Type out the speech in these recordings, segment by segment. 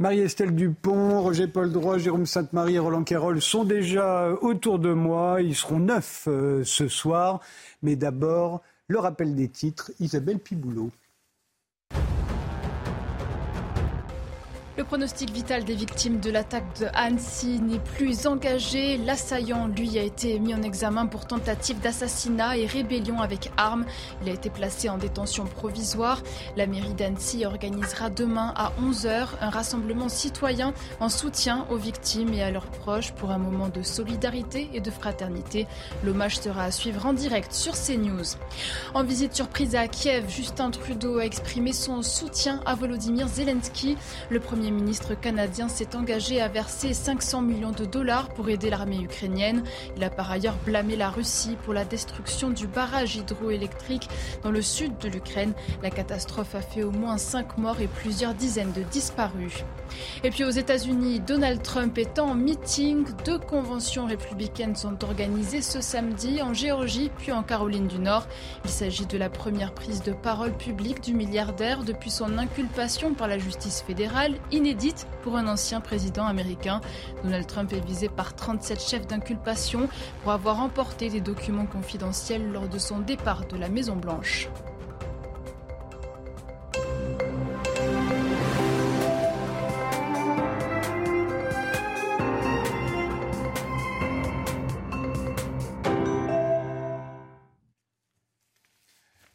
Marie-Estelle Dupont, Roger-Paul Droit, Jérôme Sainte-Marie et Roland Quérol sont déjà autour de moi. Ils seront neuf euh, ce soir. Mais d'abord, le rappel des titres, Isabelle Piboulot. Le pronostic vital des victimes de l'attaque de Annecy n'est plus engagé. L'assaillant, lui, a été mis en examen pour tentative d'assassinat et rébellion avec armes. Il a été placé en détention provisoire. La mairie d'Annecy organisera demain à 11h un rassemblement citoyen en soutien aux victimes et à leurs proches pour un moment de solidarité et de fraternité. L'hommage sera à suivre en direct sur CNews. En visite surprise à Kiev, Justin Trudeau a exprimé son soutien à Volodymyr Zelensky. Le premier Premier ministre canadien s'est engagé à verser 500 millions de dollars pour aider l'armée ukrainienne. Il a par ailleurs blâmé la Russie pour la destruction du barrage hydroélectrique dans le sud de l'Ukraine. La catastrophe a fait au moins 5 morts et plusieurs dizaines de disparus. Et puis aux États-Unis, Donald Trump est en meeting. Deux conventions républicaines sont organisées ce samedi en Géorgie puis en Caroline du Nord. Il s'agit de la première prise de parole publique du milliardaire depuis son inculpation par la justice fédérale inédite pour un ancien président américain. Donald Trump est visé par 37 chefs d'inculpation pour avoir emporté des documents confidentiels lors de son départ de la Maison-Blanche.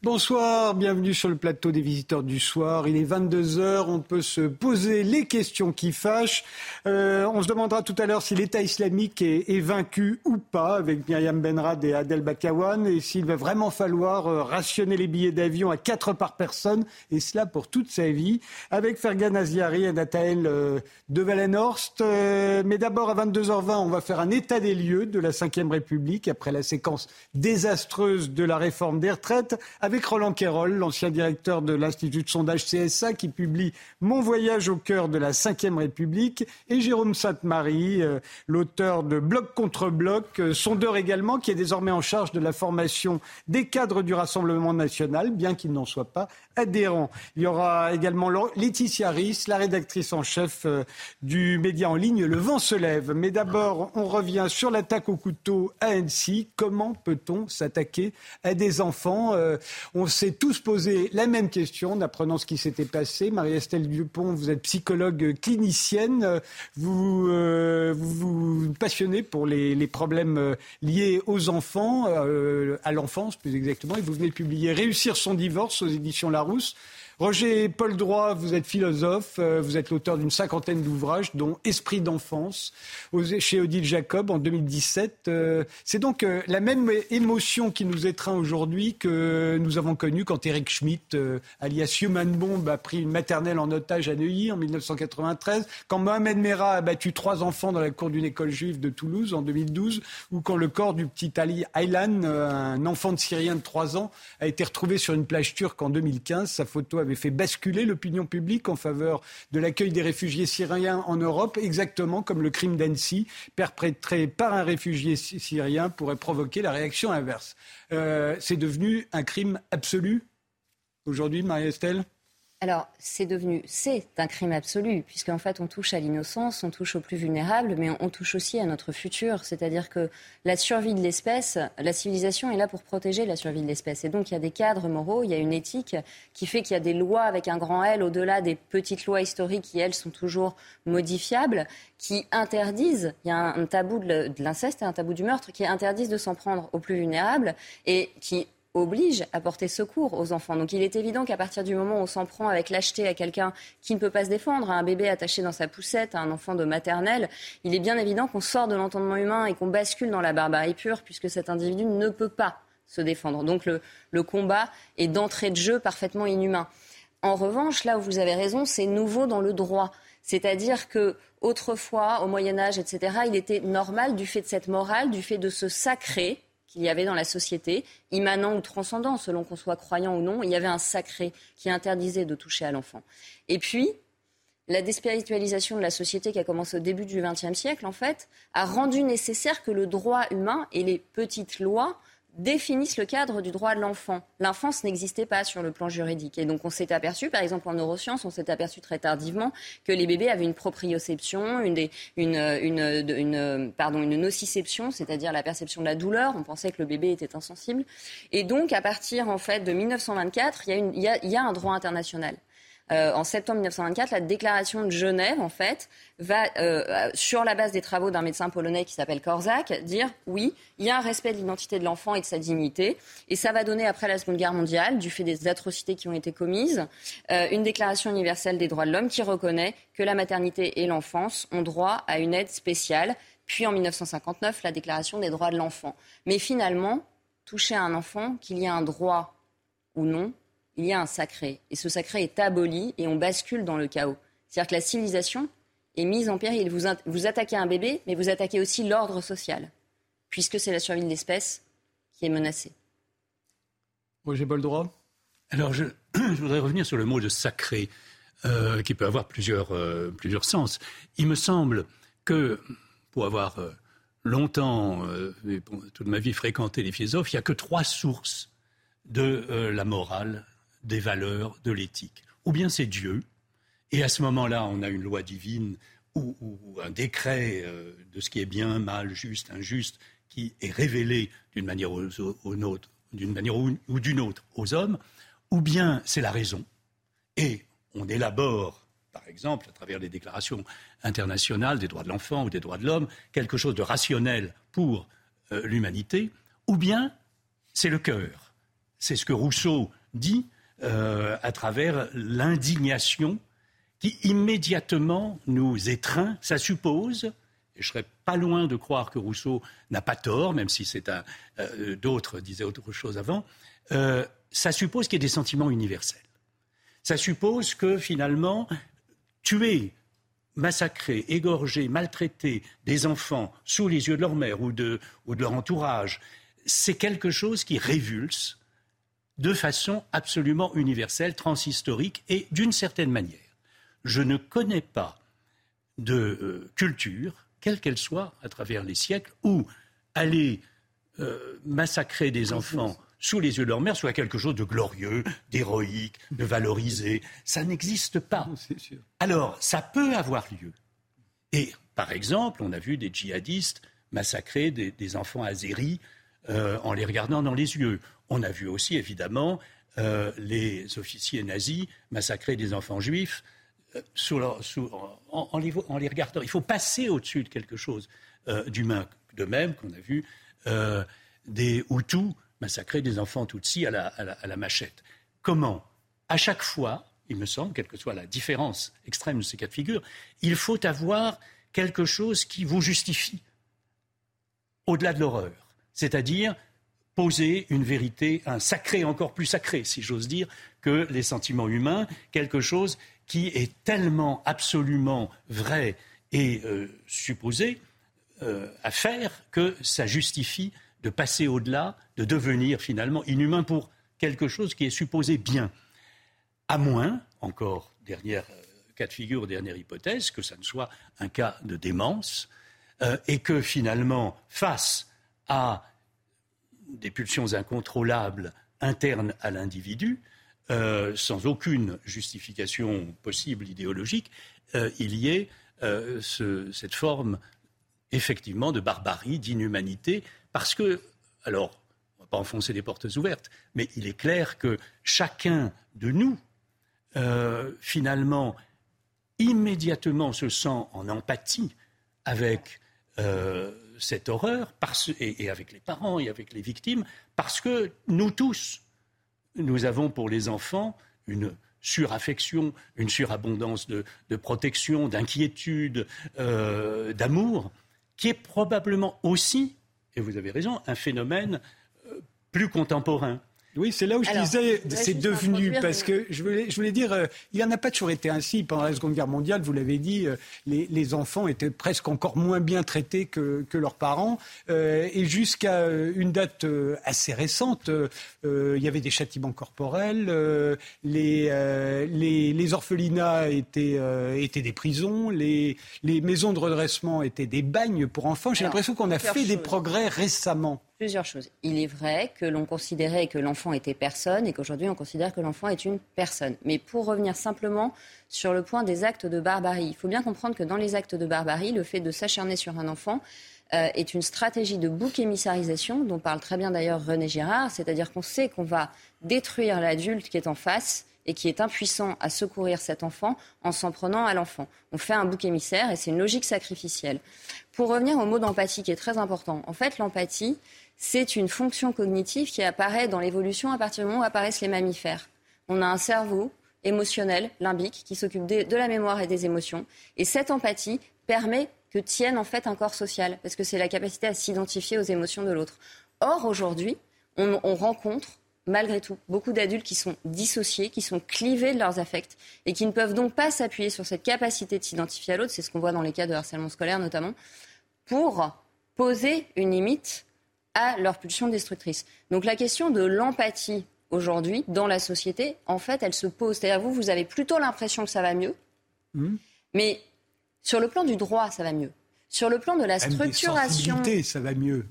Bonsoir, bienvenue sur le plateau des visiteurs du soir. Il est 22h, on peut se poser les questions qui fâchent. Euh, on se demandera tout à l'heure si l'État islamique est, vaincu ou pas avec Myriam Benrad et Adel Bakawan et s'il va vraiment falloir euh, rationner les billets d'avion à 4 par personne et cela pour toute sa vie avec Fergan Aziari et Nathael euh, de Wallenhorst. mais d'abord à 22h20, on va faire un état des lieux de la Ve République après la séquence désastreuse de la réforme des retraites Roland Quérol, l'ancien directeur de l'Institut de sondage CSA, qui publie Mon voyage au cœur de la Ve République, et Jérôme Sainte-Marie, euh, l'auteur de Bloc contre Bloc, euh, sondeur également, qui est désormais en charge de la formation des cadres du Rassemblement national, bien qu'il n'en soit pas adhérent. Il y aura également Laetitia Ries, la rédactrice en chef euh, du média en ligne Le Vent se lève. Mais d'abord, on revient sur l'attaque au couteau à Annecy. Comment peut-on s'attaquer à des enfants on s'est tous posé la même question en apprenant ce qui s'était passé. Marie-Estelle Dupont, vous êtes psychologue clinicienne. Vous euh, vous, passionnez pour les, problèmes euh, liés aux enfants, euh, à l'enfance plus exactement, et vous venez de publier Réussir son divorce aux éditions Larousse. Roger Paul Droit, vous êtes philosophe, euh, vous êtes l'auteur d'une cinquantaine d'ouvrages, dont Esprit d'enfance, chez Odile Jacob en 2017. Euh, c'est donc euh, la même émotion qui nous étreint aujourd'hui que nous avons connue quand Eric Schmidt, alias Human Bomb, a pris une maternelle en otage à Neuilly en 1993, quand Mohamed Merah a battu trois enfants dans la cour d'une école juive de Toulouse en 2012, ou quand le corps du petit Ali Aylan, un enfant de Syrien de trois ans, a été retrouvé sur une plage turque en 2015. Sa photo avait fait basculer l'opinion publique en faveur de l'accueil des réfugiés syriens en Europe, exactement comme le crime d'Annecy, perpétré par un réfugié syrien, pourrait provoquer la réaction inverse. Euh, c'est devenu un crime absolu aujourd'hui, Marie-Estelle? Alors, c'est devenu, c'est un crime absolu, puisqu'en fait, on touche à l'innocence, on touche aux plus vulnérables, mais on, touche aussi à notre futur. C'est-à-dire que la survie de l'espèce, la civilisation est là pour protéger la survie de l'espèce. Et donc, il y a des cadres moraux, il y a une éthique qui fait qu'il y a des lois avec un grand L au-delà des petites lois historiques qui, elles, sont toujours modifiables, qui interdisent, il y a un, tabou de l'inceste et un tabou du meurtre, qui interdisent de s'en prendre aux plus vulnérables et qui oblige à porter secours aux enfants. Donc il est évident qu'à partir du moment où on s'en prend avec lâcheté à quelqu'un qui ne peut pas se défendre, à un bébé attaché dans sa poussette, à un enfant de maternelle, il est bien évident qu'on sort de l'entendement humain et qu'on bascule dans la barbarie pure puisque cet individu ne peut pas se défendre. Donc le, le combat est d'entrée de jeu parfaitement inhumain. En revanche, là où vous avez raison, c'est nouveau dans le droit. C'est-à-dire que autrefois, au Moyen Âge, etc., il était normal, du fait de cette morale, du fait de ce sacré, qu'il y avait dans la société, immanent ou transcendant, selon qu'on soit croyant ou non, il y avait un sacré qui interdisait de toucher à l'enfant. Et puis, la déspiritualisation de la société qui a commencé au début du XXe siècle, en fait, a rendu nécessaire que le droit humain et les petites lois définissent le cadre du droit de l'enfant. L'enfance n'existait pas sur le plan juridique. Et donc on s'est aperçu, par exemple en neurosciences, on s'est aperçu très tardivement que les bébés avaient une proprioception, une, nociception, c'est-à-dire la perception de la douleur. On pensait que le bébé était insensible. Et donc à partir en fait de 1924, il y a, une, il y a, il y a un droit international. Euh, en septembre 1924, la déclaration de Genève, en fait, va, euh, sur la base des travaux d'un médecin polonais qui s'appelle Korzak, dire oui, il y a un respect de l'identité de l'enfant et de sa dignité. Et ça va donner, après la Seconde Guerre mondiale, du fait des atrocités qui ont été commises, euh, une déclaration universelle des droits de l'homme qui reconnaît que la maternité et l'enfance ont droit à une aide spéciale. Puis en 1959, la déclaration des droits de l'enfant. Mais finalement, toucher à un enfant, qu'il y ait un droit ou non, il y a un sacré. Et ce sacré est aboli et on bascule dans le chaos. C'est-à-dire que la civilisation est mise en péril. Vous, vous attaquez un bébé, mais vous attaquez aussi l'ordre social, puisque c'est la survie de l'espèce qui est menacée. Roger Boldroit Alors, je, je, voudrais revenir sur le mot de sacré, euh, qui peut avoir plusieurs, euh, plusieurs sens. Il me semble que, pour avoir euh, longtemps, toute ma vie fréquenté les philosophes, il n'y a que trois sources de la morale des valeurs, de l'éthique. Ou bien c'est Dieu, et à ce moment-là, on a une loi divine ou, un décret euh, de ce qui est bien, mal, juste, injuste, qui est révélé d'une manière, ou d'une autre aux hommes, ou bien c'est la raison. Et on élabore, par exemple, à travers les déclarations internationales des droits de l'enfant ou des droits de l'homme, quelque chose de rationnel pour euh, l'humanité, ou bien c'est le cœur. C'est ce que Rousseau dit euh, à travers l'indignation qui immédiatement nous étreint. Ça suppose, et je serais pas loin de croire que Rousseau n'a pas tort, même si c'est un, euh, d'autres disaient autre chose avant, euh, ça suppose qu'il y ait des sentiments universels. Ça suppose que finalement, tuer, massacrer, égorger, maltraiter des enfants sous les yeux de leur mère ou de, ou de leur entourage, c'est quelque chose qui révulse de façon absolument universelle, transhistorique et d'une certaine manière. Je ne connais pas de euh, culture, quelle qu'elle soit, à travers les siècles, où aller euh, massacrer des enfants sous les yeux de leur mère soit quelque chose de glorieux, d'héroïque, de valorisé. Ça n'existe pas. Alors, ça peut avoir lieu. Et, par exemple, on a vu des djihadistes massacrer des, enfants azéris euh, en les regardant dans les yeux. On a vu aussi, évidemment, euh, les officiers nazis massacrer des enfants juifs euh, en, les, regardant. Il faut passer au-dessus de quelque chose euh, d'humain. De même qu'on a vu des Hutus massacrer des enfants Tutsis à la, à la machette. Comment? À chaque fois, il me semble, quelle que soit la différence extrême de ces cas de figure, il faut avoir quelque chose qui vous justifie au-delà de l'horreur. C'est-à-dire poser une vérité, un sacré encore plus sacré, si j'ose dire, que les sentiments humains, quelque chose qui est tellement absolument vrai et euh, supposé euh, à faire que ça justifie de passer au-delà, de devenir finalement inhumain pour quelque chose qui est supposé bien. À moins, encore dernière euh, cas de figure, dernière hypothèse, que ça ne soit un cas de démence et que finalement, face à des pulsions incontrôlables internes à l'individu, euh, sans aucune justification possible idéologique, euh, il y ait euh, cette forme effectivement de barbarie, d'inhumanité, parce que, alors, on ne va pas enfoncer des portes ouvertes, mais il est clair que chacun de nous, finalement, immédiatement se sent en empathie avec cette horreur, et, avec les parents et avec les victimes, parce que nous tous, nous avons pour les enfants une suraffection, une surabondance de, protection, d'inquiétude, euh, d'amour, qui est probablement aussi, et vous avez raison, un phénomène euh, plus contemporain. Oui, c'est là où je disais, c'est devenu, parce que je voulais, je voulais dire, euh, il n'y en a pas toujours été ainsi. Pendant la Seconde Guerre mondiale, vous l'avez dit, euh, les, les, enfants étaient presque encore moins bien traités que, que leurs parents. Euh, et jusqu'à une date assez récente, il y avait des châtiments corporels, les, les, les, orphelinats étaient, étaient des prisons, les, les maisons de redressement étaient des bagnes pour enfants. J'ai l'impression qu'on a fait des progrès récemment. Il est vrai que l'on considérait que l'enfant était personne et qu'aujourd'hui on considère que l'enfant est une personne. Mais pour revenir simplement sur le point des actes de barbarie, il faut bien comprendre que dans les actes de barbarie, le fait de s'acharner sur un enfant euh, est une stratégie de bouc émissarisation dont parle très bien d'ailleurs René Girard, c'est-à-dire qu'on sait qu'on va détruire l'adulte qui est en face et qui est impuissant à secourir cet enfant en s'en prenant à l'enfant. On fait un bouc émissaire et c'est une logique sacrificielle. Pour revenir au mot d'empathie qui est très important, en fait l'empathie, c'est une fonction cognitive qui apparaît dans l'évolution à partir du moment où apparaissent les mammifères. On a un cerveau émotionnel, limbique, qui s'occupe de, la mémoire et des émotions. Et cette empathie permet que tienne en fait un corps social, parce que c'est la capacité à s'identifier aux émotions de l'autre. Or, aujourd'hui, on, on rencontre malgré tout, beaucoup d'adultes qui sont dissociés, qui sont clivés de leurs affects et qui ne peuvent donc pas s'appuyer sur cette capacité de s'identifier à l'autre, c'est ce qu'on voit dans les cas de harcèlement scolaire notamment, pour poser une limite à leur pulsion destructrice. Donc la question de l'empathie aujourd'hui dans la société, en fait, elle se pose. C'est-à-dire vous, vous avez plutôt l'impression que ça va mieux, hmm. mais sur le plan du droit, ça va mieux. Sur le plan de la structuration, ça va mieux.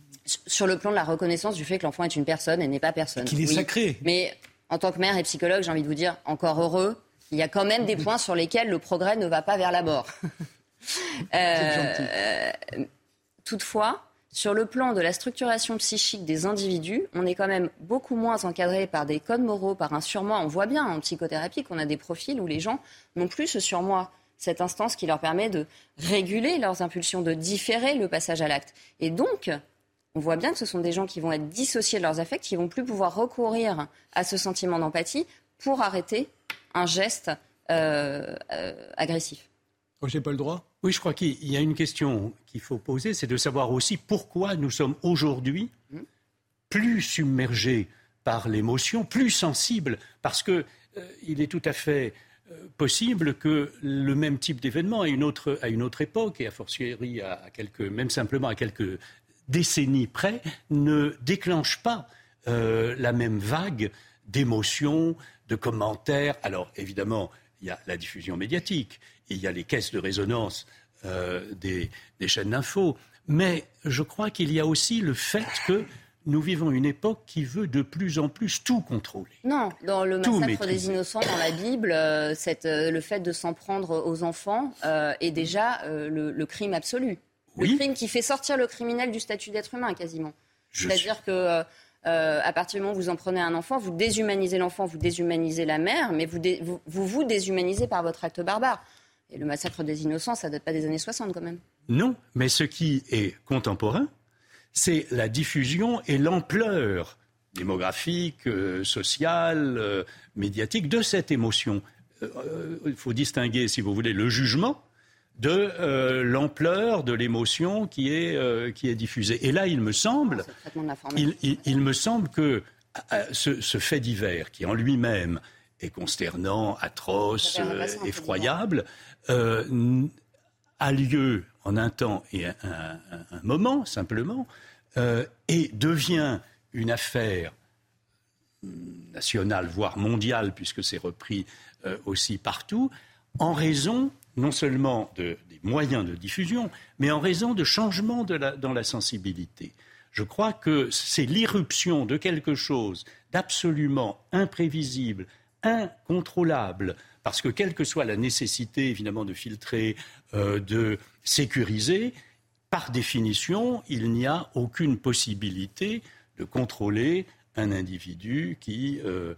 Sur le plan de la reconnaissance du fait que l'enfant est une personne et n'est pas personne. Qu'il est sacré. Mais en tant que mère et psychologue, j'ai envie de vous dire, encore heureux, il y a quand même des points sur lesquels le progrès ne va pas vers la mort. euh, toutefois, sur le plan de la structuration psychique des individus, on est quand même beaucoup moins encadré par des codes moraux, par un surmoi. On voit bien en psychothérapie qu'on a des profils où les gens n'ont plus ce surmoi, cette instance qui leur permet de réguler leurs impulsions, de différer le passage à l'acte. Et donc, on voit bien que ce sont des gens qui vont être dissociés de leurs affects, qui vont plus pouvoir recourir à ce sentiment d'empathie pour arrêter un geste euh, euh, agressif. J'ai pas le droit Oui, je crois qu'il y a une question qu'il faut poser, c'est de savoir aussi pourquoi nous sommes aujourd'hui plus submergés par l'émotion, plus sensibles, parce qu'il euh, est tout à fait euh, possible que le même type d'événement à une autre, à une autre époque, et a fortiori à, quelques, même simplement à quelques décennies près, ne déclenche pas euh, la même vague d'émotions, de commentaires. Alors évidemment, il y a la diffusion médiatique, il y a les caisses de résonance euh, des, chaînes d'infos, mais je crois qu'il y a aussi le fait que nous vivons une époque qui veut de plus en plus tout contrôler. Non, dans le massacre des innocents dans la Bible, euh, euh, le fait de s'en prendre aux enfants est déjà le, crime absolu. Le crime qui fait sortir le criminel du statut d'être humain, quasiment. C'est-à-dire que euh, à partir du moment où vous en prenez un enfant, vous déshumanisez l'enfant, vous déshumanisez la mère, mais vous, vous, vous déshumanisez par votre acte barbare. Et le massacre des innocents, ça date pas des années 60 quand même. Non, mais ce qui est contemporain, c'est la diffusion et l'ampleur démographique, euh, sociale, euh, médiatique de cette émotion. Il faut distinguer, si vous voulez, le jugement de euh, l'ampleur de l'émotion qui est, euh, qui est diffusée. Et là, il me semble, il, me semble que euh, ce, fait divers, qui en lui-même est consternant, atroce, effroyable, a lieu en un temps et un, un moment simplement, et devient une affaire nationale, voire mondiale, puisque c'est repris aussi partout, en raison non seulement des moyens de diffusion, mais en raison de changements dans la sensibilité. Je crois que c'est l'irruption de quelque chose d'absolument imprévisible, incontrôlable, parce que quelle que soit la nécessité évidemment de filtrer, euh, de sécuriser, par définition, il n'y a aucune possibilité de contrôler un individu qui euh,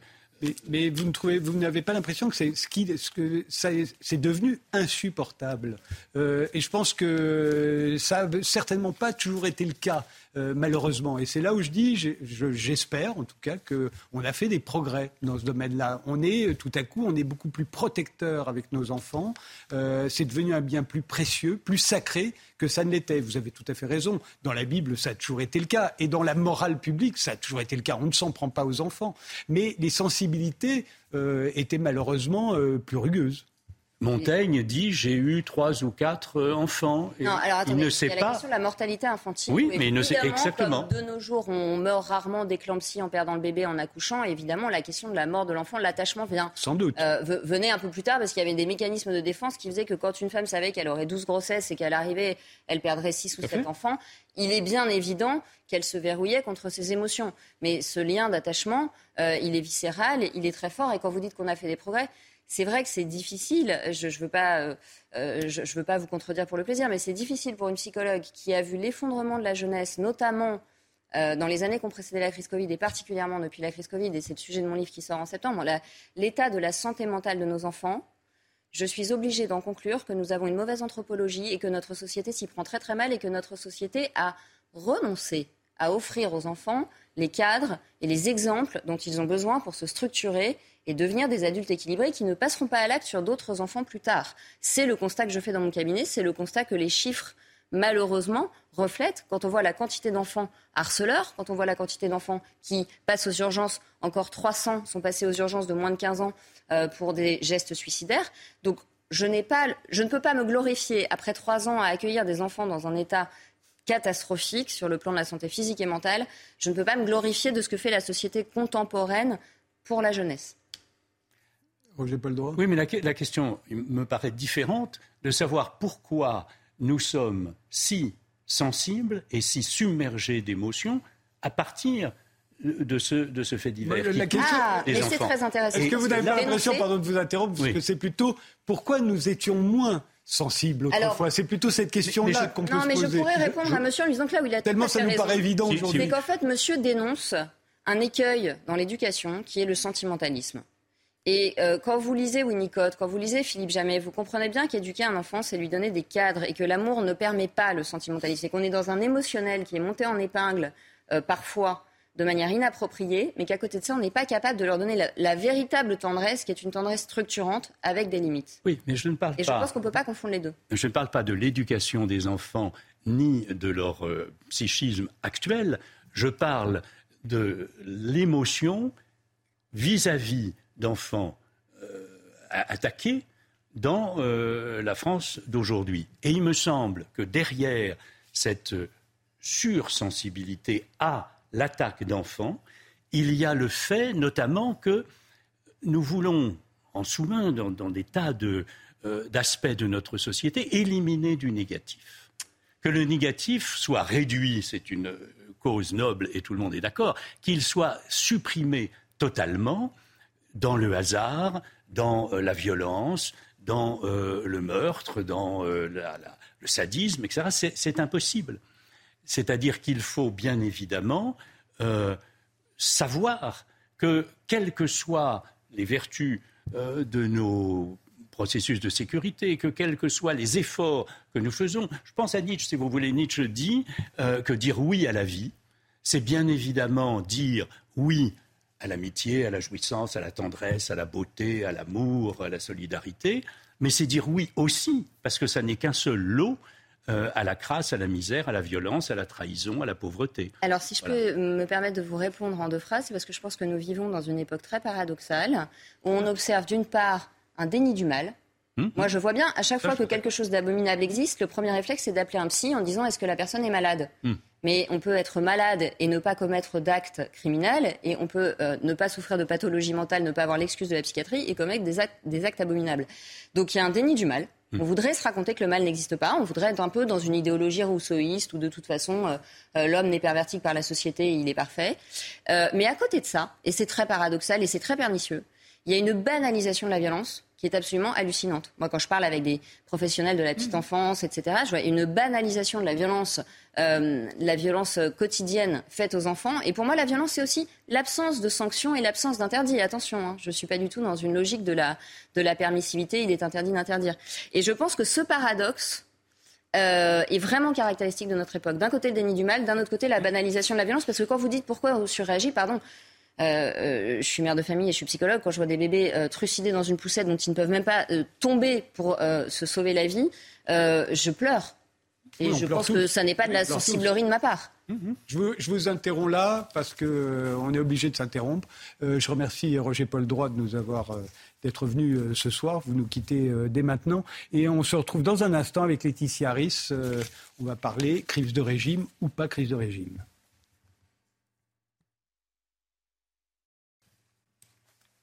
mais, vous ne trouvez, vous n'avez pas l'impression que c'est ce qui, ce que c'est devenu insupportable. Euh, et je pense que ça n'a certainement pas toujours été le cas. Euh, malheureusement. Et c'est là où je dis, j'espère en tout cas qu'on a fait des progrès dans ce domaine-là. On est tout à coup, on est beaucoup plus protecteur avec nos enfants. Euh, c'est devenu un bien plus précieux, plus sacré que ça ne l'était. Vous avez tout à fait raison. Dans la Bible, ça a toujours été le cas. Et dans la morale publique, ça a toujours été le cas. On ne s'en prend pas aux enfants. Mais les sensibilités euh, étaient malheureusement plus rugueuses. Montaigne dit j'ai eu trois ou quatre euh, enfants. non, alors attendez, il ne sait il y a la question de la mortalité infantile. Oui, mais il ne sait exactement. Comme de nos jours, on meurt rarement d'éclampsie en perdant le bébé en accouchant. Évidemment, la question de la mort de l'enfant, l'attachement vient. Sans doute. Euh, venait un peu plus tard parce qu'il y avait des mécanismes de défense qui faisaient que quand une femme savait qu'elle aurait 12 grossesses et qu'elle arrivait, elle perdrait 6 ou 7 enfants, il est bien évident qu'elle se verrouillait contre ses émotions. Mais ce lien d'attachement, euh, il est viscéral, il est très fort. Et quand vous dites qu'on a fait des progrès, c'est vrai que c'est difficile. Je ne veux, pas, euh, euh, je, veux pas vous contredire pour le plaisir, mais c'est difficile pour une psychologue qui a vu l'effondrement de la jeunesse, notamment euh, dans les années qui ont précédé la crise Covid et particulièrement depuis la crise Covid, et c'est le sujet de mon livre qui sort en septembre, l'état de la santé mentale de nos enfants. Je suis obligée d'en conclure que nous avons une mauvaise anthropologie et que notre société s'y prend très très mal et que notre société a renoncé à offrir aux enfants les cadres et les exemples dont ils ont besoin pour se structurer et devenir des adultes équilibrés qui ne passeront pas à l'acte sur d'autres enfants plus tard. C'est le constat que je fais dans mon cabinet, c'est le constat que les chiffres malheureusement, reflètent quand on voit la quantité d'enfants harceleurs, quand on voit la quantité d'enfants qui passent aux urgences, encore 300 sont passés aux urgences de moins de 15 ans euh, pour des gestes suicidaires. Donc, je, pas, je ne peux pas me glorifier, après trois ans, à accueillir des enfants dans un état catastrophique sur le plan de la santé physique et mentale. Je ne peux pas me glorifier de ce que fait la société contemporaine pour la jeunesse. Roger pas le droit. Oui, mais la, la, question me paraît différente de savoir pourquoi nous sommes si sensibles et si submergés d'émotions à partir de ce, de ce fait divers. La question, ah, c'est très intéressant. Est-ce que vous n'avez pas l'impression, pardon de vous interrompre, parce que c'est plutôt pourquoi nous étions moins sensibles autrefois? C'est plutôt cette question-là qu'on peut se poser. Non, mais je pourrais répondre à monsieur en lui disant que là où il a Tellement ça nous paraît évident aujourd'hui. C'est qu'en fait, monsieur dénonce un écueil dans l'éducation qui est le sentimentalisme. Et euh, quand vous lisez Winnicott, quand vous lisez Philippe Jamais, vous comprenez bien qu'éduquer un enfant, c'est lui donner des cadres et que l'amour ne permet pas le sentimentalisme. Et qu'on est dans un émotionnel qui est monté en épingle euh, parfois de manière inappropriée, mais qu'à côté de ça, on n'est pas capable de leur donner la, véritable tendresse, qui est une tendresse structurante avec des limites. Oui, mais je ne parle pas. Et je pense qu'on ne peut pas confondre les deux. Je ne parle pas de l'éducation des enfants ni de leur euh, psychisme actuel. Je parle de l'émotion vis-à-vis d'enfants euh, attaqués dans euh, la France d'aujourd'hui. Et il me semble que derrière cette sursensibilité à l'attaque d'enfants, il y a le fait notamment que nous voulons, en sous-main, dans, des tas euh, d'aspects de notre société, éliminer du négatif. Que le négatif soit réduit, c'est une cause noble et tout le monde est d'accord, qu'il soit supprimé totalement, dans le hasard, dans euh, la violence, dans euh, le meurtre, dans euh, le sadisme, etc. C'est impossible. C'est-à-dire qu'il faut bien évidemment savoir que, quelles que soient les vertus de nos processus de sécurité, que quels que soient les efforts que nous faisons, je pense à Nietzsche, si vous voulez, Nietzsche dit que dire oui à la vie, c'est bien évidemment dire oui à l'amitié, à la jouissance, à la tendresse, à la beauté, à l'amour, à la solidarité, mais c'est dire oui aussi, parce que ça n'est qu'un seul lot euh, à la crasse, à la misère, à la violence, à la trahison, à la pauvreté. Alors si je peux me permettre de vous répondre en deux phrases, c'est parce que je pense que nous vivons dans une époque très paradoxale, où on observe d'une part un déni du mal, hum. Moi, je vois bien, à chaque fois que quelque chose d'abominable existe, le premier réflexe, c'est d'appeler un psy en disant est-ce que la personne est malade? Hum mais on peut être malade et ne pas commettre d'actes criminels, et on peut euh, ne pas souffrir de pathologie mentale, ne pas avoir l'excuse de la psychiatrie et commettre des actes, abominables. Donc il y a un déni du mal. Hmm. On voudrait se raconter que le mal n'existe pas, on voudrait être un peu dans une idéologie rousseauiste où de toute façon euh, euh, l'homme n'est perverti par la société et il est parfait. mais à côté de ça, et c'est très paradoxal et c'est très pernicieux, il y a une banalisation de la violence qui est absolument hallucinante. Moi, quand je parle avec des professionnels de la petite enfance, etc., je vois une banalisation de la violence, euh, la violence quotidienne faite aux enfants. Et pour moi, la violence, c'est aussi l'absence de sanctions et l'absence d'interdit. Attention, hein, je ne suis pas du tout dans une logique de la, de la permissivité. Il est interdit d'interdire. Et je pense que ce paradoxe, euh, est vraiment caractéristique de notre époque. D'un côté, le déni du mal, d'un autre côté, la banalisation de la violence, parce que quand vous dites pourquoi on surréagit, pardon, euh, euh, je suis mère de famille et je suis psychologue. Quand je vois des bébés euh, trucidés dans une poussette dont ils ne peuvent même pas tomber pour se sauver la vie, je pleure. Et je pense que ça n'est pas de la sensiblerie de ma part. Mhm. Je, vous, je, vous, interromps là parce qu'on est obligé de s'interrompre. je remercie Roger Paul Droit de nous avoir d'être venu ce soir. Vous nous quittez dès maintenant. Et on se retrouve dans un instant avec Laetitia Harris. on va parler crise de régime ou pas crise de régime.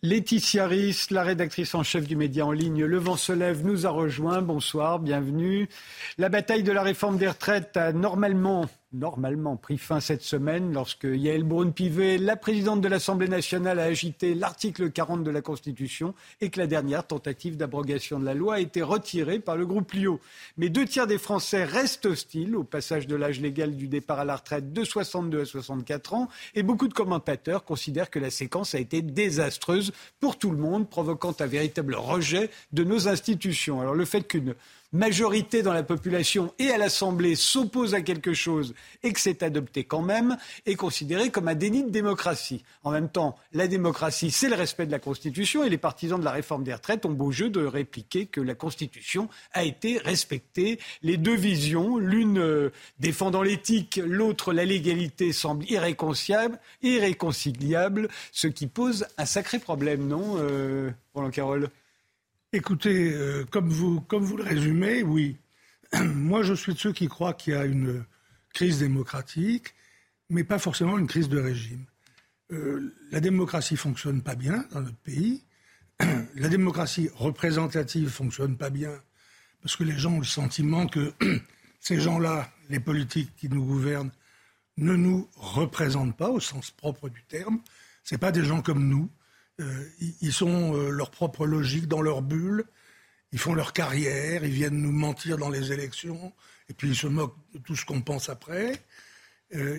Laetitia Ris, la rédactrice en chef du média en ligne Le Vent se lève, nous a rejoint. Bonsoir, bienvenue. La bataille de la réforme des retraites a normalement normalement pris fin cette semaine lorsque Yael Braun-Pivet, la présidente de l'Assemblée nationale, a agité l'article 40 de la Constitution et que la dernière tentative d'abrogation de la loi a été retirée par le groupe Lio. Mais deux tiers des Français restent hostiles au passage de l'âge légal du départ à la retraite de 62 à 64 ans et beaucoup de commentateurs considèrent que la séquence a été désastreuse pour tout le monde, provoquant un véritable rejet de nos institutions. Alors le fait qu'une majorité dans la population et à l'Assemblée s'oppose à quelque chose et que c'est adopté quand même, est considéré comme un déni de démocratie. En même temps, la démocratie, c'est le respect de la Constitution et les partisans de la réforme des retraites ont beau jeu de répliquer que la Constitution a été respectée. Les deux visions, l'une euh, défendant l'éthique, l'autre la légalité, semblent irréconciliables, ce qui pose un sacré problème, non, euh, Roland Carole Écoutez, euh, comme, vous, comme vous le résumez, oui. Moi, je suis de ceux qui croient qu'il y a une crise démocratique, mais pas forcément une crise de régime. Euh, la démocratie fonctionne pas bien dans notre pays. la démocratie représentative fonctionne pas bien parce que les gens ont le sentiment que ces gens-là, les politiques qui nous gouvernent, ne nous représentent pas au sens propre du terme. Ce pas des gens comme nous. Euh, ils sont euh, leur propre logique, dans leur bulle. Ils font leur carrière, ils viennent nous mentir dans les élections, et puis ils se moquent de tout ce qu'on pense après. Euh,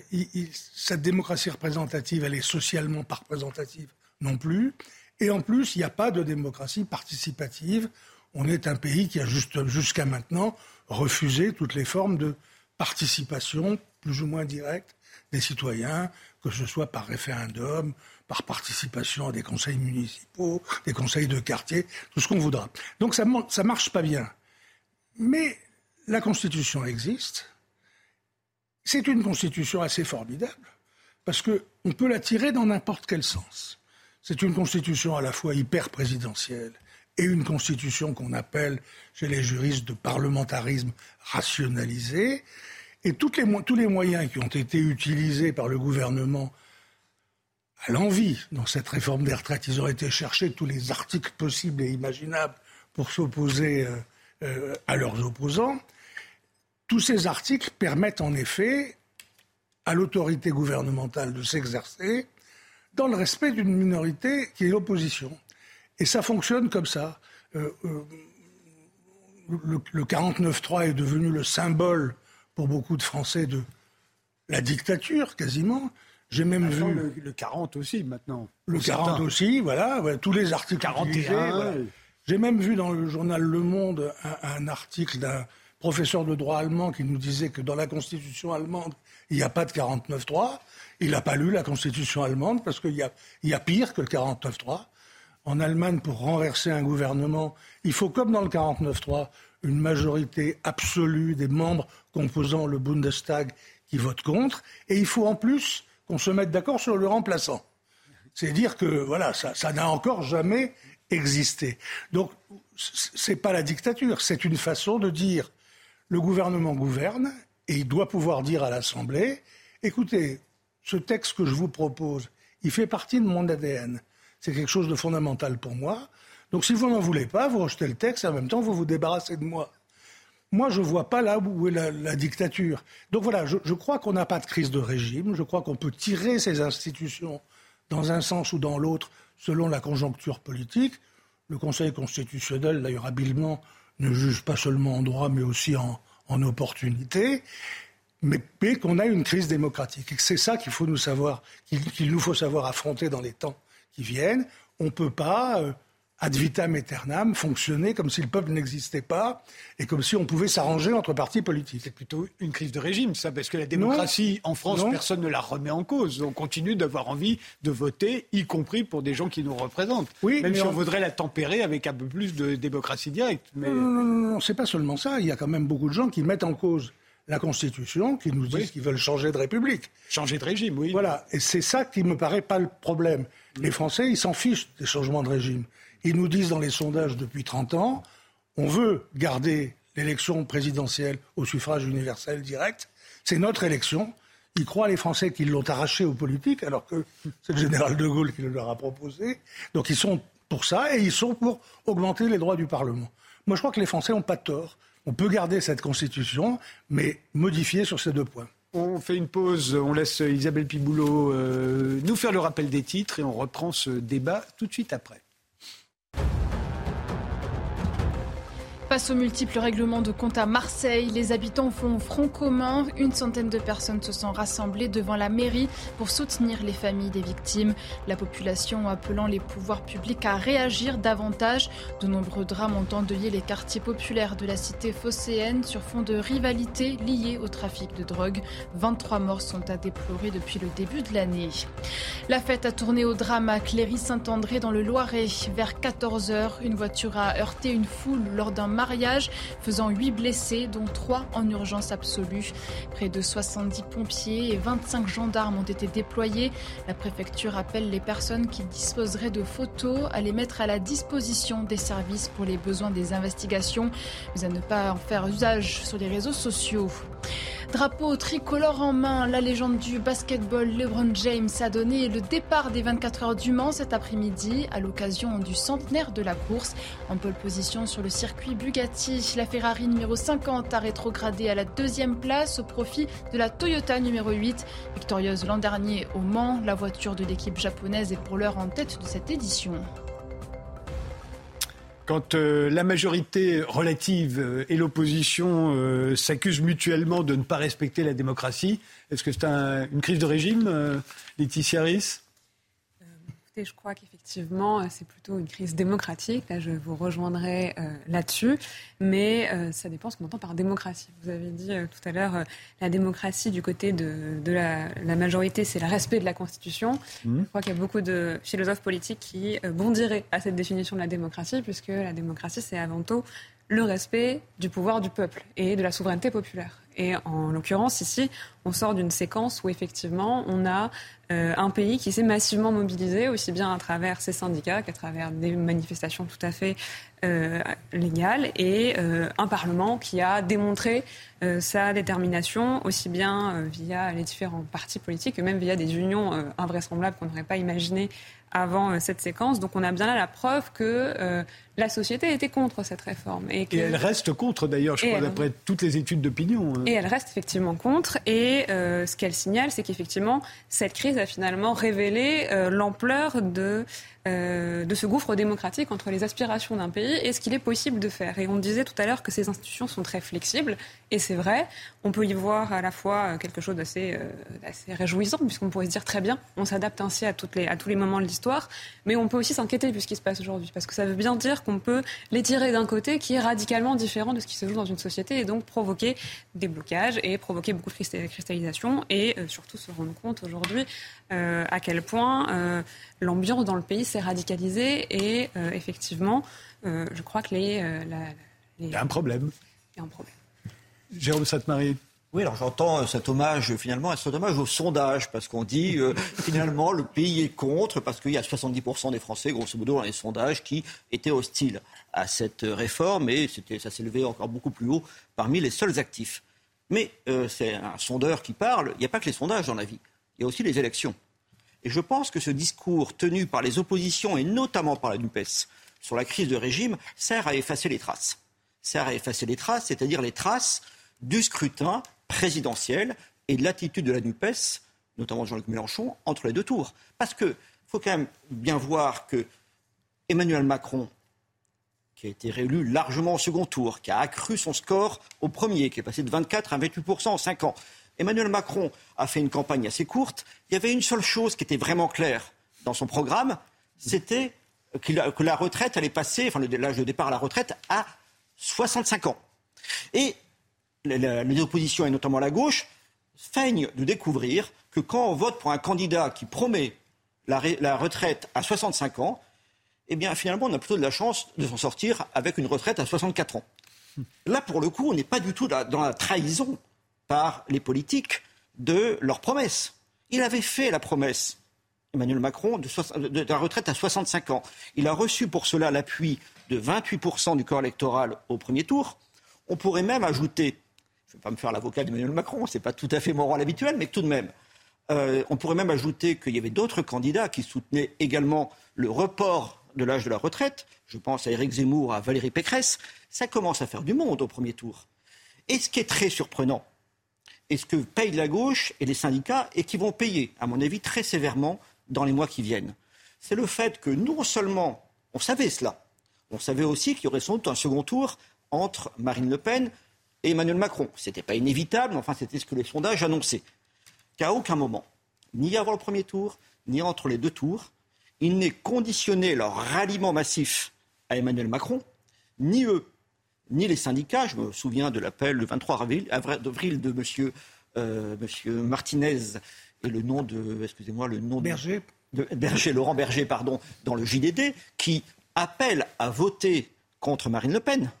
cette démocratie représentative, elle est socialement pas représentative non plus. Et en plus, il n'y a pas de démocratie participative. On est un pays qui a jusqu'à maintenant refusé toutes les formes de participation plus ou moins directe des citoyens, que ce soit par référendum, par participation à des conseils municipaux, des conseils de quartier, tout ce qu'on voudra. Donc ça ne marche pas bien. Mais la Constitution existe. C'est une Constitution assez formidable, parce qu'on peut la tirer dans n'importe quel sens. C'est une Constitution à la fois hyper présidentielle et une Constitution qu'on appelle chez les juristes de parlementarisme rationalisé. Et tous les moyens qui ont été utilisés par le gouvernement à l'envie dans cette réforme des retraites. Ils ont été chercher tous les articles possibles et imaginables pour s'opposer euh, euh, à leurs opposants. Tous ces articles permettent en effet à l'autorité gouvernementale de s'exercer dans le respect d'une minorité qui est l'opposition. Et ça fonctionne comme ça. Euh, le, le 49-3 est devenu le symbole pour beaucoup de Français de la dictature, quasiment. J'ai même vu. Le, 40 aussi, maintenant. Le 40 aussi, voilà, tous les articles 41. J'ai même vu dans le journal Le Monde un, article d'un professeur de droit allemand qui nous disait que dans la constitution allemande, il n'y a pas de 49.3. Il n'a pas lu la constitution allemande parce qu'il y a, y a pire que le 49.3. En Allemagne, pour renverser un gouvernement, il faut, comme dans le 49.3, une majorité absolue des membres composant le Bundestag qui votent contre. Et il faut en plus qu'on se mette d'accord sur le remplaçant. C'est dire que voilà, ça n'a encore jamais existé. Donc, ce n'est pas la dictature, c'est une façon de dire le gouvernement gouverne et il doit pouvoir dire à l'Assemblée écoutez, ce texte que je vous propose, il fait partie de mon ADN. C'est quelque chose de fondamental pour moi. Donc, si vous n'en voulez pas, vous rejetez le texte et en même temps, vous vous débarrassez de moi. Moi, je ne vois pas là où est la, dictature. Donc voilà, je, crois qu'on n'a pas de crise de régime. Je crois qu'on peut tirer ces institutions dans un sens ou dans l'autre selon la conjoncture politique. Le Conseil constitutionnel, d'ailleurs habilement, ne juge pas seulement en droit, mais aussi en, opportunité. Mais, qu'on a une crise démocratique. Et c'est ça qu'il faut nous savoir, qu'il nous faut savoir affronter dans les temps qui viennent. On ne peut pas euh, ad vitam aeternam fonctionner comme si le peuple n'existait pas et comme si on pouvait s'arranger entre partis politiques. C'est plutôt une crise de régime, ça, parce que la démocratie en France, personne ne la remet en cause. On continue d'avoir envie de voter, y compris pour des gens qui nous représentent. Oui, Même si on... voudrait la tempérer avec un peu plus de démocratie directe. Mais... Non, non, non, non c'est pas seulement ça. Il y a quand même beaucoup de gens qui mettent en cause la Constitution, qui nous disent qu'ils veulent changer de République. Changer de régime, oui. Voilà. Et c'est ça qui me paraît pas le problème. Les Français, ils s'en fichent des changements de régime. Ils nous disent dans les sondages depuis 30 ans, on veut garder l'élection présidentielle au suffrage universel direct. C'est notre élection. Ils croient, les Français, qu'ils l'ont arraché aux politiques, alors que c'est le général de Gaulle qui le leur a proposé. Donc ils sont pour ça et ils sont pour augmenter les droits du Parlement. Moi, je crois que les Français n'ont pas tort. On peut garder cette Constitution, mais modifier sur ces deux points. On fait une pause, on laisse Isabelle Piboulot euh, nous faire le rappel des titres et on reprend ce débat tout de suite après. Face aux multiples règlements de compte à Marseille, les habitants font front commun. Une centaine de personnes se sont rassemblées devant la mairie pour soutenir les familles des victimes. La population appelant les pouvoirs publics à réagir davantage. De nombreux drames ont endeuillé les quartiers populaires de la cité phocéenne sur fond de rivalité liée au trafic de drogue. 23 morts sont à déplorer depuis le début de l'année. La fête a tourné au drame à Cléry-Saint-André dans le Loiret. Vers 14h, une voiture a heurté une foule lors d'un mariage, faisant 8 blessés, dont 3 en urgence absolue. Près de 70 pompiers et 25 gendarmes ont été déployés. La préfecture appelle les personnes qui disposeraient de photos à les mettre à la disposition des services pour les besoins des investigations, mais à ne pas en faire usage sur les réseaux sociaux. Drapeau tricolore en main, la légende du basketball LeBron James a donné le départ des 24 heures du Mans cet après-midi à l'occasion du centenaire de la course. En pole position sur le circuit Bugatti, la Ferrari numéro 50 a rétrogradé à la deuxième place au profit de la Toyota numéro 8. Victorieuse l'an dernier au Mans, la voiture de l'équipe japonaise est pour l'heure en tête de cette édition. Quand euh, la majorité relative euh, et l'opposition euh, s'accusent mutuellement de ne pas respecter la démocratie, est-ce que c'est une crise de régime, Laetitia Ries? Je crois qu'effectivement, euh, c'est plutôt une crise démocratique. Là, je vous rejoindrai euh, là-dessus. Mais euh, ça dépend ce qu'on entend par démocratie. Vous avez dit tout à l'heure, la démocratie du côté de, la, majorité, c'est le respect de la Constitution. Mmh. Je crois qu'il y a beaucoup de philosophes politiques qui bondiraient à cette définition de la démocratie, puisque la démocratie, c'est avant tout le respect du pouvoir du peuple et de la souveraineté populaire. Et en l'occurrence, ici, on sort d'une séquence où effectivement, on a euh, un pays qui s'est massivement mobilisé, aussi bien à travers ses syndicats qu'à travers des manifestations tout à fait euh, légales, et euh, un Parlement qui a démontré sa détermination, aussi bien via les différents partis politiques que même via des unions invraisemblables qu'on n'aurait pas imaginées avant euh, cette séquence. Donc on a bien là la preuve que euh, la société était contre cette réforme. Et, elle reste contre d'ailleurs, je crois, d'après toutes les études d'opinion. Hein. Et elle reste effectivement contre. Et euh, ce qu'elle signale, c'est qu'effectivement, cette crise a finalement révélé l'ampleur de euh, de ce gouffre démocratique entre les aspirations d'un pays et ce qu'il est possible de faire. Et on disait tout à l'heure que ces institutions sont très flexibles, et c'est vrai. On peut y voir à la fois quelque chose d'assez euh, réjouissant, puisqu'on pourrait se dire très bien, on s'adapte ainsi à, toutes les, à tous les moments de l'histoire, mais on peut aussi s'inquiéter de ce qui se passe aujourd'hui, parce que ça veut bien dire qu'on peut les tirer d'un côté qui est radicalement différent de ce qui se joue dans une société, et donc provoquer des blocages et provoquer beaucoup de cristallisation, et euh, surtout se rendre compte aujourd'hui à quel point l'ambiance dans le pays s'est radicalisée et euh, effectivement, euh, je crois que les, euh, Il y a un problème. Il y a un problème. Jérôme Sainte-Marie. Oui, alors j'entends cet hommage finalement, cet hommage au sondage, parce qu'on dit finalement le pays est contre, parce qu'il y a 70% des Français, grosso modo, dans les sondages, qui étaient hostiles à cette réforme, et ça s'est levé encore beaucoup plus haut parmi les seuls actifs. Mais c'est un sondeur qui parle, il n'y a pas que les sondages dans la vie, il y a aussi les élections. Et je pense que ce discours tenu par les oppositions, et notamment par la NUPES, sur la crise de régime, sert à effacer les traces. Sert à effacer les traces, c'est-à-dire les traces du scrutin présidentiel et de l'attitude de la NUPES, notamment Jean-Luc Mélenchon, entre les deux tours. Parce qu'il faut quand même bien voir que Emmanuel Macron, qui a été réélu largement au second tour, qui a accru son score au premier, qui est passé de 24 à 28 en 5 ans, Emmanuel Macron a fait une campagne assez courte. Il y avait une seule chose qui était vraiment claire dans son programme, c'était que la retraite allait passer, enfin l'âge de départ à la retraite, à 65 ans. Et les oppositions, et notamment la gauche, feignent de découvrir que quand on vote pour un candidat qui promet la, retraite à 65 ans, eh bien finalement on a plutôt de la chance de s'en sortir avec une retraite à 64 ans. Là, pour le coup, on n'est pas du tout dans la trahison par les politiques de leurs promesses. Il avait fait la promesse Emmanuel Macron, de, la retraite à 65 ans. Il a reçu pour cela l'appui de 28% du corps électoral au premier tour. On pourrait même ajouter, je ne vais pas me faire l'avocat d'Emmanuel Macron, ce n'est pas tout à fait mon rôle habituel, mais tout de même, euh, on pourrait même ajouter qu'il y avait d'autres candidats qui soutenaient également le report de l'âge de la retraite. Je pense à Éric Zemmour, à Valérie Pécresse. Ça commence à faire du monde au premier tour. Et ce qui est très surprenant, et ce que paye la gauche et les syndicats, et qui vont payer, à mon avis, très sévèrement dans les mois qui viennent, c'est le fait que non seulement on savait cela, on savait aussi qu'il y aurait sans doute un second tour entre Marine Le Pen et Emmanuel Macron. Ce n'était pas inévitable, mais enfin c'était ce que les sondages annonçaient. Qu'à aucun moment, ni avant le premier tour, ni entre les deux tours, il n'est conditionné leur ralliement massif à Emmanuel Macron, ni eux, ni les syndicats. Je me souviens de l'appel le 23 avril, de M. Euh, monsieur Martinez et le nom de, excusez-moi, le nom Berger. De, Berger, Laurent Berger, pardon, dans le JDD, qui appelle à voter contre Marine Le Pen.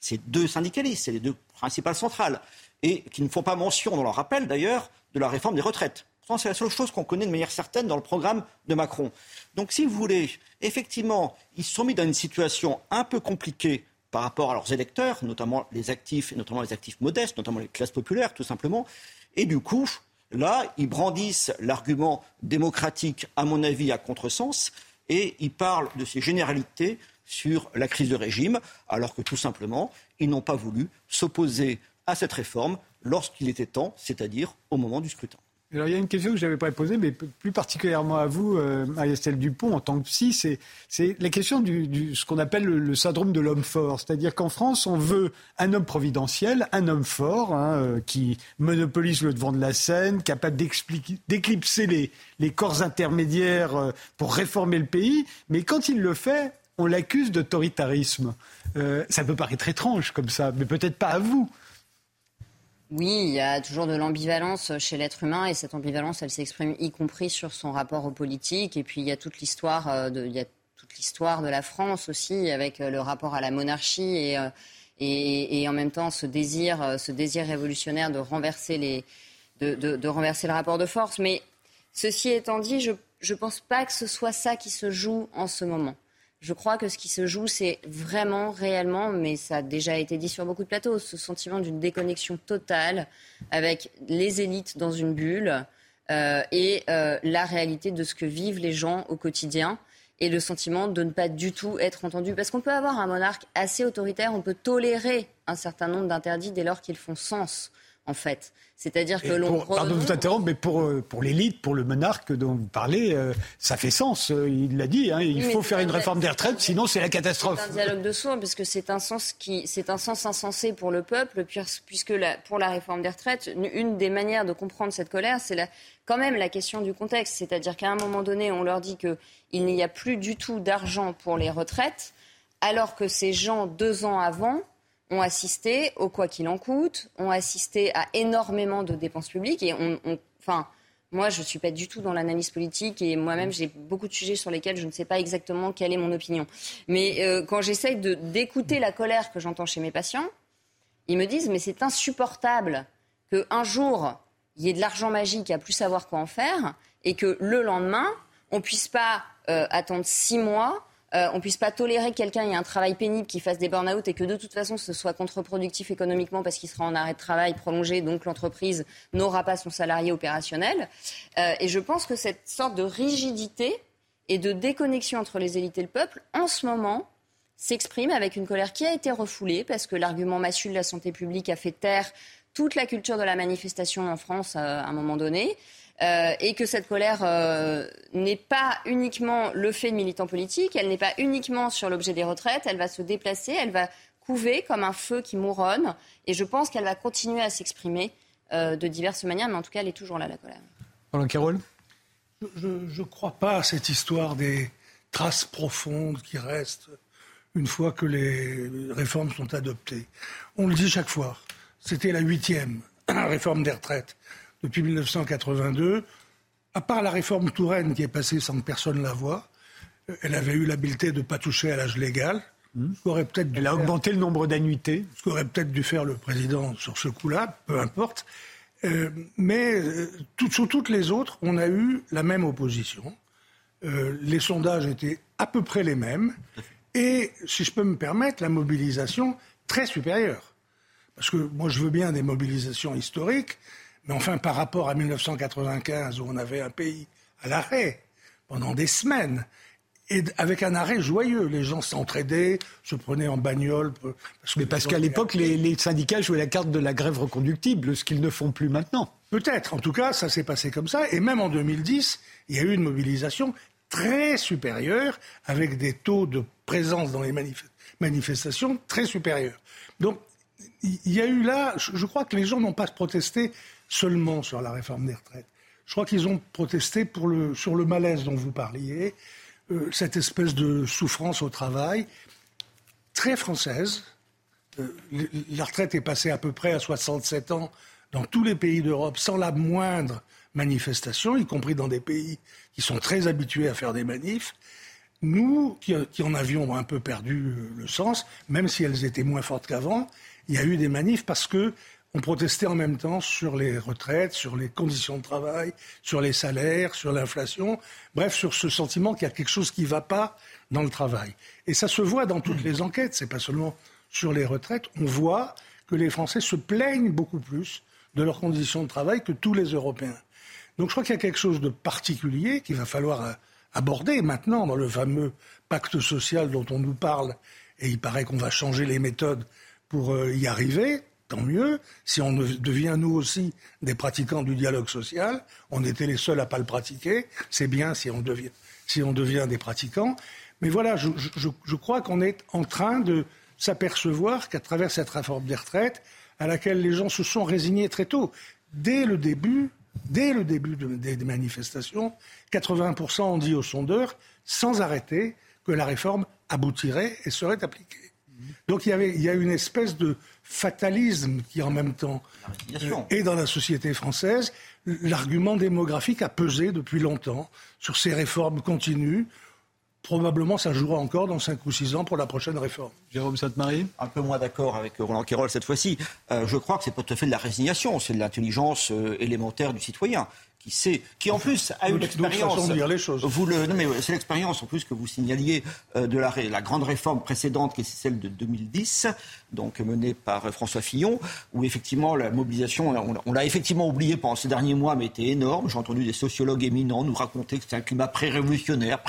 Ces deux syndicalistes, c'est les deux principales centrales, et qui ne font pas mention dans leur rappel d'ailleurs de la réforme des retraites. C'est la seule chose qu'on connaît de manière certaine dans le programme de Macron. Donc, si vous voulez, effectivement, ils se sont mis dans une situation un peu compliquée par rapport à leurs électeurs, notamment les actifs, et notamment les actifs modestes, notamment les classes populaires, tout simplement. Et du coup, là, ils brandissent l'argument démocratique, à mon avis, à contresens, et ils parlent de ces généralités sur la crise de régime, alors que tout simplement, ils n'ont pas voulu s'opposer à cette réforme lorsqu'il était temps, c'est-à-dire au moment du scrutin. Alors, il y a une question que je n'avais pas posée, mais plus particulièrement à vous, euh, Marie-Estelle Dupont, en tant que psy, c'est la question du, ce qu'on appelle le, syndrome de l'homme fort. C'est-à-dire qu'en France, on veut un homme providentiel, un homme fort, hein, euh, qui monopolise le devant de la scène, capable d'éclipser les, les, corps intermédiaires euh, pour réformer le pays. Mais quand il le fait, on l'accuse d'autoritarisme. ça peut paraître étrange comme ça, mais peut-être pas à vous. Oui, il y a toujours de l'ambivalence chez l'être humain et cette ambivalence, elle s'exprime y compris sur son rapport aux politiques. Et puis il y a toute l'histoire euh, de, il y a toute l'histoire de la France aussi avec euh, le rapport à la monarchie et, euh, et, en même temps ce désir, ce désir révolutionnaire de renverser les, de, de, de renverser le rapport de force. Mais ceci étant dit, je ne pense pas que ce soit ça qui se joue en ce moment. Je crois que ce qui se joue, c'est vraiment, réellement, mais ça a déjà été dit sur beaucoup de plateaux, ce sentiment d'une déconnexion totale avec les élites dans une bulle euh, et euh, la réalité de ce que vivent les gens au quotidien et le sentiment de ne pas du tout être entendu. Parce qu'on peut avoir un monarque assez autoritaire, on peut tolérer un certain nombre d'interdits dès lors qu'ils font sens en fait. C'est-à-dire que l'on. Pardon de vous interrompre, mais pour, euh, pour l'élite, pour le monarque dont vous parlez, euh, ça fait sens. Euh, il l'a dit, hein, il faut faire une réforme des retraites, sinon c'est la catastrophe. C'est un dialogue de sourds, parce que c'est un sens qui, c'est un sens insensé pour le peuple, puisque la, pour la réforme des retraites, une des manières de comprendre cette colère, c'est la, quand même la question du contexte. C'est-à-dire qu'à un moment donné, on leur dit qu'il n'y a plus du tout d'argent pour les retraites, alors que ces gens, deux ans avant, ont assisté au quoi qu'il en coûte, ont assisté à énormément de dépenses publiques et on, enfin, moi, je ne suis pas du tout dans l'analyse politique et moi-même, j'ai beaucoup de sujets sur lesquels je ne sais pas exactement quelle est mon opinion. Mais euh, quand j'essaye d'écouter la colère que j'entends chez mes patients, ils me disent mais c'est insupportable qu'un jour, il y ait de l'argent magique à plus savoir quoi en faire et que le lendemain, on ne puisse pas euh, attendre six mois euh, on puisse pas tolérer que quelqu'un ait un travail pénible, qui fasse des burn-out et que de toute façon ce soit contre-productif économiquement parce qu'il sera en arrêt de travail prolongé, donc l'entreprise n'aura pas son salarié opérationnel. Euh, et je pense que cette sorte de rigidité et de déconnexion entre les élites et le peuple, en ce moment, s'exprime avec une colère qui a été refoulée parce que l'argument massu de la santé publique a fait taire toute la culture de la manifestation en France euh, à un moment donné. Euh, et que cette colère euh, n'est pas uniquement le fait de militants politiques, elle n'est pas uniquement sur l'objet des retraites, elle va se déplacer, elle va couver comme un feu qui mouronne, et je pense qu'elle va continuer à s'exprimer euh, de diverses manières, mais en tout cas, elle est toujours là, la colère. Roland Carole? Je ne crois pas à cette histoire des traces profondes qui restent une fois que les réformes sont adoptées. On le dit chaque fois, c'était la huitième réforme des retraites depuis 1982. À part la réforme Touraine qui est passée sans que personne la voie, euh, elle avait eu l'habileté de ne pas toucher à l'âge légal. Hmm. Aurait peut elle a augmenté le nombre d'annuités. Ce qu'aurait peut-être dû faire le président sur ce coup-là, peu importe. mais sur toutes les autres, on a eu la même opposition. les sondages étaient à peu près les mêmes. Et, si je peux me permettre, la mobilisation très supérieure. Parce que moi, je veux bien des mobilisations historiques, mais enfin, par rapport à 1995, où on avait un pays à l'arrêt pendant des semaines, et avec un arrêt joyeux. Les gens s'entraidaient, se prenaient en bagnole. Parce mais parce qu'à l'époque, les, syndicats jouaient la carte de la grève reconductible, ce qu'ils ne font plus maintenant. Peut-être. En tout cas, ça s'est passé comme ça. Et même en 2010, il y a eu une mobilisation très supérieure, avec des taux de présence dans les manifestations très supérieurs. Donc, il y a eu là, je crois que les gens n'ont pas protesté seulement sur la réforme des retraites. Je crois qu'ils ont protesté sur le malaise dont vous parliez, euh, cette espèce de souffrance au travail très française. Euh, la retraite est passée à peu près à 67 ans dans tous les pays d'Europe sans la moindre manifestation, y compris dans des pays qui sont très habitués à faire des manifs. Nous, qui, qui en avions un peu perdu le sens, même si elles étaient moins fortes qu'avant, il y a eu des manifs parce que on protestait en même temps sur les retraites, sur les conditions de travail, sur les salaires, sur l'inflation, bref, sur ce sentiment qu'il y a quelque chose qui ne va pas dans le travail. Et ça se voit dans toutes les enquêtes, c'est pas seulement sur les retraites, on voit que les Français se plaignent beaucoup plus de leurs conditions de travail que tous les Européens. Donc je crois qu'il y a quelque chose de particulier qu'il va falloir euh, aborder maintenant dans le fameux pacte social dont on nous parle, et il paraît qu'on va changer les méthodes pour euh, y arriver tant mieux. Si on devient nous aussi des pratiquants du dialogue social, on était les seuls à pas le pratiquer. C'est bien si on devient, si on devient des pratiquants. Mais voilà, je, je crois qu'on est en train de s'apercevoir qu'à travers cette réforme des retraites, à laquelle les gens se sont résignés très tôt, dès le début, dès le début des manifestations, 80% ont dit aux sondeurs, sans arrêter, que la réforme aboutirait et serait appliquée. Donc il y, avait, il y a une espèce de fatalisme qui en même temps euh, est dans la société française. L'argument démographique a pesé depuis longtemps sur ces réformes continues. Probablement, ça jouera encore dans 5 ou 6 ans pour la prochaine réforme. Jérôme Sainte-Marie Un peu moins d'accord avec Roland Quérol cette fois-ci. Euh, je crois que c'est pas tout à fait de la résignation, c'est de l'intelligence euh, élémentaire du citoyen qui sait, qui en plus a eu l'expérience. Vous le, non mais c'est l'expérience en plus que vous signaliez euh, de la, la, grande réforme précédente, qui est celle de 2010, donc menée par euh, François Fillon, où effectivement la mobilisation, on, l'a effectivement oublié pendant ces derniers mois, mais était énorme. J'ai entendu des sociologues éminents nous raconter que c'était un climat pré-révolutionnaire,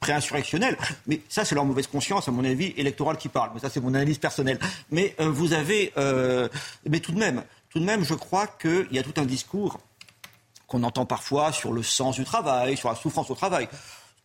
pré-insurrectionnel. Mais ça, c'est leur mauvaise conscience, à mon avis, électorale qui parle. Mais ça, c'est mon analyse personnelle. Mais euh, vous avez, mais tout de même, tout de même, je crois qu'il y a tout un discours qu'on entend parfois sur le sens du travail, sur la souffrance au travail.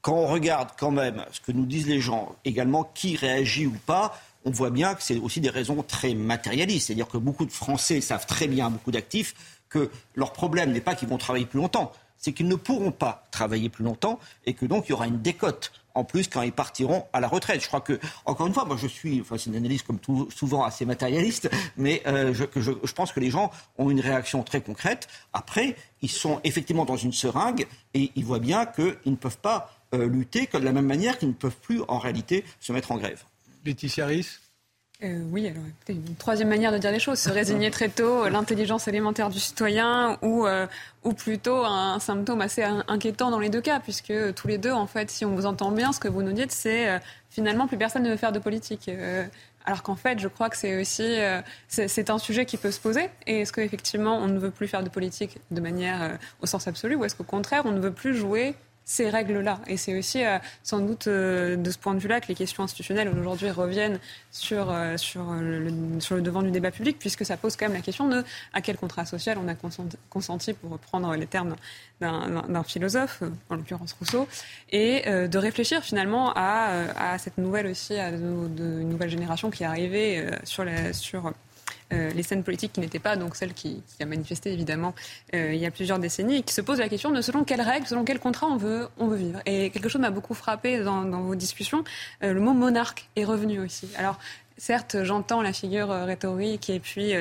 Quand on regarde quand même ce que nous disent les gens, également qui réagit ou pas, on voit bien que c'est aussi des raisons très matérialistes. C'est-à-dire que beaucoup de Français savent très bien, beaucoup d'actifs, que leur problème n'est pas qu'ils vont travailler plus longtemps, c'est qu'ils ne pourront pas travailler plus longtemps et que donc il y aura une décote en plus quand ils partiront à la retraite. Je crois que, encore une fois, moi je suis, enfin c'est une analyse comme souvent assez matérialiste, mais euh, je, pense que les gens ont une réaction très concrète. Après, ils sont effectivement dans une seringue et ils voient bien qu'ils ne peuvent pas euh, lutter de la même manière qu'ils ne peuvent plus en réalité se mettre en grève. Laetitia euh, oui, alors écoutez, une troisième manière de dire les choses, se résigner très tôt, l'intelligence élémentaire du citoyen ou, euh, ou plutôt un symptôme assez inquiétant dans les deux cas, puisque tous les deux, en fait, si on vous entend bien, ce que vous nous dites, c'est euh, finalement plus personne ne veut faire de politique. alors qu'en fait, je crois que c'est aussi c'est un sujet qui peut se poser. Et est-ce qu'effectivement, on ne veut plus faire de politique de manière au sens absolu, ou est-ce qu'au contraire, on ne veut plus jouer ces règles-là. Et c'est aussi euh, sans doute euh, de ce point de vue-là que les questions institutionnelles aujourd'hui reviennent sur, euh, sur, le, devant du débat public, puisque ça pose quand même la question de à quel contrat social on a consenti, pour reprendre les termes d'un philosophe, en l'occurrence Rousseau, et de réfléchir finalement à, à, cette nouvelle aussi, à une nouvelle génération qui est arrivée sur, la, sur euh, les scènes politiques qui n'étaient pas donc celles qui, qui a manifesté évidemment euh, il y a plusieurs décennies et qui se posent la question de selon quelles règles, selon quel contrat on veut, on veut vivre. Et quelque chose m'a beaucoup frappé dans, dans vos discussions, euh, le mot monarque est revenu aussi. Alors Certes, j'entends la figure rhétorique et puis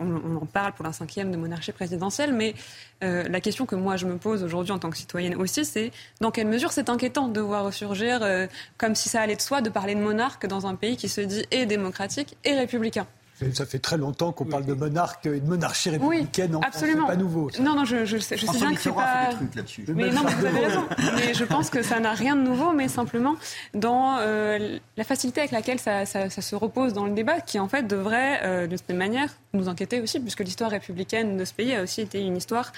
on, en parle pour la cinquième de monarchie présidentielle, mais la question que moi je me pose aujourd'hui en tant que citoyenne aussi, c'est dans quelle mesure c'est inquiétant de voir ressurgir, comme si ça allait de soi, de parler de monarque dans un pays qui se dit et démocratique et républicain. Ça fait très longtemps qu'on parle de monarque et de monarchie républicaine oui, en absolument. France. pas nouveau. Non, non, je, je, sais, je sais bien que c'est pas. Mais non, mais vous avez raison. Mais je pense que ça n'a rien de nouveau, mais simplement dans euh, la facilité avec laquelle ça, ça, ça, se repose dans le débat, qui en fait devrait, euh, de cette manière, nous inquiéter aussi, puisque l'histoire républicaine de ce pays a aussi été une histoire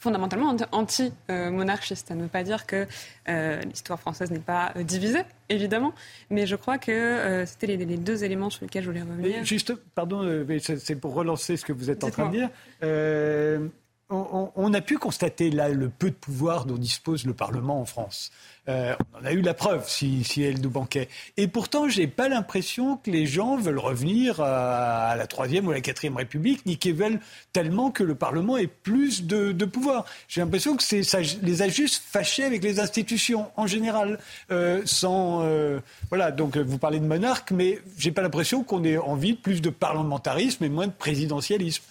fondamentalement anti-monarchiste. Ça ne veut pas dire que euh, l'histoire française n'est pas euh, divisée, évidemment, mais je crois que euh, c'était les, les, deux éléments sur lesquels je voulais revenir. juste, pardon, mais c'est pour relancer ce que vous êtes en train de dire. Euh, on, on, a pu constater là le peu de pouvoir dont dispose le Parlement en France. Euh, on en a eu la preuve si, elle nous manquait. Et pourtant, j'ai pas l'impression que les gens veulent revenir à, à la troisième ou la quatrième République, ni qu'ils veulent tellement que le Parlement ait plus de, pouvoir. J'ai l'impression que ça les a juste fâchés avec les institutions en général, euh, sans euh, voilà. Donc vous parlez de monarque, mais j'ai pas l'impression qu'on ait envie de plus de parlementarisme et moins de présidentialisme.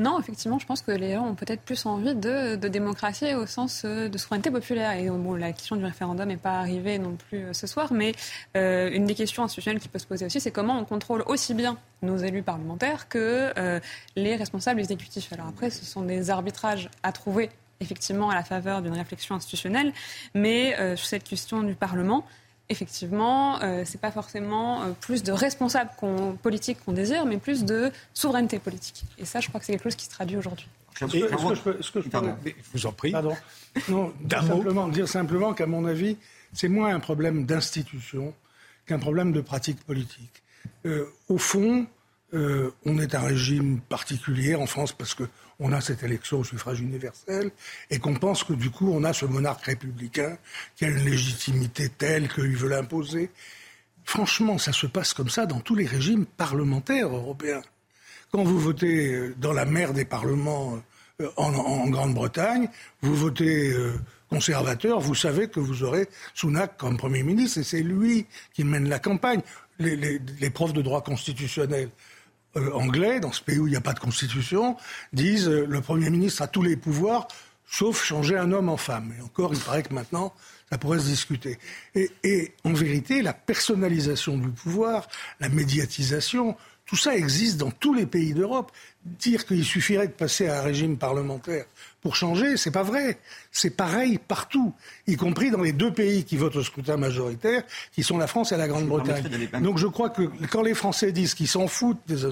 Non, effectivement, je pense que les gens ont peut-être plus envie de, démocratie au sens euh, de souveraineté populaire. Et bon, la question du référendum n'est pas arrivée non plus euh, ce soir, mais euh, une des questions institutionnelles qui peut se poser aussi, c'est comment on contrôle aussi bien nos élus parlementaires que euh, les responsables exécutifs. Alors après, ce sont des arbitrages à trouver effectivement à la faveur d'une réflexion institutionnelle, mais euh, sur cette question du Parlement, effectivement, euh, c'est pas forcément euh, plus de responsables qu politiques qu'on désire, mais plus de souveraineté politique. Et ça, je crois que c'est quelque chose qui se traduit aujourd'hui. Est-ce que je peux, est-ce que je peux je vous en prie. Pardon. Non, dire simplement, dire simplement qu'à mon avis, c'est moins un problème d'institution qu'un problème de pratique politique. Euh, au fond, euh, on est un régime particulier en France parce que on a cette élection au suffrage universel et qu'on pense que du coup on a ce monarque républicain qui a une légitimité telle qu'il veut l'imposer. Franchement, ça se passe comme ça dans tous les régimes parlementaires européens. Quand vous votez dans la mer des parlements euh, en, Grande-Bretagne, vous votez euh, conservateur, vous savez que vous aurez Sunak comme Premier ministre et c'est lui qui mène la campagne. Les profs de droit constitutionnel euh, anglais, dans ce pays où il n'y a pas de constitution, disent euh, le Premier ministre a tous les pouvoirs, sauf changer un homme en femme. Et encore, il paraît que maintenant, ça pourrait se discuter. Et, et en vérité, la personnalisation du pouvoir, la médiatisation, tout ça existe dans tous les pays d'Europe. Dire qu'il suffirait de passer à un régime parlementaire pour changer, c'est pas vrai. C'est pareil partout, y compris dans les deux pays qui votent au scrutin majoritaire, qui sont la France et la Grande-Bretagne. Donc je crois que quand les Français disent qu'ils s'en foutent des,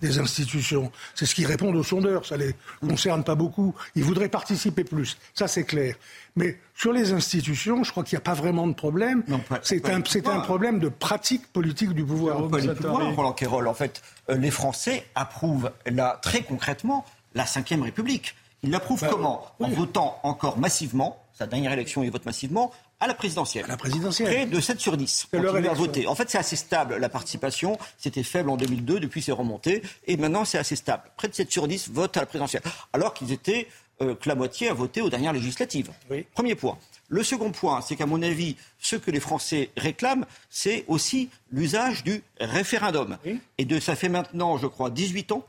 des institutions, c'est ce qu'ils répondent aux sondeurs, ça les concerne pas beaucoup. Ils voudraient participer plus, ça c'est clair. Mais sur les institutions, je crois qu'il n'y a pas vraiment de problème. C'est un, un, problème de pratique politique du pouvoir. Pas du pouvoir, Roland Quérol. En fait, les Français approuvent là, très concrètement la Ve République. Ils l'approuvent bah, comment? oui. En votant encore massivement, sa dernière élection, il vote massivement, à la présidentielle. À la présidentielle. Près de 7 sur 10. Continuer à voter. En fait, c'est assez stable, la participation. C'était faible en 2002, depuis c'est remonté. Et maintenant, c'est assez stable. Près de 7 sur 10 votent à la présidentielle. Alors qu'ils étaient euh, que la moitié à voter aux dernières législatives. Oui. Premier point. Le second point, c'est qu'à mon avis, ce que les Français réclament, c'est aussi l'usage du référendum. Oui. Et de, ça fait maintenant, je crois, 18 ans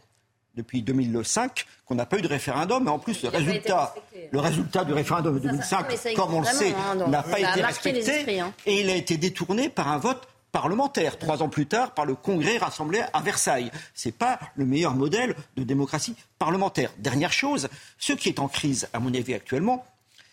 depuis 2005 qu'on n'a pas eu de référendum, mais en plus le résultat, le résultat du référendum de 2005, ça, ça, comme on le sait, hein, n'a pas été respecté esprits, hein. et il a été détourné par un vote parlementaire, trois ans plus tard, par le Congrès rassemblé à Versailles. Ce n'est pas le meilleur modèle de démocratie parlementaire. Dernière chose, ce qui est en crise, à mon avis, actuellement,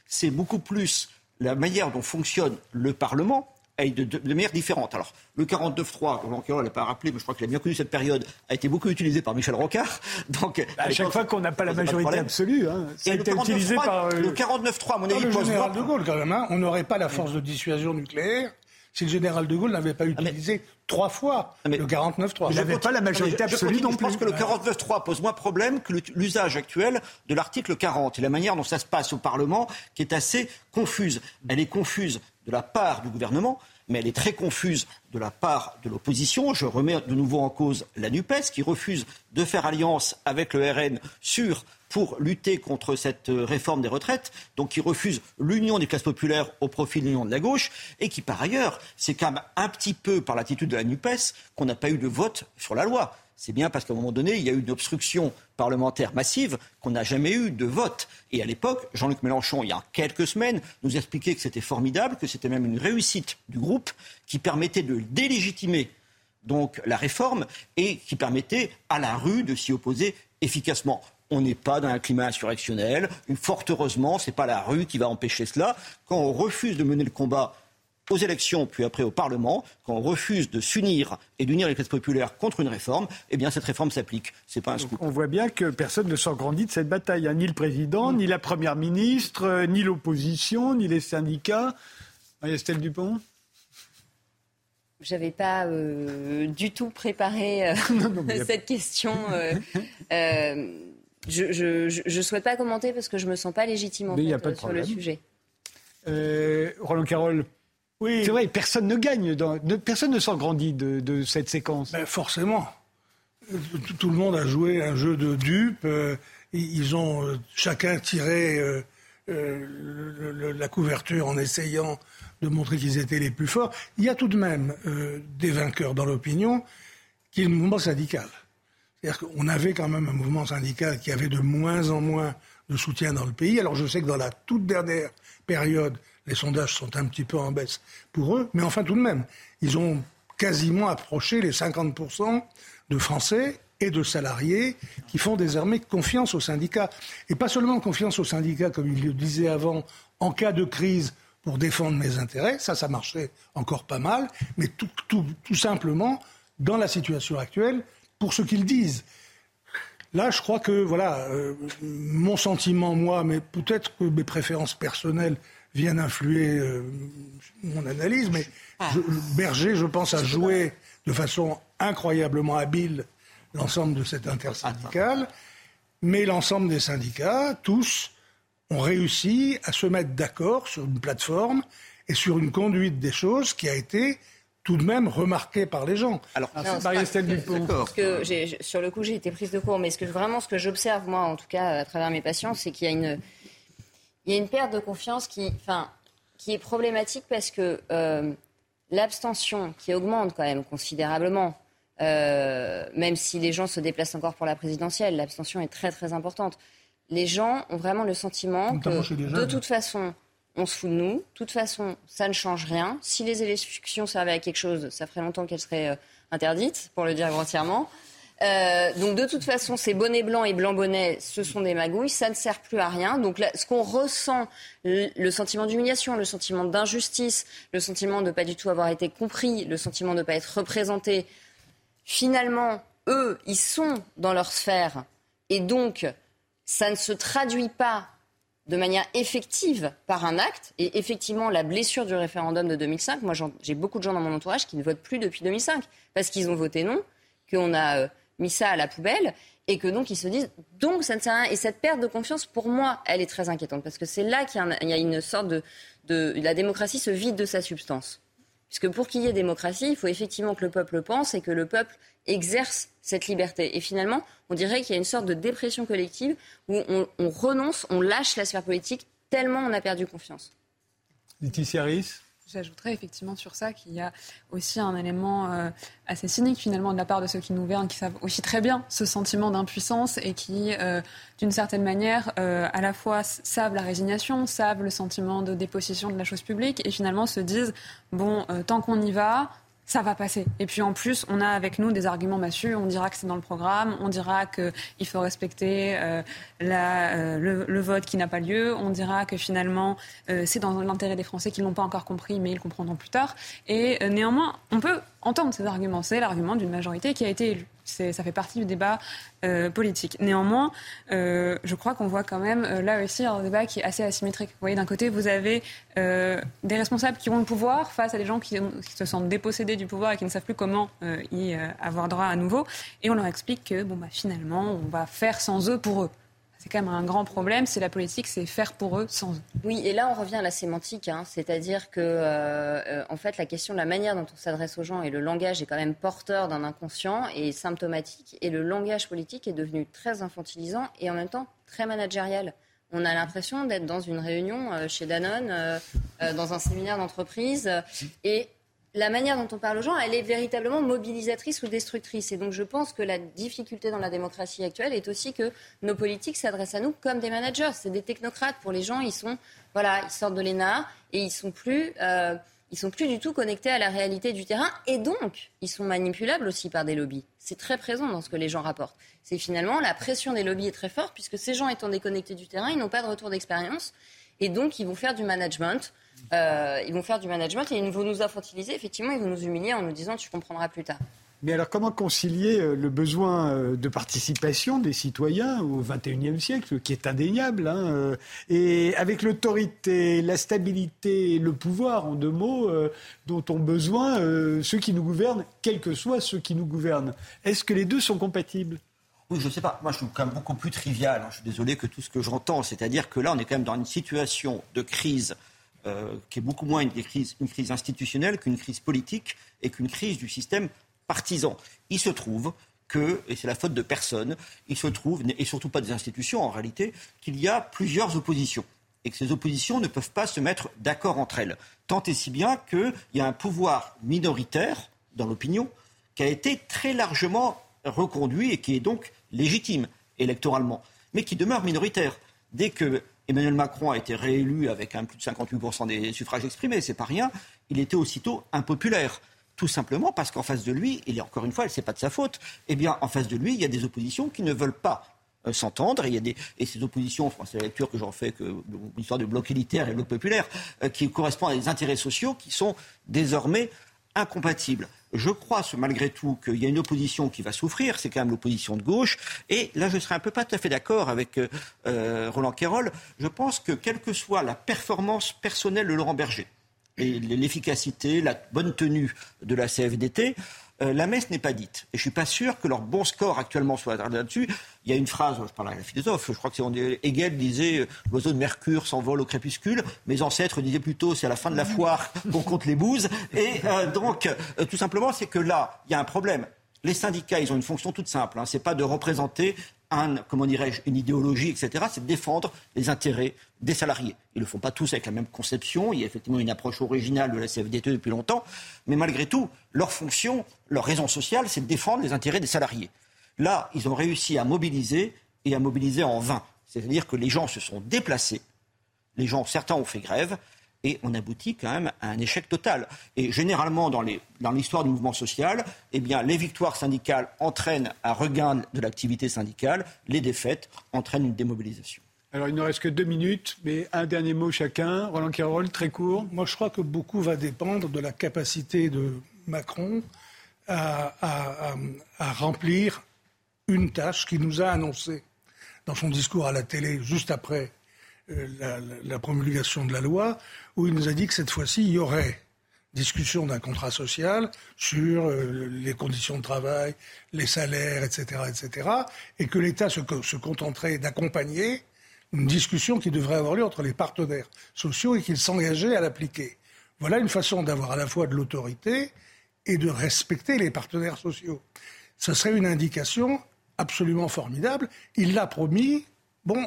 c'est beaucoup plus la manière dont fonctionne le Parlement de, de, de, manière différente. Alors, le 49.3, Roland Quérol l'a pas rappelé, mais je crois qu'il a bien connu cette période, a été beaucoup utilisé par Michel Rocard. Donc, bah, à chaque fois qu'on n'a pas la majorité pas absolue, hein, ça a été utilisé par... Euh... Le 49.3, à mon avis, le général de Gaulle, quand même, hein, on n'aurait pas la force de dissuasion nucléaire si le général de Gaulle n'avait pas utilisé ah, mais... trois fois ah, mais... le 49.3. Il n'avait pas la majorité absolue non plus. Je pense que le 49.3 pose moins problème que l'usage actuel de l'article 40 et la manière dont ça se passe au Parlement, qui est assez confuse. Elle est confuse de la part du gouvernement, mais elle est très confuse de la part de l'opposition. Je remets de nouveau en cause la NUPES, qui refuse de faire alliance avec le RN sur pour lutter contre cette réforme des retraites, donc qui refuse l'union des classes populaires au profit de l'union de la gauche, et qui par ailleurs, c'est quand même un petit peu par l'attitude de la NUPES qu'on n'a pas eu de vote sur la loi. C'est bien parce qu'à un moment donné, il y a eu une obstruction parlementaire massive qu'on n'a jamais eu de vote. Et à l'époque, Jean-Luc Mélenchon, il y a quelques semaines, nous expliquait que c'était formidable, que c'était même une réussite du groupe qui permettait de légitimer donc la réforme et qui permettait à la rue de s'y opposer efficacement. On n'est pas dans un climat insurrectionnel. Fort heureusement, ce n'est pas la rue qui va empêcher cela. Quand on refuse de mener le combat aux élections, puis après au Parlement, quand on refuse de s'unir et d'unir les classes populaires contre une réforme, eh bien cette réforme s'applique. C'est pas un scoop. On voit bien que personne ne s'engrandit de cette bataille. Hein. Ni le président, ni la première ministre, euh, ni l'opposition, ni les syndicats. Estelle Dupont? J'avais pas euh, du tout préparé euh, cette question. je ne souhaite pas commenter parce que je me sens pas légitime en fait, sur le sujet. Roland Carroll, oui. C'est vrai, personne ne gagne, personne ne s'engrandit de, de cette séquence. Ben forcément. Tout, le monde a joué un jeu de dupes. Euh, ils ont euh, chacun tiré euh, la couverture en essayant de montrer qu'ils étaient les plus forts. Il y a tout de même des vainqueurs dans l'opinion qui est le mouvement syndical. C'est-à-dire qu'on avait quand même un mouvement syndical qui avait de moins en moins de soutien dans le pays. Alors je sais que dans la toute dernière période, les sondages sont un petit peu en baisse pour eux, mais enfin tout de même, ils ont quasiment approché les 50% de Français et de salariés qui font désormais confiance aux syndicats. Et pas seulement confiance aux syndicats, comme il le disait avant, en cas de crise pour défendre mes intérêts, ça, ça marchait encore pas mal, mais tout, tout simplement, dans la situation actuelle, pour ce qu'ils disent. Là, je crois que, voilà, euh, mon sentiment, moi, mais peut-être que mes préférences personnelles viennent influer euh, mon analyse, mais ah. Berger, je pense, a joué de façon incroyablement habile l'ensemble de cette intersyndicale, mais l'ensemble des syndicats, tous, ont réussi à se mettre d'accord sur une plateforme et sur une conduite des choses qui a été tout de même remarquée par les gens. Alors, Marie-Estelle Dupont. que sur le coup, j'ai été prise de court, mais ce que, vraiment, ce que j'observe, moi, en tout cas, à travers mes patients, c'est qu'il y a une, il y a une perte de confiance qui, enfin, qui est problématique parce que euh, l'abstention, qui augmente quand même considérablement, euh, même si les gens se déplacent encore pour la présidentielle, l'abstention est très très importante. Les gens ont vraiment le sentiment que de toute façon, on se fout de nous, de toute façon, ça ne change rien. Si les élections servaient à quelque chose, ça ferait longtemps qu'elles seraient euh, interdites, pour le dire grossièrement. Euh, donc de toute façon, ces bonnets blancs et blancs bonnets, ce sont des magouilles, ça ne sert plus à rien. Donc ce qu'on ressent, le, sentiment d'humiliation, le sentiment d'injustice, le sentiment de ne pas du tout avoir été compris, le sentiment de ne pas être représenté, finalement, eux, ils sont dans leur sphère. Et donc, ça ne se traduit pas de manière effective par un acte. Et effectivement, la blessure du référendum de 2005, moi j'ai beaucoup de gens dans mon entourage qui ne votent plus depuis 2005 parce qu'ils ont voté non, qu'on a euh, mis ça à la poubelle et que donc ils se disent donc ça ne sert à rien. Et cette perte de confiance, pour moi, elle est très inquiétante parce que c'est là qu'il y, a une sorte de, de, La démocratie se vide de sa substance. Puisque pour qu'il y ait démocratie, il faut effectivement que le peuple pense et que le peuple exerce cette liberté. Et finalement, on dirait qu'il y a une sorte de dépression collective où on, on renonce, on lâche la sphère politique tellement on a perdu confiance. Laetitia J'ajouterais effectivement sur ça qu'il y a aussi un élément euh, assez cynique finalement de la part de ceux qui nous gouvernent, qui savent aussi très bien ce sentiment d'impuissance et qui, euh, d'une certaine manière, euh, à la fois savent la résignation, savent le sentiment de dépossession de la chose publique et finalement se disent bon, tant qu'on y va, ça va passer. Et puis en plus, on a avec nous des arguments massus. On dira que c'est dans le programme, on dira qu'il faut respecter euh, euh, le, vote qui n'a pas lieu, on dira que finalement euh, c'est dans l'intérêt des Français qui ne l'ont pas encore compris, mais ils comprendront plus tard. Et néanmoins, on peut entendre ces arguments. C'est l'argument d'une majorité qui a été élue ça fait partie du débat euh, politique. Néanmoins, euh, je crois qu'on voit quand même euh, là aussi un débat qui est assez asymétrique. Vous voyez, d'un côté, vous avez des responsables qui ont le pouvoir face à des gens qui, se sentent dépossédés du pouvoir et qui ne savent plus comment y avoir droit à nouveau. Et on leur explique que bon, bah, finalement, on va faire sans eux pour eux c'est quand même un grand problème. C'est la politique, c'est faire pour eux sans eux. Oui, et là on revient à la sémantique, hein. c'est-à-dire que euh, en fait la question de la manière dont on s'adresse aux gens et le langage est quand même porteur d'un inconscient et symptomatique, et le langage politique est devenu très infantilisant et en même temps très managérial. On a l'impression d'être dans une réunion euh, chez Danone, euh, dans un séminaire d'entreprise, et la manière dont on parle aux gens, elle est véritablement mobilisatrice ou destructrice. Et donc je pense que la difficulté dans la démocratie actuelle est aussi que nos politiques s'adressent à nous comme des managers. C'est des technocrates. Pour les gens, ils sont, voilà, ils sortent de l'ENA et ils sont euh, ils sont plus du tout connectés à la réalité du terrain et donc ils sont manipulables aussi par des lobbies. C'est très présent dans ce que les gens rapportent. C'est finalement la pression des lobbies est très forte puisque ces gens étant déconnectés du terrain, ils n'ont pas de retour d'expérience et donc ils vont faire du management. Euh, ils vont faire du management et ils vont nous infantiliser. Effectivement, ils vont nous humilier en nous disant tu comprendras plus tard. Mais alors, comment concilier euh, le besoin euh, de participation des citoyens au XXIe siècle, qui est indéniable, hein, euh, et avec l'autorité, la stabilité, le pouvoir, en deux mots, dont ont besoin ceux qui nous gouvernent, quels que soient ceux qui nous gouvernent? Est-ce que les deux sont compatibles? Oui, je ne sais pas. Moi, je suis quand même beaucoup plus trivial. Hein. Je suis désolé que tout ce que j'entends, c'est-à-dire que là, on est quand même dans une situation de crise qui est beaucoup moins une crise, une crise institutionnelle qu'une crise politique et qu'une crise du système partisans. Il se trouve que, et c'est la faute de personne, il se trouve, et surtout pas des institutions en réalité, qu'il y a plusieurs oppositions et que ces oppositions ne peuvent pas se mettre d'accord entre elles. Tant et si bien qu'il y a un pouvoir minoritaire dans l'opinion qui a été très largement reconduit et qui est donc légitime électoralement, mais qui demeure minoritaire. Dès que Emmanuel Macron a été réélu avec un plus de 58% des suffrages exprimés, c'est pas rien, il était aussitôt impopulaire. Tout simplement parce qu'en face de lui, et encore une fois, ce n'est pas de sa faute, eh bien, en face de lui, il y a des oppositions qui ne veulent pas euh, s'entendre. Et, il y a des, et ces oppositions, c'est la lecture que j'en fais, que l'histoire de bloc élitaire et bloc populaire, euh, qui correspondent à des intérêts sociaux qui sont désormais incompatibles. Je crois malgré tout qu'il y a une opposition qui va souffrir, c'est quand même l'opposition de gauche. Et là, je serais un peu pas tout à fait d'accord avec euh, Roland Quérol. Je pense que quelle que soit la performance personnelle de Laurent Berger, l'efficacité, la bonne tenue de la CFDT, euh, la messe n'est pas dite. Et je ne suis pas sûr que leur bon score actuellement soit là-dessus. Il y a une phrase, je parle à la philosophe, je crois que c'est Hegel disait euh, l'oiseau de Mercure s'envole au crépuscule. Mes ancêtres disaient plutôt c'est à la fin de la foire qu'on compte les bouses. Et euh, donc, tout simplement, c'est que là, il y a un problème. Les syndicats, ils ont une fonction toute simple. Hein. Ce n'est pas de représenter un, comment dirais-je, une idéologie, etc., c'est de défendre les intérêts des salariés. Ils ne le font pas tous avec la même conception. Il y a effectivement une approche originale de la CFDT depuis longtemps. Mais malgré tout, leur fonction, leur raison sociale, c'est de défendre les intérêts des salariés. Là, ils ont réussi à mobiliser et à mobiliser en vain. C'est-à-dire que les gens se sont déplacés. Les gens, certains ont fait grève et on aboutit quand même à un échec total. Et généralement, dans, l'histoire du mouvement social, eh bien, les victoires syndicales entraînent un regain de l'activité syndicale, les défaites entraînent une démobilisation. Alors, il ne reste que deux minutes, mais un dernier mot chacun. Roland Quérol, très court. Moi, je crois que beaucoup va dépendre de la capacité de Macron à, à remplir une tâche qu'il nous a annoncée dans son discours à la télé juste après euh, la, promulgation de la loi, où il nous a dit que cette fois-ci, il y aurait discussion d'un contrat social sur euh, les conditions de travail, les salaires, etc., etc., et que l'État se, contenterait d'accompagner une discussion qui devrait avoir lieu entre les partenaires sociaux et qu'il s'engageait à l'appliquer. Voilà une façon d'avoir à la fois de l'autorité et de respecter les partenaires sociaux. Ce serait une indication absolument formidable. Il l'a promis. Bon,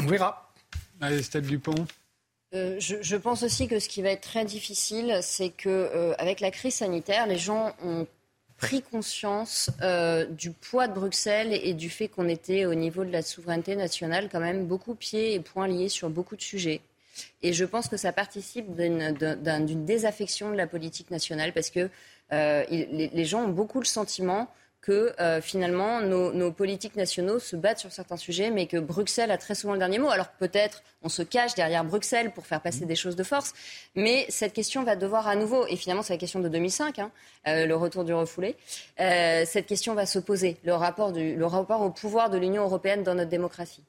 on verra. Dupont. Euh, je, pense aussi que ce qui va être très difficile, c'est que euh, avec la crise sanitaire, les gens ont pris conscience euh, du poids de Bruxelles et du fait qu'on était au niveau de la souveraineté nationale quand même beaucoup pieds et poings liés sur beaucoup de sujets. Et je pense que ça participe d'une désaffection de la politique nationale parce que les gens ont beaucoup le sentiment que euh, finalement nos, politiques nationaux se battent sur certains sujets, mais que Bruxelles a très souvent le dernier mot. Alors peut-être on se cache derrière Bruxelles pour faire passer des choses de force, mais cette question va devoir à nouveau, et finalement c'est la question de 2005, hein, euh, le retour du refoulé, euh, cette question va se poser, le rapport, du, le rapport au pouvoir de l'Union européenne dans notre démocratie.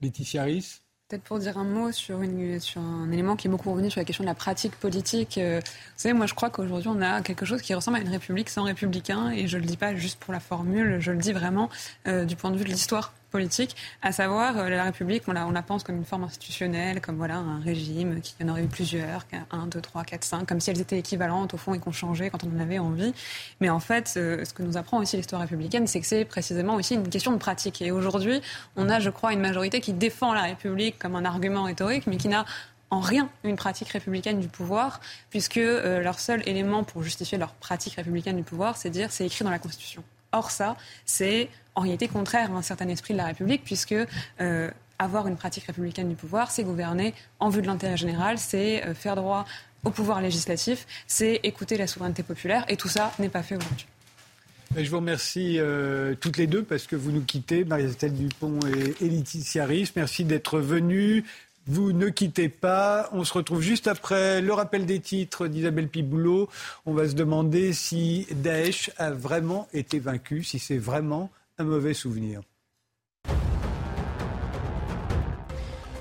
Laetitia Ries Peut-être pour dire un mot sur, une, sur, un élément qui est beaucoup revenu sur la question de la pratique politique. Euh, vous savez, moi je crois qu'aujourd'hui on a quelque chose qui ressemble à une république sans républicain, et je ne le dis pas juste pour la formule, je le dis vraiment euh, du point de vue de l'histoire politique, à savoir euh, la République, on la, pense comme une forme institutionnelle, comme voilà un régime qui en aurait eu plusieurs, un, deux, trois, quatre, cinq, comme si elles étaient équivalentes au fond et qu'on changeait quand on en avait envie. Mais en fait, euh, ce que nous apprend aussi l'histoire républicaine, c'est que c'est précisément aussi une question de pratique. Et aujourd'hui, on a, je crois, une majorité qui défend la République comme un argument rhétorique, mais qui n'a en rien une pratique républicaine du pouvoir, puisque euh, leur seul élément pour justifier leur pratique républicaine du pouvoir, c'est dire c'est écrit dans la Constitution. Or, ça, c'est en réalité contraire à un certain esprit de la République, puisque euh, avoir une pratique républicaine du pouvoir, c'est gouverner en vue de l'intérêt général, c'est euh, faire droit au pouvoir législatif, c'est écouter la souveraineté populaire. Et tout ça n'est pas fait aujourd'hui. Je vous remercie euh, toutes les deux parce que vous nous quittez, Marie-Estelle Dupont et, et Merci d'être venues. Vous ne quittez pas. On se retrouve juste après le rappel des titres d'Isabelle Piboulot. On va se demander si Daesh a vraiment été vaincu, si c'est vraiment un mauvais souvenir.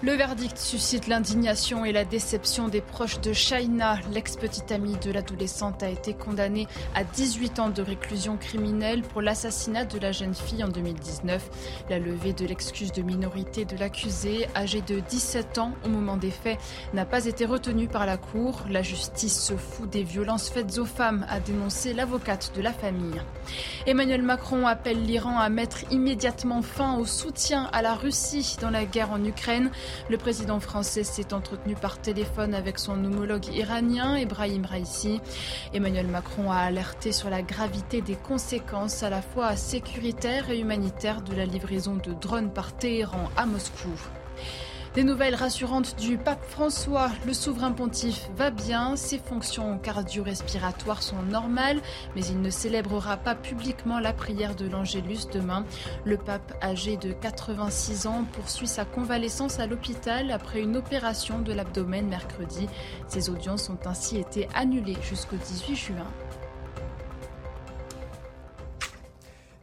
Le verdict suscite l'indignation et la déception des proches de Shaina. L'ex-petite amie de l'adolescente a été condamnée à 18 ans de réclusion criminelle pour l'assassinat de la jeune fille en 2019. La levée de l'excuse de minorité de l'accusé, âgé de 17 ans au moment des faits, n'a pas été retenue par la Cour. La justice se fout des violences faites aux femmes, a dénoncé l'avocate de la famille. Emmanuel Macron appelle l'Iran à mettre immédiatement fin au soutien à la Russie dans la guerre en Ukraine. Le président français s'est entretenu par téléphone avec son homologue iranien, Ebrahim Raisi. Emmanuel Macron a alerté sur la gravité des conséquences à la fois sécuritaires et humanitaires de la livraison de drones par Téhéran à Moscou. Des nouvelles rassurantes du pape François. Le souverain pontife va bien, ses fonctions cardio-respiratoires sont normales, mais il ne célébrera pas publiquement la prière de l'Angélus demain. Le pape, âgé de 86 ans, poursuit sa convalescence à l'hôpital après une opération de l'abdomen mercredi. Ses audiences ont ainsi été annulées jusqu'au 18 juin.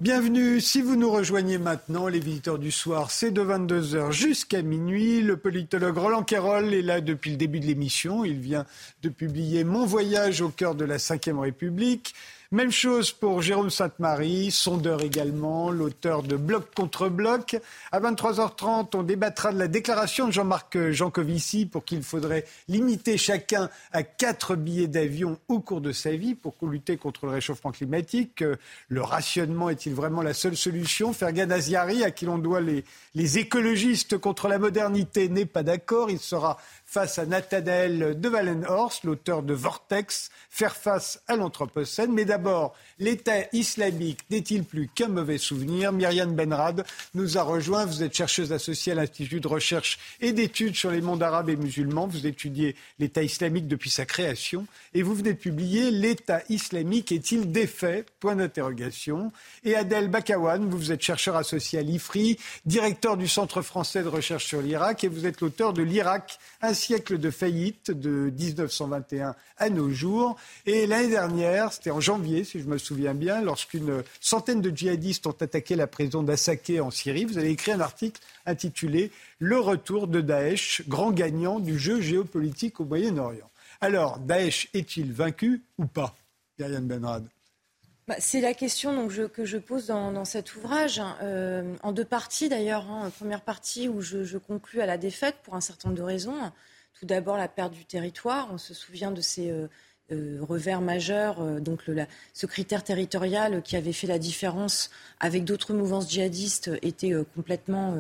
Bienvenue, si vous nous rejoignez maintenant, les visiteurs du soir, c'est de 22h jusqu'à minuit. Le politologue Roland Quérol est là depuis le début de l'émission. Il vient de publier Mon voyage au cœur de la Ve République. Même chose pour Jérôme Sainte-Marie, sondeur également, l'auteur de Bloc contre Bloc. À 23h30, on débattra de la déclaration de Jean-Marc Jancovici pour qu'il faudrait limiter chacun à quatre billets d'avion au cours de sa vie pour lutter contre le réchauffement climatique. Le rationnement est-il vraiment la seule solution? Fergan Aziari, à qui l'on doit les, écologistes contre la modernité, n'est pas d'accord. Il sera face à Nathanael de Wallenhorst, l'auteur de Vortex, faire face à l'Anthropocène. Mais d'abord, l'État islamique n'est-il plus qu'un mauvais souvenir? Myriam Benrad nous a rejoint. Vous êtes chercheuse associée à l'Institut de recherche et d'études sur les mondes arabes et musulmans. Vous étudiez l'État islamique depuis sa création et vous venez de publier L'État islamique est-il défait? Point d'interrogation. Et Adèle Bakawan, vous êtes chercheur associé à l'IFRI, directeur du Centre français de recherche sur l'Irak et vous êtes l'auteur de l'Irak, siècle de faillite de 1921 à nos jours. Et l'année dernière, c'était en janvier, si je me souviens bien, lorsqu'une centaine de djihadistes ont attaqué la prison d'Assaké en Syrie, vous avez écrit un article intitulé Le retour de Daesh, grand gagnant du jeu géopolitique au Moyen-Orient. Alors, Daesh est-il vaincu ou pas Yann Benrad? Bah, c'est la question que je pose dans, cet ouvrage, hein. euh, en deux parties d'ailleurs. Hein. Première partie où je, je, conclus à la défaite pour un certain nombre de raisons. Tout d'abord, la perte du territoire. On se souvient de ces euh, euh, revers majeurs, donc ce critère territorial qui avait fait la différence avec d'autres mouvances djihadistes était complètement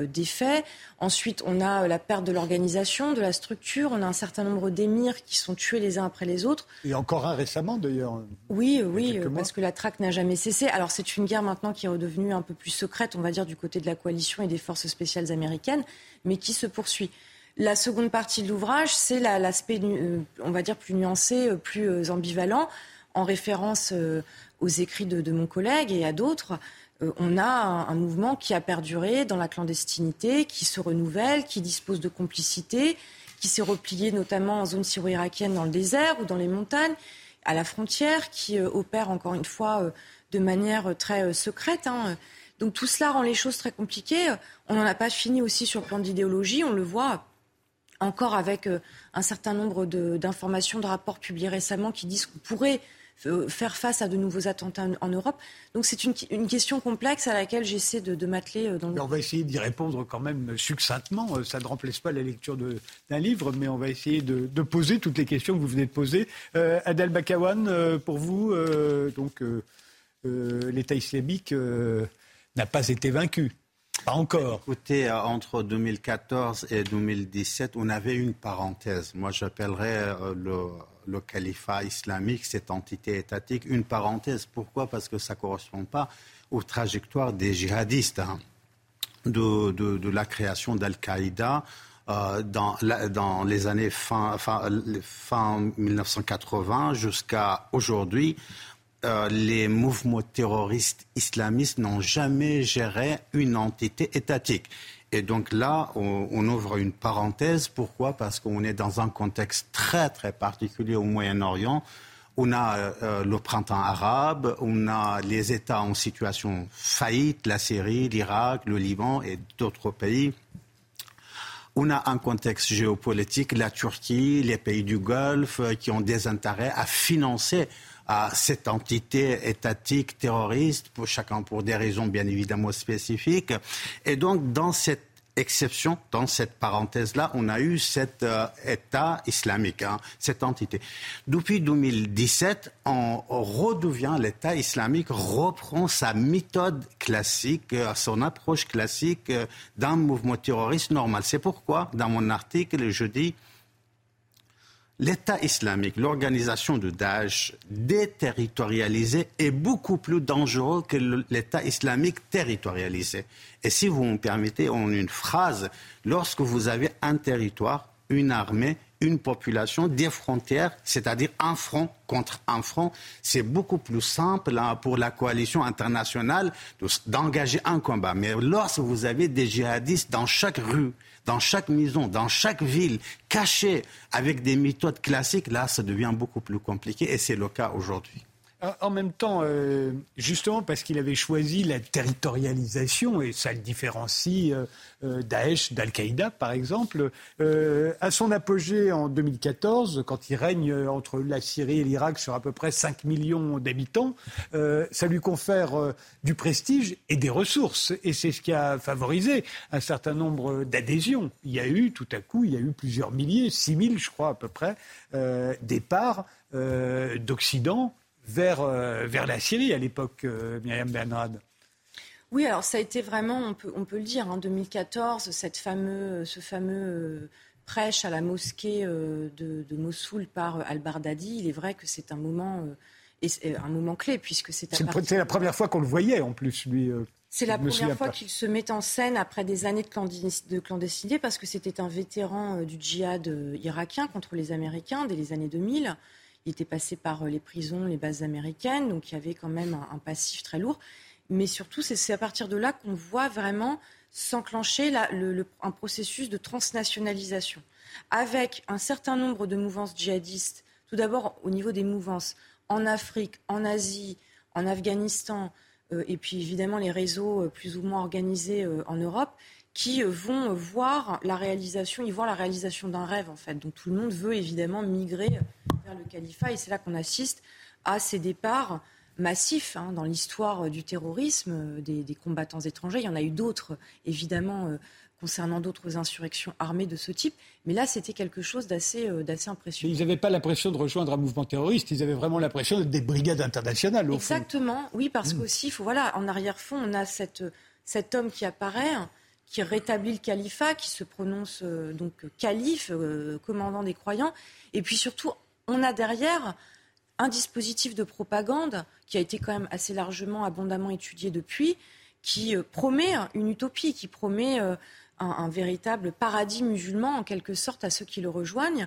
euh, des faits. Ensuite, on a euh, la perte de l'organisation, de la structure. On a un certain nombre d'émirs qui sont tués les uns après les autres. Et encore un récemment, d'ailleurs. Oui, oui, parce que la traque n'a jamais cessé. Alors, c'est une guerre maintenant qui est redevenue un peu plus secrète, on va dire, du côté de la coalition et des forces spéciales américaines, mais qui se poursuit. La seconde partie de l'ouvrage, c'est l'aspect, euh, on va dire, plus nuancé, plus ambivalent, en référence aux écrits de mon collègue et à d'autres, euh, on a un, mouvement qui a perduré dans la clandestinité, qui se renouvelle, qui dispose de complicité, qui s'est replié notamment en zone syro-irakienne dans le désert ou dans les montagnes, à la frontière, qui euh, opère encore une fois euh, de manière très secrète. Hein. Donc tout cela rend les choses très compliquées. On n'en a pas fini aussi sur le plan d'idéologie, on le voit encore avec un certain nombre d'informations, de, rapports publiés récemment qui disent qu'on pourrait euh, faire face à de nouveaux attentats en, Europe. Donc c'est une, question complexe à laquelle j'essaie de, m'atteler euh, dans le... On va essayer d'y répondre quand même succinctement. Euh, ça ne remplace pas la lecture d'un livre, mais on va essayer de, poser toutes les questions que vous venez de poser. Adel Bakawan, pour vous, donc l'État islamique n'a pas été vaincu. Pas encore. Écoutez, entre 2014 et 2017, on avait une parenthèse. Moi, j'appellerais le le califat islamique, cette entité étatique, une parenthèse. Pourquoi? Parce que ça ne correspond pas aux trajectoires des djihadistes. Hein. De, la création d'Al-Qaïda dans, dans, les années fin 1980 jusqu'à aujourd'hui, les mouvements terroristes islamistes n'ont jamais géré une entité étatique. Et donc là, on, ouvre une parenthèse. Pourquoi? Parce qu'on est dans un contexte très très particulier au Moyen-Orient. On a euh, le printemps arabe, on a les États en situation faillite, la Syrie, l'Irak, le Liban et d'autres pays. On a un contexte géopolitique, la Turquie, les pays du Golfe, euh, qui ont des intérêts à financer à cette entité étatique terroriste, pour chacun pour des raisons bien évidemment spécifiques. Et donc, dans cette exception, dans cette parenthèse-là, on a eu cet euh, État islamique, hein, cette entité. Depuis 2017, on redevient l'État islamique, reprend sa méthode classique, euh, son approche classique euh, d'un mouvement terroriste normal. C'est pourquoi, dans mon article, je dis l'État islamique, l'organisation de Daesh déterritorialisée est beaucoup plus dangereux que l'État islamique territorialisé. Et si vous me permettez, en une phrase, lorsque vous avez un territoire, une armée, une population, des frontières, c'est-à-dire un front contre un front, c'est beaucoup plus simple hein, pour la coalition internationale d'engager un combat. Mais lorsque vous avez des djihadistes dans chaque rue, dans chaque maison, dans chaque ville, cachés avec des méthodes classiques, là, ça devient beaucoup plus compliqué et c'est le cas aujourd'hui. En même temps, euh, justement parce qu'il avait choisi la territorialisation, et ça le différencie euh, euh, Daesh d'Al-Qaïda, par exemple, à son apogée en 2014, quand il règne entre la Syrie et l'Irak sur à peu près 5 millions d'habitants, ça lui confère du prestige et des ressources. Et c'est ce qui a favorisé un certain nombre d'adhésions. Il y a eu, tout à coup, il y a eu plusieurs milliers, 6 000, je crois, à peu près, départs d'Occident vers, euh, vers la Syrie à l'époque, euh, Myriam Bernard. Oui, alors ça a été vraiment, on peut, on peut le dire, en 2014, cette fameux, ce fameux euh, prêche à la mosquée de, Mossoul par al-Bardadi. Il est vrai que c'est un moment, un moment clé, puisque c'est C'est la première fois qu'on le voyait, en plus, lui. C'est la première fois qu'il se met en scène après des années de clandestinité, parce que c'était un vétéran du djihad irakien contre les Américains dès les années 2000. Il était passé par euh, les prisons, les bases américaines, donc il y avait quand même un, passif très lourd. Mais surtout, c'est à partir de là qu'on voit vraiment s'enclencher un processus de transnationalisation, avec un certain nombre de mouvances djihadistes, tout d'abord au niveau des mouvances en Afrique, en Asie, en Afghanistan, euh, et puis évidemment les réseaux euh, plus ou moins organisés en Europe, qui vont voir la réalisation, ils voient la réalisation d'un rêve en fait. Donc tout le monde veut évidemment migrer le califat. Et c'est là qu'on assiste à ces départs massifs hein, dans l'histoire du terrorisme, euh, des, combattants étrangers. Il y en a eu d'autres, évidemment, euh, concernant d'autres insurrections armées de ce type. Mais là, c'était quelque chose d'assez euh, impressionnant. ils n'avaient pas l'impression de rejoindre un mouvement terroriste, ils avaient vraiment l'impression d'être des brigades internationales. Au Exactement, oui, parce mmh. qu'aussi, voilà, en arrière-fond, on a cette, cet homme qui apparaît qui rétablit le califat, qui se prononce donc calife, commandant des croyants, et puis surtout on a derrière un dispositif de propagande qui a été quand même assez largement, abondamment étudié depuis, qui euh, promet une utopie, qui promet euh, un, véritable paradis musulman en quelque sorte à ceux qui le rejoignent.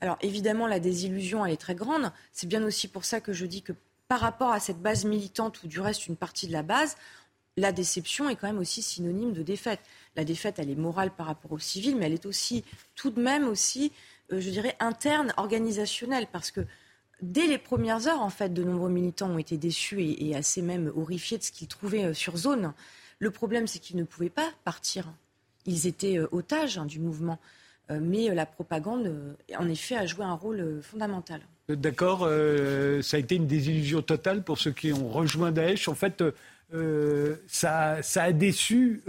Alors évidemment, la désillusion, elle est très grande. C'est bien aussi pour ça que je dis que par rapport à cette base militante ou du reste une partie de la base, la déception est quand même aussi synonyme de défaite. La défaite, elle est morale par rapport aux civils, mais elle est aussi tout de même aussi je dirais, interne, organisationnelle, parce que dès les premières heures, en fait, de nombreux militants ont été déçus et, assez même horrifiés de ce qu'ils trouvaient euh, sur zone. Le problème, c'est qu'ils ne pouvaient pas partir. Ils étaient euh, otages hein, du mouvement. mais la propagande, en effet, a joué un rôle fondamental. D'accord, ça a été une désillusion totale pour ceux qui ont rejoint Daesh. En fait, ça, a déçu,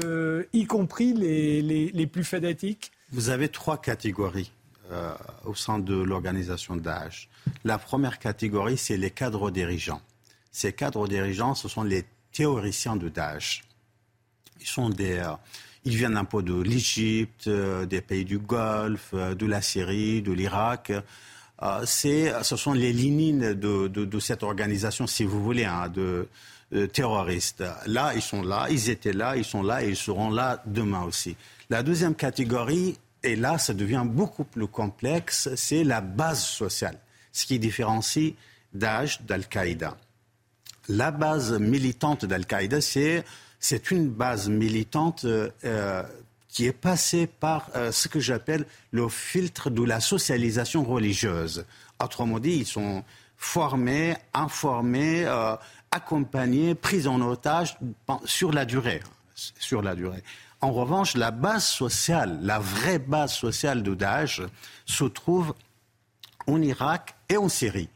y compris les, les plus fanatiques. Vous avez trois catégories euh, au sein de l'organisation Daesh. La première catégorie, c'est les cadres dirigeants. Ces cadres dirigeants, ce sont les théoriciens de Daesh. Ils sont des, euh, ils viennent un peu de l'Égypte, euh, des pays du Golfe, de la Syrie, de l'Irak. ce sont les lignes de, de, cette organisation, si vous voulez, hein, de, terroristes. Là, ils sont là, ils étaient là, ils sont là et ils seront là demain aussi. La deuxième catégorie, et là, ça devient beaucoup plus complexe, c'est la base sociale, ce qui différencie Daesh d'Al-Qaïda. La base militante d'Al-Qaïda, c'est, une base militante euh, qui est passée par euh, ce que j'appelle le filtre de la socialisation religieuse. Autrement dit, ils sont formés, informés, euh, accompagnés, pris en otage sur la durée. Sur la durée. En revanche, la base sociale, la vraie base sociale de Daesh se trouve en Irak et en Syrie.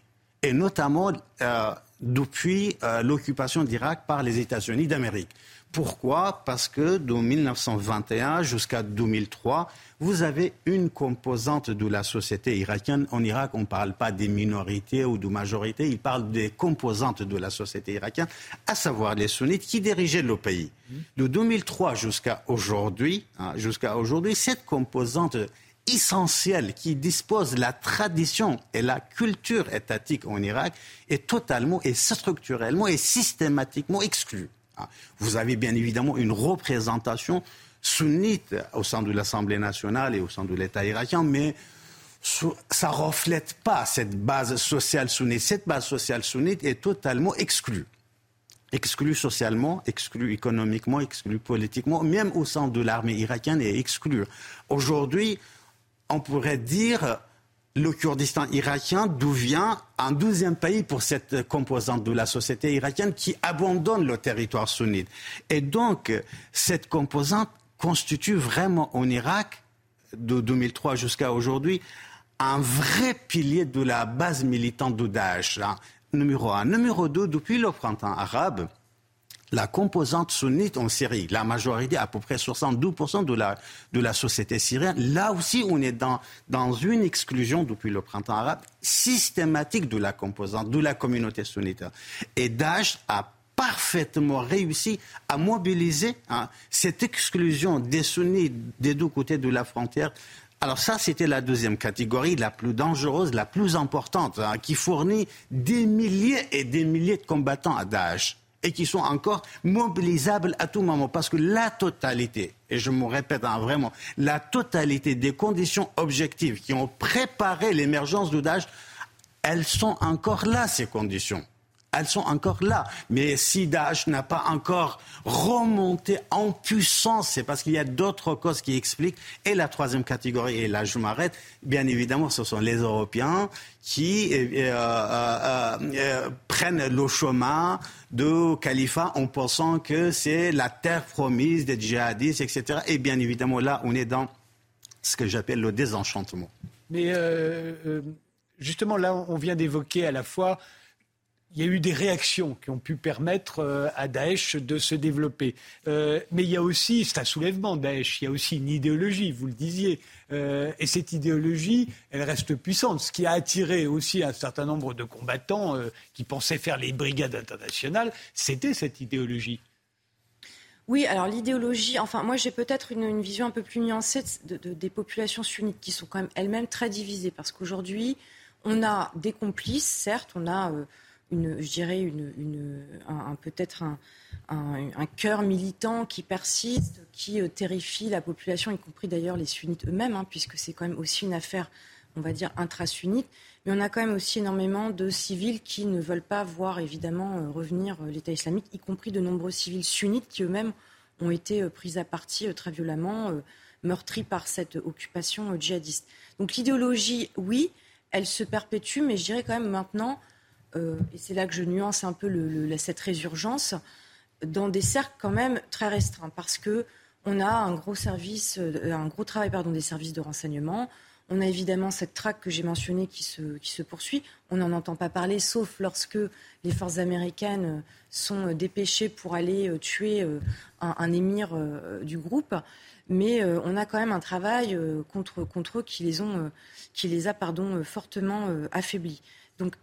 Et notamment euh, depuis euh, l'occupation d'Irak par les États-Unis d'Amérique. Pourquoi Parce que de 1921 jusqu'à 2003, vous avez une composante de la société irakienne. En Irak, on ne parle pas des minorités ou de majorités, il parle des composantes de la société irakienne, à savoir les sunnites qui dirigeaient le pays. De 2003 jusqu'à aujourd'hui, hein, jusqu'à aujourd'hui, cette composante essentielle qui dispose la tradition et la culture étatique en Irak est totalement et structurellement et systématiquement exclue. Ah, vous avez bien évidemment une représentation sunnite au sein de l'Assemblée nationale et au sein de l'État irakien, mais ça ne reflète pas cette base sociale sunnite. Cette base sociale sunnite est totalement exclue. Exclue socialement, exclue économiquement, exclue politiquement, même au sein de l'armée irakienne est exclue. Aujourd'hui, on pourrait dire le Kurdistan irakien devient un douzième pays pour cette composante de la société irakienne qui abandonne le territoire sunnite. Et donc, cette composante constitue vraiment en Irak, de 2003 jusqu'à aujourd'hui, un vrai pilier de la base militante de Daesh. Hein. Numéro un. Numéro deux, depuis le printemps arabe, la composante sunnite en Syrie, la majorité, à peu près 72% de la, de la société syrienne, là aussi, on est dans, dans une exclusion depuis le printemps arabe systématique de la composante, de la communauté sunnite. Et Daesh a parfaitement réussi à mobiliser hein, cette exclusion des sunnites des deux côtés de la frontière. Alors ça, c'était la deuxième catégorie, la plus dangereuse, la plus importante, hein, qui fournit des milliers et des milliers de combattants à Daesh et qui sont encore mobilisables à tout moment. Parce que la totalité, et je me répète hein, vraiment, la totalité des conditions objectives qui ont préparé l'émergence Daesh, elles sont encore là, ces conditions elles sont encore là. Mais si Daesh n'a pas encore remonté en puissance, c'est parce qu'il y a d'autres causes qui expliquent. Et la troisième catégorie, et là je m'arrête, bien évidemment, ce sont les Européens qui euh, euh, euh, prennent le chemin de califat en pensant que c'est la terre promise des djihadistes, etc. Et bien évidemment, là, on est dans ce que j'appelle le désenchantement. Mais justement, là, on vient d'évoquer à la fois il y a eu des réactions qui ont pu permettre euh, à Daesh de se développer. Euh, mais il y a aussi, c'est un soulèvement Daesh, il y a aussi une idéologie, vous le disiez. Euh, et cette idéologie, elle reste puissante. Ce qui a attiré aussi un certain nombre de combattants qui pensaient faire les brigades internationales, c'était cette idéologie. Oui, alors l'idéologie, enfin moi j'ai peut-être une, vision un peu plus nuancée des populations sunnites qui sont quand même elles-mêmes très divisées parce qu'aujourd'hui on a des complices, certes, on a une, je dirais, une, un, peut-être un, un, cœur militant qui persiste, qui euh, terrifie la population, y compris d'ailleurs les sunnites eux-mêmes, hein, puisque c'est quand même aussi une affaire, on va dire, intra-sunnite. Mais on a quand même aussi énormément de civils qui ne veulent pas voir, évidemment, euh, revenir euh, l'État islamique, y compris de nombreux civils sunnites qui eux-mêmes ont été pris à partie très violemment, meurtris par cette occupation djihadiste. Donc l'idéologie, oui, elle se perpétue, mais je dirais quand même maintenant et c'est là que je nuance un peu cette résurgence, dans des cercles quand même très restreints, parce que on a un gros service, euh, un gros travail pardon, des services de renseignement. On a évidemment cette traque que j'ai mentionnée qui se, qui se poursuit. On n'en entend pas parler, sauf lorsque les forces américaines sont dépêchées pour aller tuer un, émir du groupe. Mais on a quand même un travail contre, contre eux qui les, ont, qui les a pardon, fortement affaiblis. Donc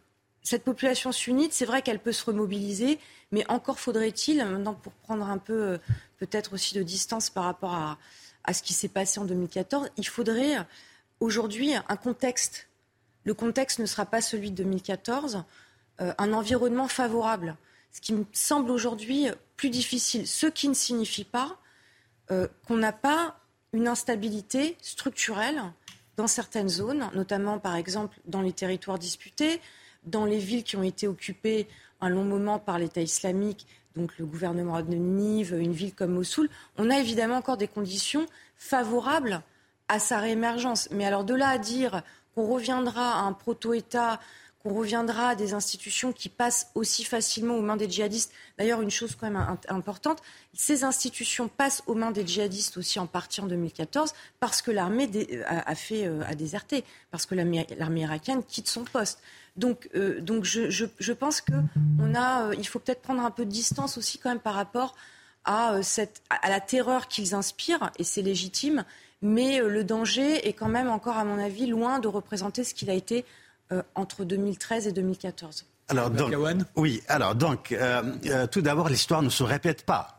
cette population sunnite, c'est vrai qu'elle peut se remobiliser, mais encore faudrait-il, maintenant pour prendre un peu euh, peut-être aussi de distance par rapport à, ce qui s'est passé en 2014, il faudrait aujourd'hui un contexte. Le contexte ne sera pas celui de 2014, euh, un environnement favorable, ce qui me semble aujourd'hui plus difficile, ce qui ne signifie pas euh, qu'on n'a pas une instabilité structurelle dans certaines zones, notamment par exemple dans les territoires disputés, dans les villes qui ont été occupées un long moment par l'État islamique, donc le gouvernement de Nive, une ville comme Mossoul, on a évidemment encore des conditions favorables à sa réémergence. Mais alors de là à dire qu'on reviendra à un proto-État qu'on reviendra à des institutions qui passent aussi facilement aux mains des djihadistes. D'ailleurs, une chose quand même importante, ces institutions passent aux mains des djihadistes aussi en partie en 2014 parce que l'armée a, fait euh, a déserté, parce que l'armée irakienne quitte son poste. Donc, euh, donc je, je, pense qu'il euh, il faut peut-être prendre un peu de distance aussi quand même par rapport à, cette, à la terreur qu'ils inspirent, et c'est légitime, mais le danger est quand même encore, à mon avis, loin de représenter ce qu'il a été euh, entre 2013 et 2014. Alors donc, oui, alors donc, euh, euh, tout d'abord, l'histoire ne se répète pas.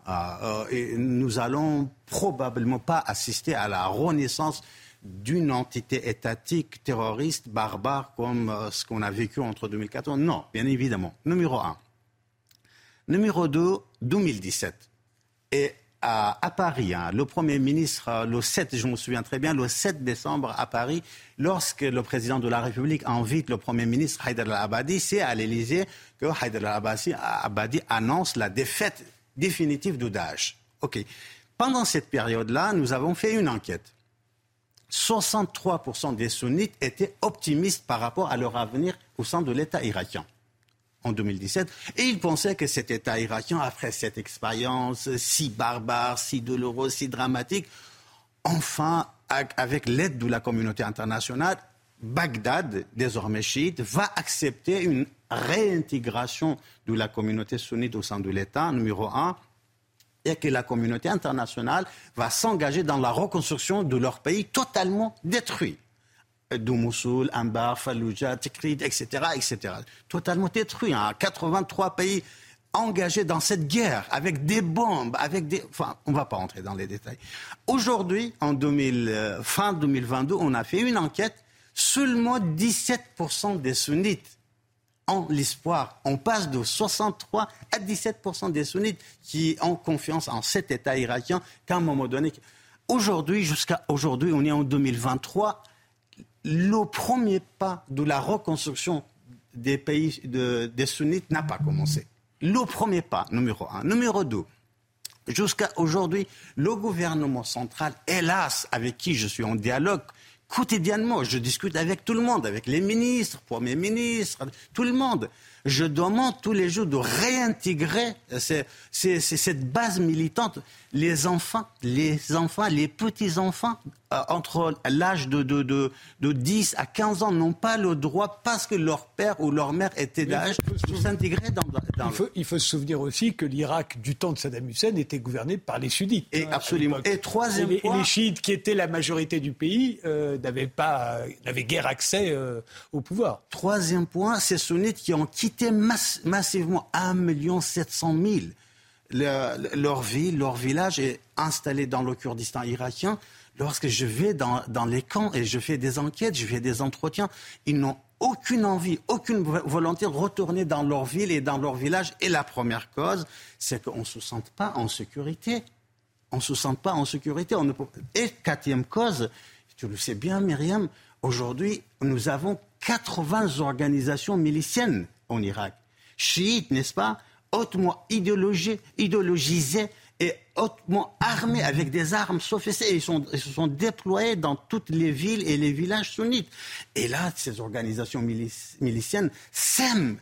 et nous allons probablement pas assister à la renaissance d'une entité étatique terroriste barbare comme ce qu'on a vécu entre 2014. Non, bien évidemment. Numéro un. Numéro deux, 2017. Et à, Paris, hein. le Premier ministre, euh, le 7, je me souviens très bien, le 7 décembre à Paris, lorsque le président de la République invite le Premier ministre Haïdar al-Abadi, c'est à l'Élysée que Haïdar al-Abadi annonce la défaite définitive de Daesh. Pendant cette période-là, nous avons fait une enquête. 63% des sunnites étaient optimistes par rapport à leur avenir au sein de l'État irakien en 2017. Et il pensait que cet État irakien, après cette expérience si barbare, si douloureuse, si dramatique, enfin, avec l'aide de la communauté internationale, Bagdad, désormais chiite, va accepter une réintégration de la communauté sunnite au sein de l'État, numéro un, et que la communauté internationale va s'engager dans la reconstruction de leur pays totalement détruit de Mossoul, Ambar, Fallujah, Tikrit, etc., etc. Totalement détruit. Hein. 83 pays engagés dans cette guerre avec des bombes, avec des... Enfin, on ne va pas entrer dans les détails. Aujourd'hui, en 2000, euh, fin 2022, on a fait une enquête. Seulement 17% des sunnites ont l'espoir. On passe de 63 à 17% des sunnites qui ont confiance en cet État irakien qu'à un moment donné... Aujourd'hui, jusqu'à aujourd'hui, on est en 2023 le premier pas de la reconstruction des pays des sunnites n'a pas commencé. Le premier pas, numéro un. Numéro deux, jusqu'à aujourd'hui, le gouvernement central, hélas, avec qui je suis en dialogue quotidiennement, je discute avec tout le monde, avec les ministres, premiers ministres, tout le monde je demande tous les jours de réintégrer cette base militante. Les enfants, les enfants, les petits-enfants, euh, entre l'âge de, de, de, 10 à 15 ans, n'ont pas le droit, parce que leur père ou leur mère était d'âge, de s'intégrer dans, dans il, faut, il faut se souvenir aussi que l'Irak, du temps de Saddam Hussein, était gouverné par les sunnites. Et absolument. Et troisième et les, les chiites, qui étaient la majorité du pays, euh, n'avaient pas, n'avaient guère accès euh, au pouvoir. Troisième point, ces sunnites qui ont quitté massivement 1 700 000 leur ville, leur village est installé dans le Kurdistan irakien. Lorsque je vais dans, les camps et je fais des enquêtes, je fais des entretiens, ils n'ont aucune envie, aucune volonté de retourner dans leur ville et dans leur village. Et la première cause, c'est qu'on ne se sente pas en sécurité. On ne se sent pas en sécurité. Et quatrième cause, tu le sais bien, Myriam, aujourd'hui, nous avons 80 organisations miliciennes en Irak. Chiites, n'est-ce pas? Hautement idéologisés, et hautement armés avec des armes sophistiquées. Ils, ils se sont déployés dans toutes les villes et les villages sunnites. Et là, ces organisations miliciennes sèment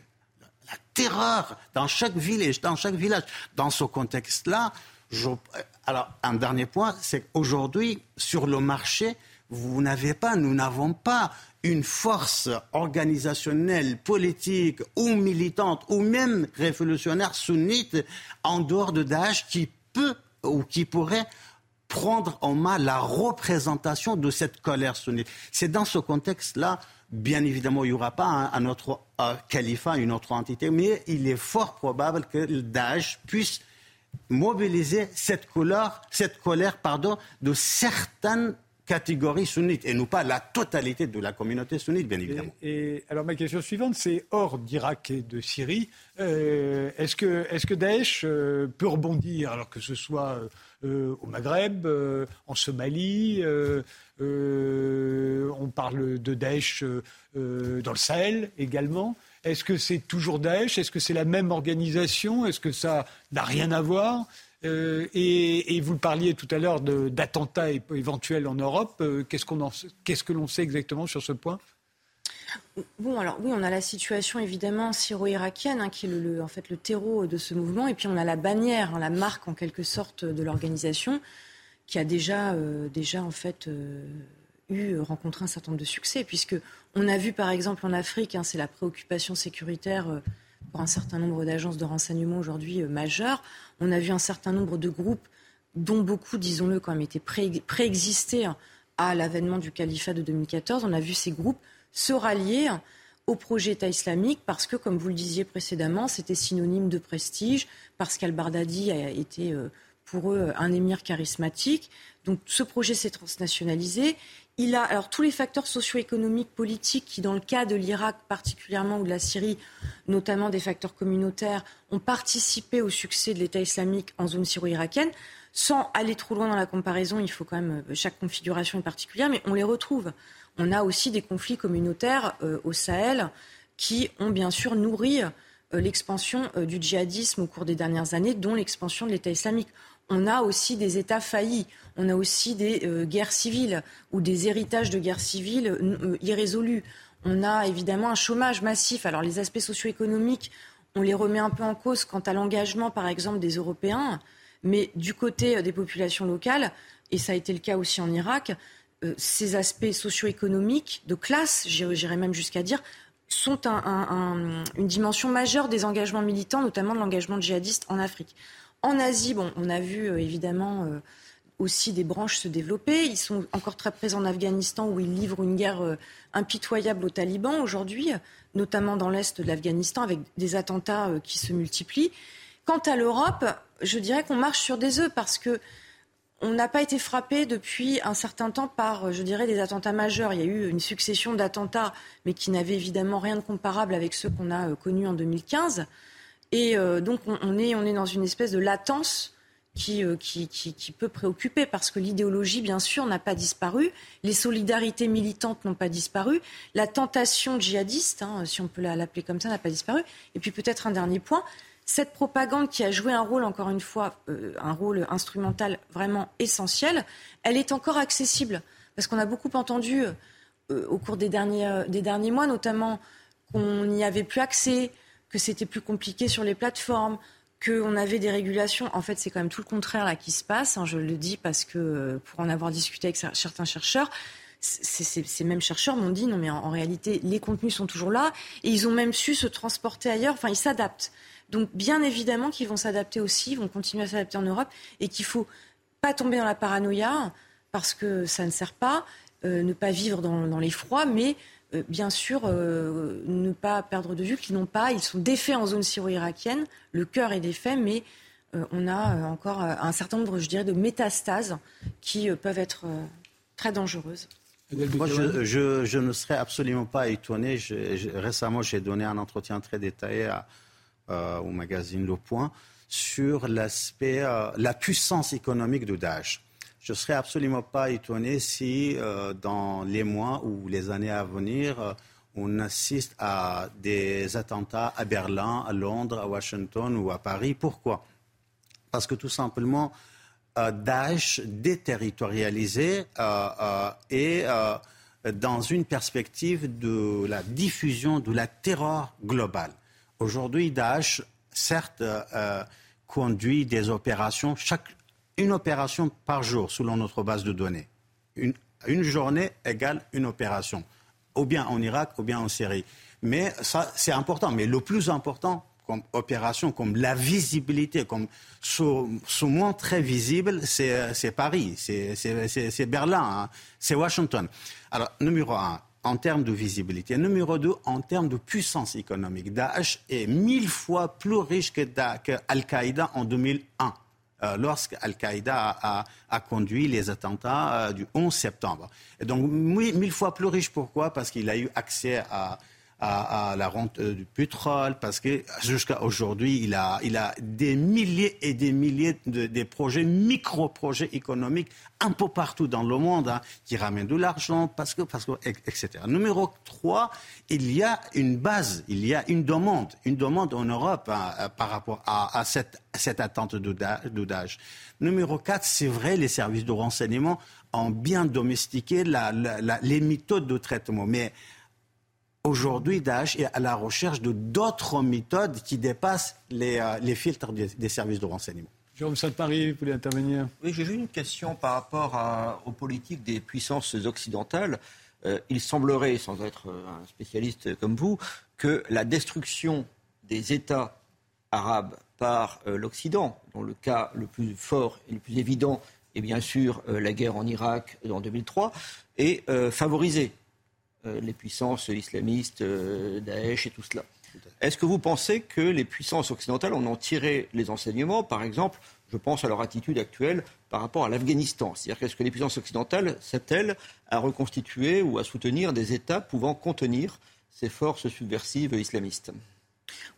la terreur dans chaque ville dans chaque village. Dans ce contexte-là, alors un dernier point, c'est qu'aujourd'hui, sur le marché, vous n'avez pas, nous n'avons pas une force organisationnelle, politique ou militante ou même révolutionnaire sunnite en dehors de Daesh qui peut ou qui pourrait prendre en main la représentation de cette colère sunnite. C'est dans ce contexte-là, bien évidemment, il n'y aura pas un, autre califat, une autre entité, mais il est fort probable que le Daesh puisse mobiliser cette colère, cette colère pardon, de certaines catégorie sunnite et non pas la totalité de la communauté sunnite, bien évidemment. Et, alors ma question suivante, c'est hors d'Irak et de Syrie, euh, est-ce que, est que Daesh euh, peut rebondir, alors que ce soit au Maghreb, en Somalie. on parle de Daesh dans le Sahel également. Est-ce que c'est toujours Daesh? Est-ce que c'est la même organisation? Est-ce que ça n'a rien à voir? Et, vous parliez tout à l'heure d'attentats éventuels en Europe. Qu'est-ce, qu'est-ce que l'on sait exactement sur ce point? Bon, alors oui, on a la situation évidemment syro-irakienne, hein, qui est le, en fait le terreau de ce mouvement, et puis on a la bannière, hein, la marque en quelque sorte de l'organisation, qui a déjà, euh, déjà en fait euh, eu rencontré un certain nombre de succès, puisque on a vu par exemple en Afrique, hein, c'est la préoccupation sécuritaire euh, pour un certain nombre d'agences de renseignement aujourd'hui majeures. On a vu un certain nombre de groupes, dont beaucoup, disons-le, quand même étaient préexistés à l'avènement du califat de 2014. On a vu ces groupes se rallier au projet État islamique parce que, comme vous le disiez précédemment, c'était synonyme de prestige, parce qu'Al-Bardadi a été euh, pour eux un émir charismatique. Donc ce projet s'est transnationalisé. Il a alors tous les facteurs socio-économiques, politiques qui, dans le cas de l'Irak particulièrement ou de la Syrie, notamment des facteurs communautaires, ont participé au succès de l'État islamique en zone syro-irakienne. Sans aller trop loin dans la comparaison, il faut quand même chaque configuration est particulière, mais on les retrouve on a aussi des conflits communautaires euh, au Sahel qui ont bien sûr nourri euh, l'expansion euh, du djihadisme au cours des dernières années, dont l'expansion de l'État islamique. On a aussi des États faillis, on a aussi des guerres civiles ou des héritages de guerres civiles irrésolus. On a évidemment un chômage massif. Alors les aspects socio-économiques, on les remet un peu en cause quant à l'engagement, par exemple, des Européens, mais du côté des populations locales, et ça a été le cas aussi en Irak, euh, ces aspects socio-économiques, de classe, j'irais même jusqu'à dire, sont une dimension majeure des engagements militants, notamment de l'engagement djihadiste en Afrique. En Asie, on a vu euh, évidemment euh, aussi des branches se développer. Ils sont encore très présents en Afghanistan où ils livrent une guerre impitoyable aux talibans aujourd'hui, notamment dans l'est de l'Afghanistan avec des attentats qui se multiplient. Quant à l'Europe, je dirais qu'on marche sur des œufs parce que on n'a pas été frappé depuis un certain temps par, des attentats majeurs. Il y a eu une succession d'attentats, mais qui n'avaient évidemment rien de comparable avec ceux qu'on a euh, connus en 2015. Et euh, donc, on, est, dans une espèce de latence euh, qui, peut préoccuper, parce que l'idéologie, bien sûr, n'a pas disparu, les solidarités militantes n'ont pas disparu, la tentation djihadiste, hein, si on peut l'appeler comme ça, n'a pas disparu. Et puis peut-être un dernier point, cette propagande qui a joué un rôle, encore une fois, euh, un rôle instrumental vraiment essentiel, elle est encore accessible. Parce qu'on a beaucoup entendu au cours des derniers mois, notamment qu'on n'y avait plus accès, que c'était plus compliqué sur les plateformes, qu'on avait des régulations. En fait, c'est quand même tout le contraire là qui se passe. Hein, je le dis parce que pour en avoir discuté avec certains chercheurs, ces mêmes chercheurs m'ont dit non mais en, réalité les contenus sont toujours là et ils ont même su se transporter ailleurs. Enfin, ils s'adaptent. Donc bien évidemment qu'ils vont s'adapter aussi, vont continuer à s'adapter en Europe et qu'il faut pas tomber dans la paranoïa parce que ça ne sert pas, euh, ne pas vivre dans, l'effroi, mais euh, bien sûr euh, ne pas perdre de vue qu'ils n'ont pas, ils sont défaits en zone syro-irakienne, le cœur est défait, mais on a encore un certain nombre, je dirais, de métastases qui peuvent être très dangereuses. Moi, je, ne serais absolument pas étonné. récemment, j'ai donné un entretien très détaillé à, euh, au magazine Le Point sur l'aspect, euh, la puissance économique de Daesh. Je ne serais absolument pas étonné si euh, dans les mois ou les années à venir, on assiste à des attentats à Berlin, à Londres, à Washington ou à Paris. Pourquoi? Parce que tout simplement, Daesh déterritorialisé et dans une perspective de la diffusion de la terreur globale. Aujourd'hui, Daesh, certes, euh, euh, conduit des opérations, chaque, une opération par jour, selon notre base de données. Une, journée égale une opération, ou bien en Irak, ou bien en Syrie. Mais ça, c'est important. Mais le plus important, comme opération, comme la visibilité, comme ce, moins très visible, c'est Paris, c'est Berlin, hein, c'est Washington. Alors, numéro un, en termes de visibilité. Numéro deux, en termes de puissance économique. Daesh est mille fois plus riche que, Al-Qaïda en 2001, euh, lorsque Al-Qaïda a, conduit les attentats euh, du 11 septembre. Donc, mille fois plus riche, pourquoi? Parce qu'il a eu accès à, à, la rente euh, du pétrole, parce que jusqu'à aujourd'hui, il a, il a des milliers et des milliers de, projets, micro-projets économiques, un peu partout dans le monde, hein, qui ramènent de l'argent, parce que, parce que, etc. Numéro 3, il y a une base, il y a une demande, une demande en Europe hein, par rapport à, cette, cette attente d'âge. Numéro 4, c'est vrai, les services de renseignement ont bien domestiqué la, les méthodes de traitement. Mais aujourd'hui, Daesh est à la recherche de d'autres méthodes qui dépassent les, euh, filtres des, services de renseignement. Jérôme Saint-Paris, vous voulez intervenir? Oui, j'ai une question par rapport aux politiques des puissances occidentales. Euh, il semblerait, sans être un spécialiste comme vous, que la destruction des États arabes par euh, l'Occident, dont le cas le plus fort et le plus évident est bien sûr la guerre en Irak en 2003, est favorisée euh, les puissances islamistes, euh, Daesh et tout cela. Est-ce que vous pensez que les puissances occidentales en ont tiré les enseignements Par exemple, je pense à leur attitude actuelle par rapport à l'Afghanistan? C'est-à-dire qu'est-ce que les puissances occidentales s'attellent à reconstituer ou à soutenir des États pouvant contenir ces forces subversives islamistes?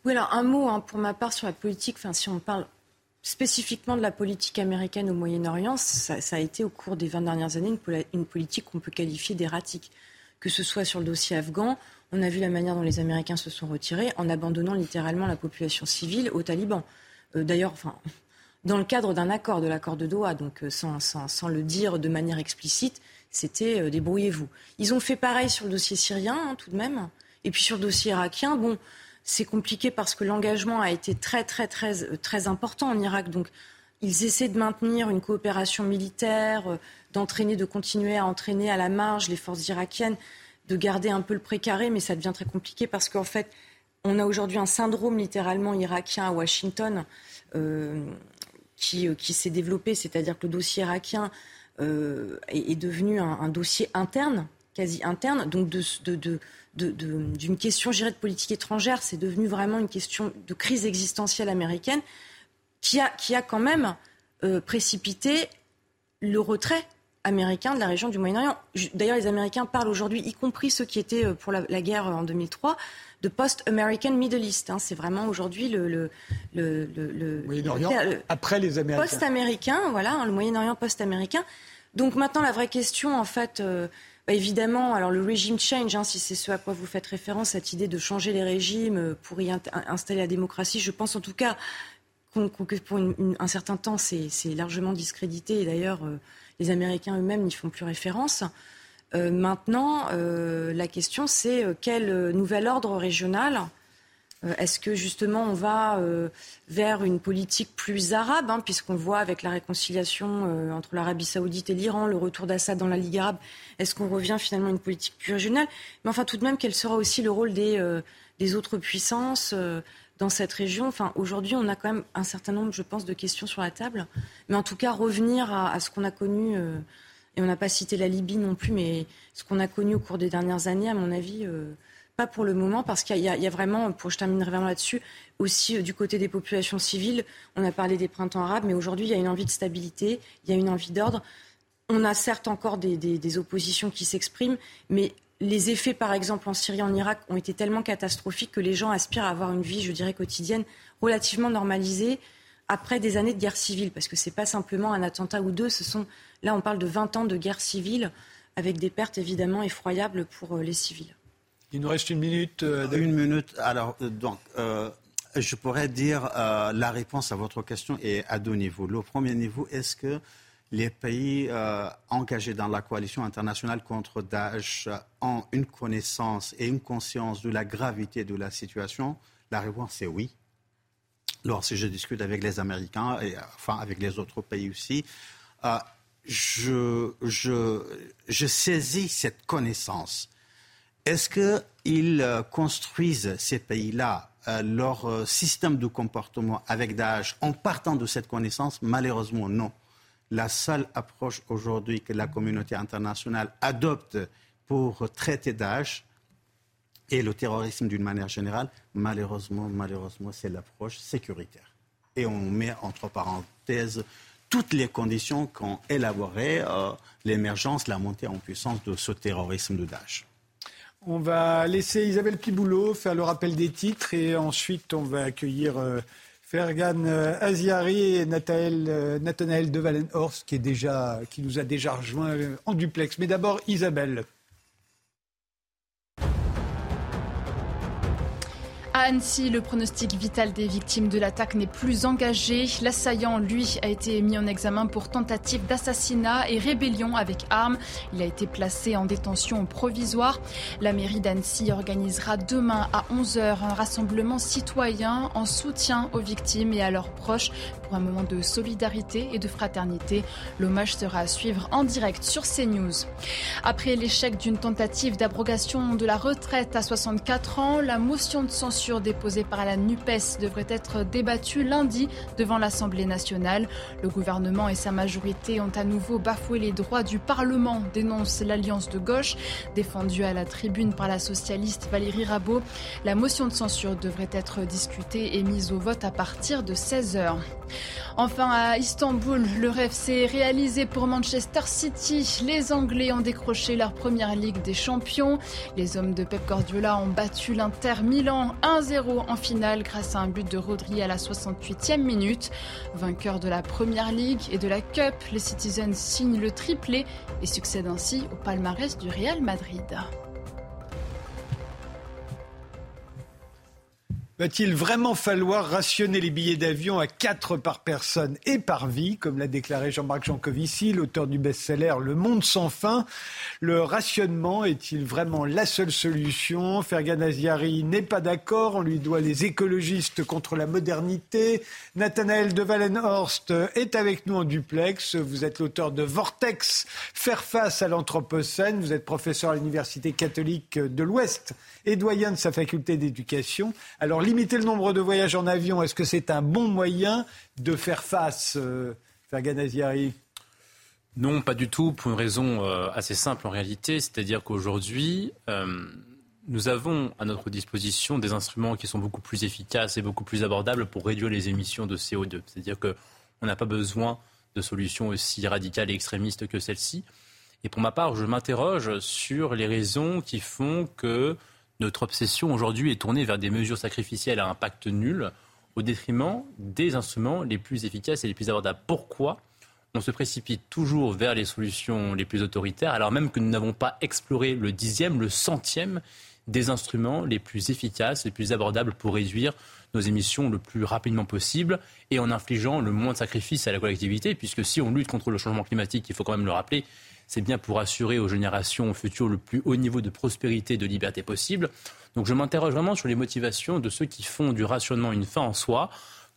Oui, alors un mot hein, pour ma part sur la politique, enfin, si on parle spécifiquement de la politique américaine au Moyen-Orient, ça, a été au cours des 20 dernières années une, une politique qu'on peut qualifier d'erratique que ce soit sur le dossier afghan. On a vu la manière dont les Américains se sont retirés en abandonnant littéralement la population civile aux talibans. Euh, d'ailleurs, dans le cadre d'un accord, de l'accord de Doha, donc euh, sans, sans, le dire de manière explicite, c'était euh, débrouillez-vous. Ils ont fait pareil sur le dossier syrien, hein, tout de même. Et puis sur le dossier irakien, bon, c'est compliqué parce que l'engagement a été très, très, très, très important en Irak. Donc, ils essaient de maintenir une coopération militaire, d'entraîner, de continuer à entraîner à la marge les forces irakiennes, de garder un peu le précaré, mais ça devient très compliqué parce qu'en fait, on a aujourd'hui un syndrome littéralement irakien à Washington euh, qui, euh, qui s'est développé, c'est-à-dire que le dossier irakien euh, est, devenu un, dossier interne, quasi interne, donc de, de, d'une question, de politique étrangère, c'est devenu vraiment une question de crise existentielle américaine qui a, qui a quand même précipité le retrait américains de la région du Moyen-Orient. D'ailleurs, les Américains parlent aujourd'hui, y compris ceux qui étaient euh, pour la, guerre en 2003, de post-American Middle East. Hein. C'est vraiment aujourd'hui le, le, le, Moyen-Orient après les Américains. Post-américain, voilà, hein, le Moyen-Orient post-américain. Donc maintenant, la vraie question, en fait, euh, bah, évidemment, alors le régime change, hein, si c'est ce à quoi vous faites référence, cette idée de changer les régimes euh, pour y installer la démocratie, je pense en tout cas que pour un certain temps, c'est largement discrédité. Et d'ailleurs, les Américains eux-mêmes n'y font plus référence. Euh, maintenant, euh, la question, c'est euh, quel nouvel ordre régional Est-ce que justement on va vers une politique plus arabe, hein, puisqu'on voit avec la réconciliation entre l'Arabie saoudite et l'Iran, le retour d'Assad dans la Ligue arabe, est-ce qu'on revient finalement à une politique plus régionale? Mais enfin, tout de même, quel sera aussi le rôle des, des autres puissances dans cette région. Enfin, aujourd'hui, on a quand même un certain nombre, je pense, de questions sur la table. Mais en tout cas, revenir à, ce qu'on a connu, euh, et on n'a pas cité la Libye non plus, mais ce qu'on a connu au cours des dernières années, à mon avis, euh, pas pour le moment, parce qu'il y, a vraiment, pour je terminerai vraiment là-dessus, aussi euh, du côté des populations civiles, on a parlé des printemps arabes, mais aujourd'hui, il y a une envie de stabilité, il y a une envie d'ordre. On a certes encore des, des oppositions qui s'expriment, mais les effets, par exemple, en Syrie, en Irak, ont été tellement catastrophiques que les gens aspirent à avoir une vie, je dirais, quotidienne relativement normalisée après des années de guerre civile. Parce que ce n'est pas simplement un attentat ou deux, ce sont, là, on parle de 20 ans de guerre civile avec des pertes évidemment effroyables pour euh, les civils. Il nous reste une minute. Euh, une minute. Alors, euh, donc, je pourrais dire la réponse à votre question est à deux niveaux. Le premier niveau, est-ce que les pays euh, engagés dans la coalition internationale contre Daesh ont une connaissance et une conscience de la gravité de la situation La réponse est oui. Lorsque je discute avec les Américains et enfin avec les autres pays aussi, euh, je, saisis cette connaissance. Est-ce qu'ils euh, construisent ces pays-là leur système de comportement avec Daesh en partant de cette connaissance? Malheureusement, non la seule approche aujourd'hui que la communauté internationale adopte pour traiter d'âge et le terrorisme d'une manière générale, malheureusement, malheureusement, c'est l'approche sécuritaire. Et on met entre parenthèses toutes les conditions qu'ont élaboré euh, l'émergence, la montée en puissance de ce terrorisme de Daesh. On va laisser Isabelle Piboulot faire le rappel des titres et ensuite on va accueillir euh, Fergan euh, Aziari et Nathanaël, Nathanaël de Valenhorst qui, est déjà, qui nous a déjà rejoint en duplex. Mais d'abord Isabelle. À Annecy, le pronostic vital des victimes de l'attaque n'est plus engagé. L'assaillant, lui, a été mis en examen pour tentative d'assassinat et rébellion avec arme. Il a été placé en détention provisoire. La mairie d'Annecy organisera demain à 11h un rassemblement citoyen en soutien aux victimes et à leurs proches pour un moment de solidarité et de fraternité. L'hommage sera à suivre en direct sur CNews. Après l'échec d'une tentative d'abrogation de la retraite à 64 ans, la motion de censure déposée par la NUPES devrait être débattue lundi devant l'Assemblée nationale. Le gouvernement et sa majorité ont à nouveau bafoué les droits du Parlement, dénonce l'Alliance de gauche, défendue à la tribune par la socialiste Valérie Rabault. La motion de censure devrait être discutée et mise au vote à partir de 16 heures. Enfin, à Istanbul, le rêve s'est réalisé pour Manchester City. Les Anglais ont décroché leur première Ligue des Champions. Les hommes de Pep Guardiola ont battu l'Inter Milan 1-0 en finale grâce à un but de Rodri à la 68e minute. Vainqueur de la Première Ligue et de la Cup, les Citizens signent le triplé et succèdent ainsi au palmarès du Real Madrid. Va-t-il vraiment falloir rationner les billets d'avion à 4 par personne et par vie, comme l'a déclaré Jean-Marc Jancovici, l'auteur du best-seller Le Monde sans fin? Le rationnement est-il vraiment la seule solution? Fergan Aziari n'est pas d'accord. On lui doit les écologistes contre la modernité. Nathanaël de Wallenhorst est avec nous en duplex. Vous êtes l'auteur de Vortex, Faire face à l'Anthropocène. Vous êtes professeur à l'Université catholique de l'Ouest et doyen de sa faculté d'éducation. Alors, limiter le nombre de voyages en avion, est-ce que c'est un bon moyen de faire face, euh, Fergan non, pas du tout, pour une raison euh, assez simple en réalité, c'est-à-dire qu'aujourd'hui, euh, nous avons à notre disposition des instruments qui sont beaucoup plus efficaces et beaucoup plus abordables pour réduire les émissions de CO2. C'est-à-dire qu'on n'a pas besoin de solutions aussi radicales et extrémistes que celles-ci. Et pour ma part, je m'interroge sur les raisons qui font que notre obsession aujourd'hui est tournée vers des mesures sacrificielles à impact nul au détriment des instruments les plus efficaces et les plus abordables. Pourquoi on se précipite toujours vers les solutions les plus autoritaires alors même que nous n'avons pas exploré le dixième, le centième des instruments les plus efficaces, les plus abordables pour réduire nos émissions le plus rapidement possible et en infligeant le moins de sacrifices à la collectivité, puisque si on lutte contre le changement climatique, il faut quand même le rappeler, c'est bien pour assurer aux générations futures le plus haut niveau de prospérité et de liberté possible. Donc je m'interroge vraiment sur les motivations de ceux qui font du rationnement une fin en soi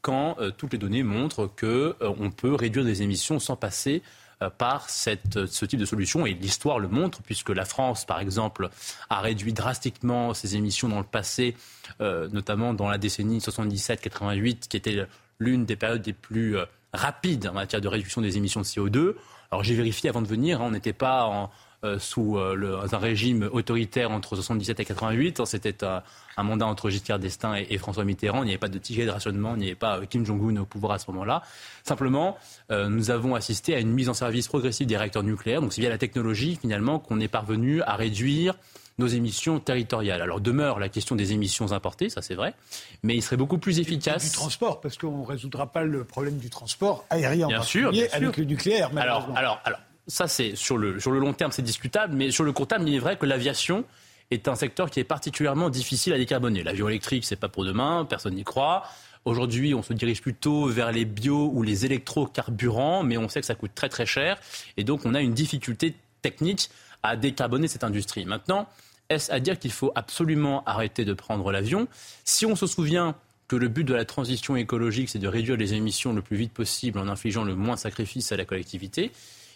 quand euh, toutes les données montrent qu'on euh, peut réduire des émissions sans passer euh, par ce type de solution. Et l'histoire le montre, puisque la France, par exemple, a réduit drastiquement ses émissions dans le passé, notamment dans la décennie 77-88, qui était l'une des périodes les plus rapides en matière de réduction des émissions de CO2. Alors j'ai vérifié avant de venir, hein, on n'était pas euh, sous euh, un régime autoritaire entre 77 et 88. C'était un, mandat entre Giscard d'Estaing et, François Mitterrand. Il n'y avait pas de ticket de rationnement, il n'y avait pas euh, Kim Jong-un au pouvoir à ce moment-là. Simplement, nous avons assisté à une mise en service progressive des réacteurs nucléaires. Donc c'est via la technologie finalement qu'on est parvenu à réduire nos émissions territoriales. Alors demeure la question des émissions importées, ça c'est vrai, mais il serait beaucoup plus efficace. Du, transport, parce qu'on ne résoudra pas le problème du transport aérien bien sûr, avec le nucléaire. Alors, alors, alors, ça c'est sur le, sur le long terme c'est discutable, mais sur le court terme il est vrai que l'aviation est un secteur qui est particulièrement difficile à décarboner. L'avion électrique, c'est pas pour demain, personne n'y croit. Aujourd'hui, on se dirige plutôt vers les bio ou les électrocarburants, mais on sait que ça coûte très très cher. Et donc, on a une difficulté technique à décarboner cette industrie. Maintenant, est-ce à dire qu'il faut absolument arrêter de prendre l'avion Si on se souvient que le but de la transition écologique, c'est de réduire les émissions le plus vite possible en infligeant le moins de sacrifices à la collectivité,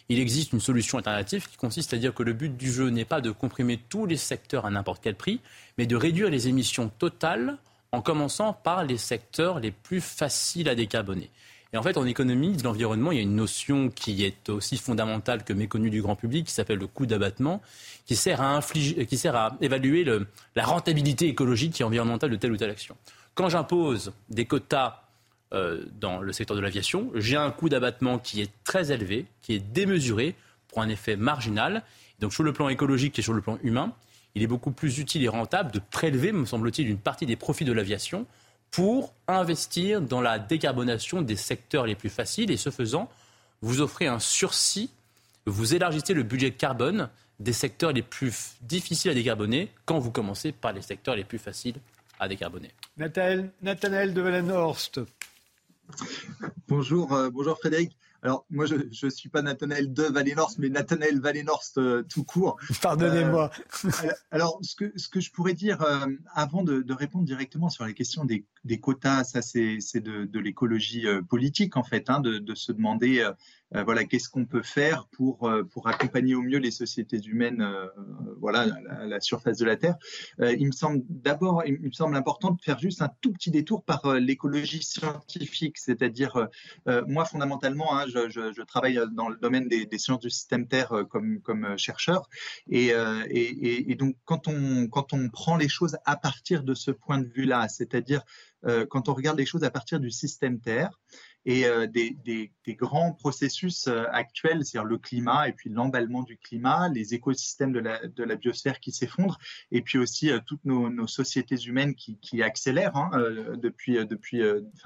il existe une solution alternative qui consiste à dire que le but du jeu n'est pas de comprimer tous les secteurs à n'importe quel prix, mais de réduire les émissions totales en commençant par les secteurs les plus faciles à décarboner. Et en fait, en économie de l'environnement, il y a une notion qui est aussi fondamentale que méconnue du grand public, qui s'appelle le coût d'abattement, qui sert à, évaluer la rentabilité écologique et environnementale de telle ou telle action. Quand j'impose des quotas euh, dans le secteur de l'aviation, j'ai un coût d'abattement qui est très élevé, qui est démesuré pour un effet marginal. Donc sur le plan écologique et sur le plan humain, il est beaucoup plus utile et rentable de prélever, me semble-t-il, une partie des profits de l'aviation pour investir dans la décarbonation des secteurs les plus faciles. Et ce faisant, vous offrez un sursis, vous élargissez le budget carbone des secteurs les plus difficiles à décarboner quand vous commencez par les secteurs les plus faciles à décarboner. Nathanaël de Wallenhorst. Bonjour, euh, bonjour Frédéric. Alors, moi, je ne suis pas Nathanaël de Valénorst, mais Nathanaël Valénorst euh, tout court. Pardonnez-moi. Euh, alors, ce que, ce que je pourrais dire, euh, avant de, répondre directement sur la question des, des quotas, ça, c'est de, de l'écologie politique, en fait, hein, de, de, se demander euh, voilà, qu'est-ce qu'on peut faire pour, euh, pour accompagner au mieux les sociétés humaines euh, voilà, à la, surface de la Terre? il me semble d'abord, il me semble important de faire juste un tout petit détour par l'écologie scientifique, c'est-à-dire, moi fondamentalement, hein, je, je, travaille dans le domaine des, sciences du système Terre comme, comme chercheur, et, et, et, donc quand on, quand on prend les choses à partir de ce point de vue-là, c'est-à-dire quand on regarde les choses à partir du système Terre, et euh, des, grands processus euh, actuels, c'est-à-dire le climat et puis l'emballement du climat, les écosystèmes de la, biosphère qui s'effondrent, et puis aussi euh, toutes nos, sociétés humaines qui, accélèrent hein, depuis,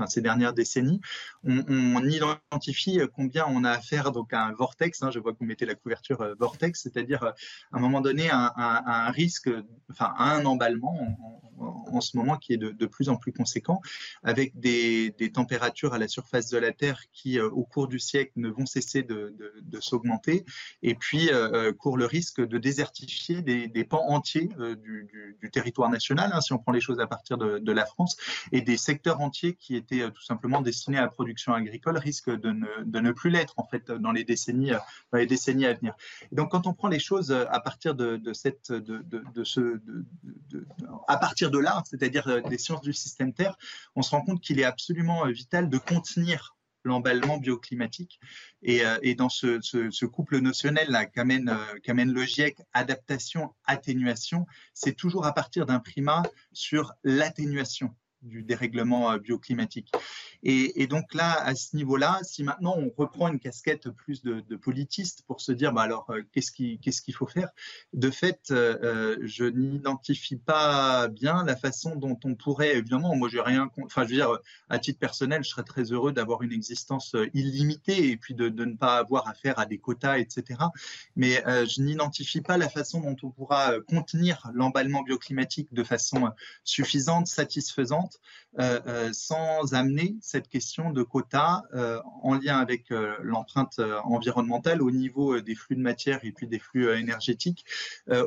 ces dernières décennies. On, identifie combien on a affaire donc, à un vortex, hein, je vois que vous mettez la couverture vortex, c'est-à-dire à un moment donné un, risque, enfin un emballement en, ce moment qui est de, de, plus en plus conséquent, avec des, des températures à la surface de la Terre qui, euh, au cours du siècle, ne vont cesser de, s'augmenter, et puis euh, euh, court le risque de désertifier des, pans entiers du, territoire national, hein, si on prend les choses à partir de, la France, et des secteurs entiers qui étaient tout simplement destinés à la production agricole risquent de ne, plus l'être en fait dans les décennies, dans les décennies à venir. donc quand on prend les choses à partir de, cette, de, ce, à partir de là, c'est-à-dire des sciences du système Terre, on se rend compte qu'il est absolument vital de contenir l'emballement bioclimatique. Et, euh, et dans ce, couple notionnel là euh, qu'amène le GIEC, adaptation, atténuation, c'est toujours à partir d'un primat sur l'atténuation du dérèglement euh, bioclimatique. Et, donc là, à ce niveau-là, si maintenant on reprend une casquette plus de, politiste pour se dire, bah alors, euh, qu'est-ce qu'il qu'est-ce qu'il faut faire? De fait, euh, je n'identifie pas bien la façon dont on pourrait, évidemment, moi j'ai rien, enfin je veux dire, à titre personnel, je serais très heureux d'avoir une existence illimitée et puis de, ne pas avoir affaire à des quotas, etc. Mais je n'identifie pas la façon dont on pourra contenir l'emballement bioclimatique de façon suffisante, satisfaisante euh, euh, sans amener cette question de quotas euh, en lien avec l'empreinte environnementale au niveau des flux de matière et puis des flux énergétiques.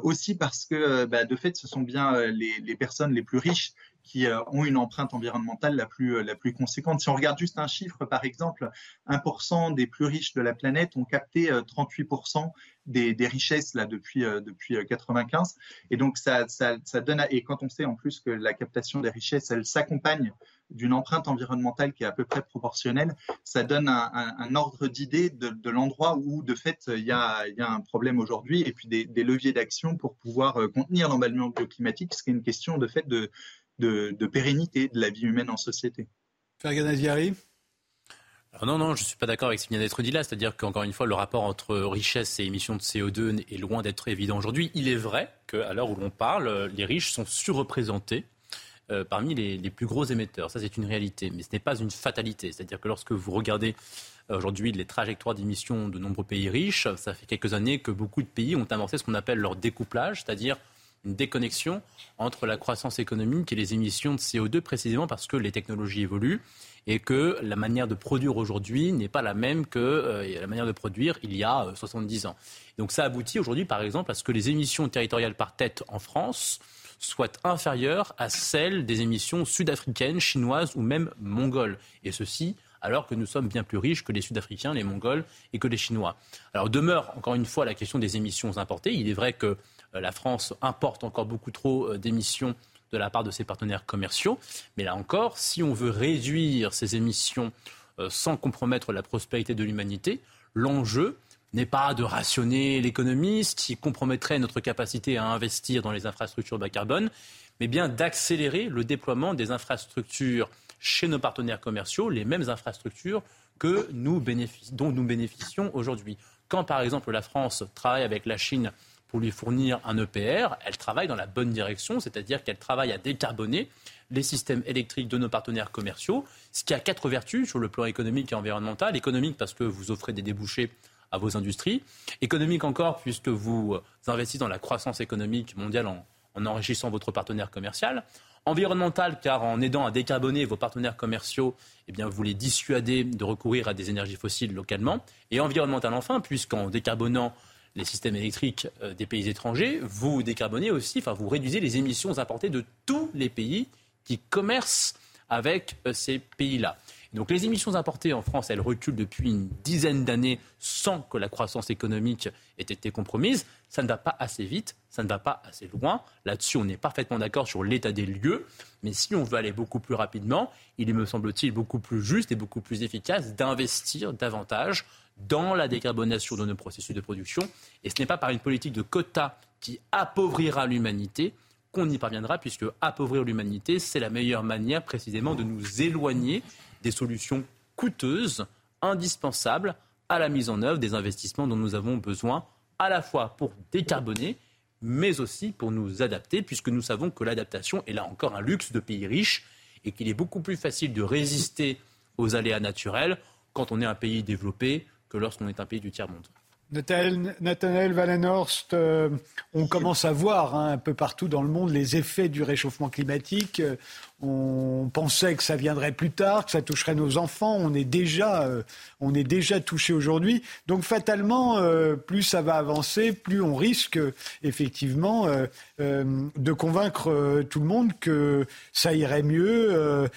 aussi parce que, bah, de fait, ce sont bien les, les personnes les plus riches qui ont une empreinte environnementale la plus, la plus conséquente. Si on regarde juste un chiffre, par exemple, 1% des plus riches de la planète ont capté 38% des, des, richesses là depuis euh, depuis 95 euh, et donc ça, ça, ça donne et quand on sait en plus que la captation des richesses elle s'accompagne d'une empreinte environnementale qui est à peu près proportionnelle, ça donne un, ordre d'idée de, l'endroit où de fait il y a, y a un problème aujourd'hui et puis des, leviers d'action pour pouvoir euh, contenir l'emballement bioclimatique, ce qui est une question de fait de, de, de pérennité de la vie humaine en société. Fergan Aziari non, non, je ne suis pas d'accord avec ce qui vient d'être dit là. C'est-à-dire qu'encore une fois, le rapport entre richesse et émissions de CO2 est loin d'être évident aujourd'hui. Il est vrai qu'à l'heure où l'on parle, les riches sont surreprésentés euh, parmi les, plus gros émetteurs. Ça, c'est une réalité. Mais ce n'est pas une fatalité. C'est-à-dire que lorsque vous regardez euh, aujourd'hui les trajectoires d'émissions de nombreux pays riches, ça fait quelques années que beaucoup de pays ont amorcé ce qu'on appelle leur découplage, c'est-à-dire une déconnexion entre la croissance économique et les émissions de CO2, précisément parce que les technologies évoluent et que la manière de produire aujourd'hui n'est pas la même que euh, la manière de produire il y a 70 euh, ans. Donc ça aboutit aujourd'hui, par exemple, à ce que les émissions territoriales par tête en France soient inférieures à celles des émissions sud-africaines, chinoises ou même mongoles. Et ceci alors que nous sommes bien plus riches que les Sud-Africains, les Mongols et que les Chinois. Alors demeure encore une fois la question des émissions importées. Il est vrai que la France importe encore beaucoup trop d'émissions de la part de ses partenaires commerciaux. Mais là encore, si on veut réduire ces émissions euh, sans compromettre la prospérité de l'humanité, l'enjeu n'est pas de rationner l'économie, ce qui compromettrait notre capacité à investir dans les infrastructures bas carbone, mais bien d'accélérer le déploiement des infrastructures chez nos partenaires commerciaux, les mêmes infrastructures que nous dont nous bénéficions aujourd'hui. Quand, par exemple, la France travaille avec la Chine pour lui fournir un EPR, elle travaille dans la bonne direction, c'est-à-dire qu'elle travaille à décarboner les systèmes électriques de nos partenaires commerciaux, ce qui a quatre vertus sur le plan économique et environnemental. Économique parce que vous offrez des débouchés à vos industries. Économique encore puisque vous investissez dans la croissance économique mondiale en, en enrichissant votre partenaire commercial. Environnemental, car en aidant à décarboner vos partenaires commerciaux, eh bien, vous les dissuadez de recourir à des énergies fossiles localement. Et environnemental enfin, puisqu'en décarbonant les systèmes électriques euh, des pays étrangers, vous décarbonez aussi, enfin vous réduisez les émissions importées de tous les pays qui commercent avec euh, ces pays-là. Donc les émissions importées en France, elles reculent depuis une dizaine d'années sans que la croissance économique ait été compromise. Ça ne va pas assez vite, ça ne va pas assez loin. Là-dessus, on est parfaitement d'accord sur l'état des lieux. Mais si on veut aller beaucoup plus rapidement, il est, me semble-t-il, beaucoup plus juste et beaucoup plus efficace d'investir davantage dans la décarbonation de nos processus de production. Et ce n'est pas par une politique de quotas qui appauvrira l'humanité qu'on y parviendra, puisque appauvrir l'humanité, c'est la meilleure manière précisément de nous éloigner des solutions coûteuses, indispensables à la mise en œuvre des investissements dont nous avons besoin, à la fois pour décarboner, mais aussi pour nous adapter, puisque nous savons que l'adaptation est là encore un luxe de pays riches et qu'il est beaucoup plus facile de résister aux aléas naturels quand on est un pays développé que lorsqu'on est un pays du tiers-monde. Nathanaël Wallenhorst, euh, on commence à voir hein, un peu partout dans le monde les effets du réchauffement climatique. On pensait que ça viendrait plus tard, que ça toucherait nos enfants. On est déjà, euh, on est déjà touché aujourd'hui. Donc fatalement, euh, plus ça va avancer, plus on risque effectivement euh, de convaincre tout le monde que ça irait mieux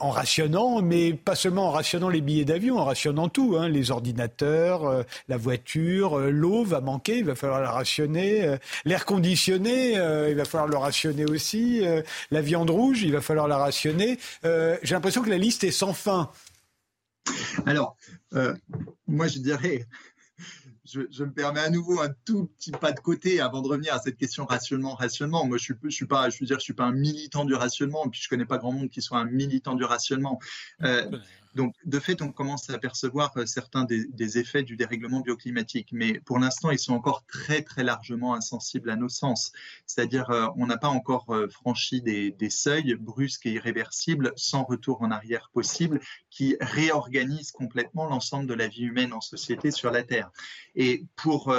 en rationnant, mais pas seulement en rationnant les billets d'avion, en rationnant tout, hein, les ordinateurs, la voiture, l'eau va manquer, il va falloir la rationner, l'air conditionné, il va falloir le rationner aussi, la viande rouge, il va falloir falloir la rationner. Euh, j'ai l'impression que la liste est sans fin. Alors, euh, moi je dirais, je, me permets à nouveau un tout petit pas de côté avant de revenir à cette question rationnement, rationnement. Moi, je suis, suis pas, je veux dire, je suis pas un militant du rationnement, puis je connais pas grand monde qui soit un militant du rationnement. Euh, donc, de fait, on commence à apercevoir euh, certains des, effets du dérèglement bioclimatique, mais pour l'instant, ils sont encore très, très largement insensibles à nos sens. C'est-à-dire, euh, on n'a pas encore euh, franchi des, seuils brusques et irréversibles, sans retour en arrière possible, qui réorganisent complètement l'ensemble de la vie humaine en société sur la Terre. Et pour,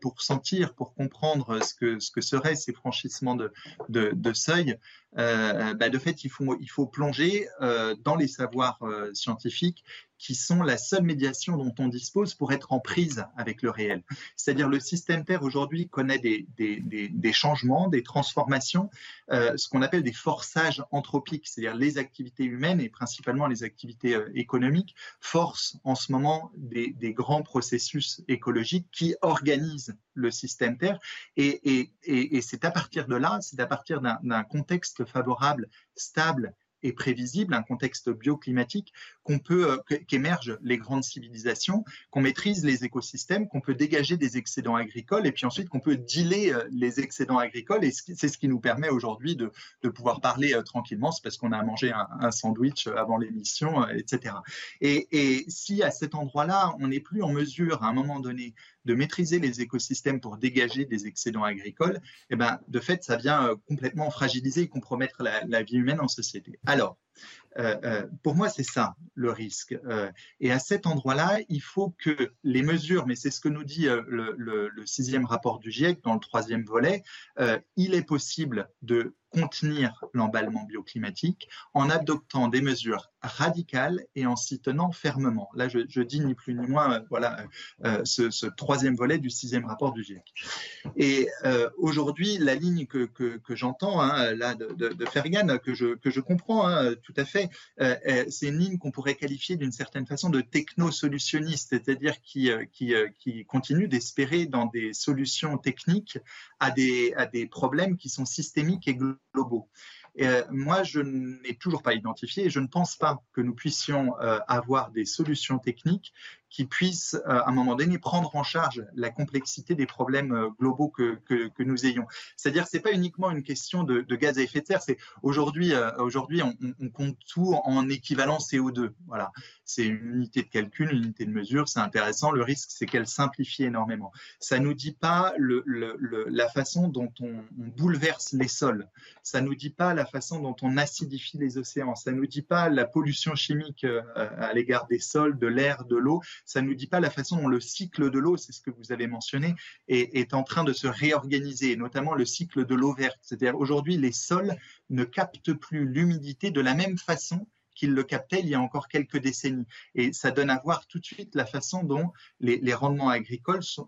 pour sentir, pour comprendre ce que, ce que seraient ces franchissements de, de, de seuils, bah, de fait, il faut, il faut plonger euh, dans les savoirs euh, scientifiques qui sont la seule médiation dont on dispose pour être en prise avec le réel. C'est-à-dire le système Terre aujourd'hui connaît des, des, changements, des transformations, euh, ce qu'on appelle des forçages anthropiques, c'est-à-dire les activités humaines et principalement les activités euh, économiques forcent en ce moment des, grands processus écologiques qui organisent le système Terre. Et, et, et c'est à partir de là, c'est à partir d'un contexte favorable, stable et prévisible, un contexte bioclimatique, qu'on peut euh, qu'émergent les grandes civilisations, qu'on maîtrise les écosystèmes, qu'on peut dégager des excédents agricoles et puis ensuite qu'on peut dealer euh, les excédents agricoles et c'est ce qui nous permet aujourd'hui de, de, pouvoir parler euh, tranquillement, c'est parce qu'on a mangé un, sandwich avant l'émission, etc. Et, et si à cet endroit-là, on n'est plus en mesure à un moment donné de maîtriser les écosystèmes pour dégager des excédents agricoles, eh ben, de fait, ça vient complètement fragiliser et compromettre la, vie humaine en société. Alors, pour moi, c'est ça le risque. et à cet endroit-là, il faut que les mesures, mais c'est ce que nous dit le, le, sixième rapport du GIEC dans le troisième volet, il est possible de contenir l'emballement bioclimatique en adoptant des mesures radicales et en s'y tenant fermement. Là, je, dis ni plus ni moins, euh, voilà, euh, ce, troisième volet du sixième rapport du GIEC. Et euh, aujourd'hui, la ligne que, j'entends hein, là de, de, Fergan, que je, je comprends hein, tout à fait, c'est une ligne qu'on pourrait qualifier d'une certaine façon de techno-solutionniste, c'est-à-dire qui continue d'espérer dans des solutions techniques à des, à des problèmes qui sont systémiques et globaux. Euh, moi, je n'ai toujours pas identifié et je ne pense pas que nous puissions euh, avoir des solutions techniques qui puisse, à un moment donné, prendre en charge la complexité des problèmes globaux que, nous ayons. C'est-à-dire, c'est pas uniquement une question de, gaz à effet de serre. C'est aujourd'hui, aujourd'hui, on, compte tout en équivalent CO2. Voilà, c'est une unité de calcul, une unité de mesure. C'est intéressant. Le risque, c'est qu'elle simplifie énormément. Ça nous dit pas la façon dont on, bouleverse les sols. Ça nous dit pas la façon dont on acidifie les océans. Ça nous dit pas la pollution chimique à l'égard des sols, de l'air, de l'eau. Ça nous dit pas la façon dont le cycle de l'eau, c'est ce que vous avez mentionné, est, est, en train de se réorganiser, notamment le cycle de l'eau verte. C'est-à-dire aujourd'hui, les sols ne captent plus l'humidité de la même façon qu'il le captait il y a encore quelques décennies. Et ça donne à voir tout de suite la façon dont les, rendements agricoles sont,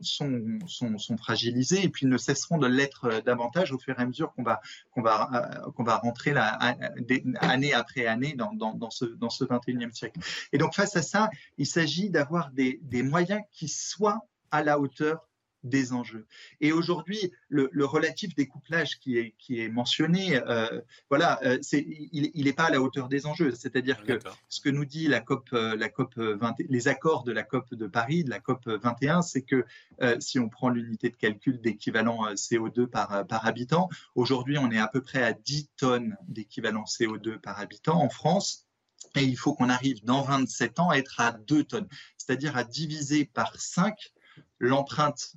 fragilisés et puis ne cesseront de l'être euh, davantage au fur et à mesure qu'on va, va, euh, va rentrer année après année dans, dans, ce, dans ce 21e siècle. Et donc face à ça, il s'agit d'avoir des moyens qui soient à la hauteur des enjeux. Et aujourd'hui, le, relatif découplage qui est, qui est mentionné, euh, voilà, euh, c'est, il n'est pas à la hauteur des enjeux. C'est-à-dire que ce que nous dit la COP, euh, la COP 20, les accords de la COP de Paris, de la COP 21, c'est que si on prend l'unité de calcul d'équivalent CO2 par, par habitant, aujourd'hui, on est à peu près à 10 tonnes d'équivalent CO2 par habitant en France. Et il faut qu'on arrive dans 27 ans à être à 2 tonnes, c'est-à-dire à diviser par 5 l'empreinte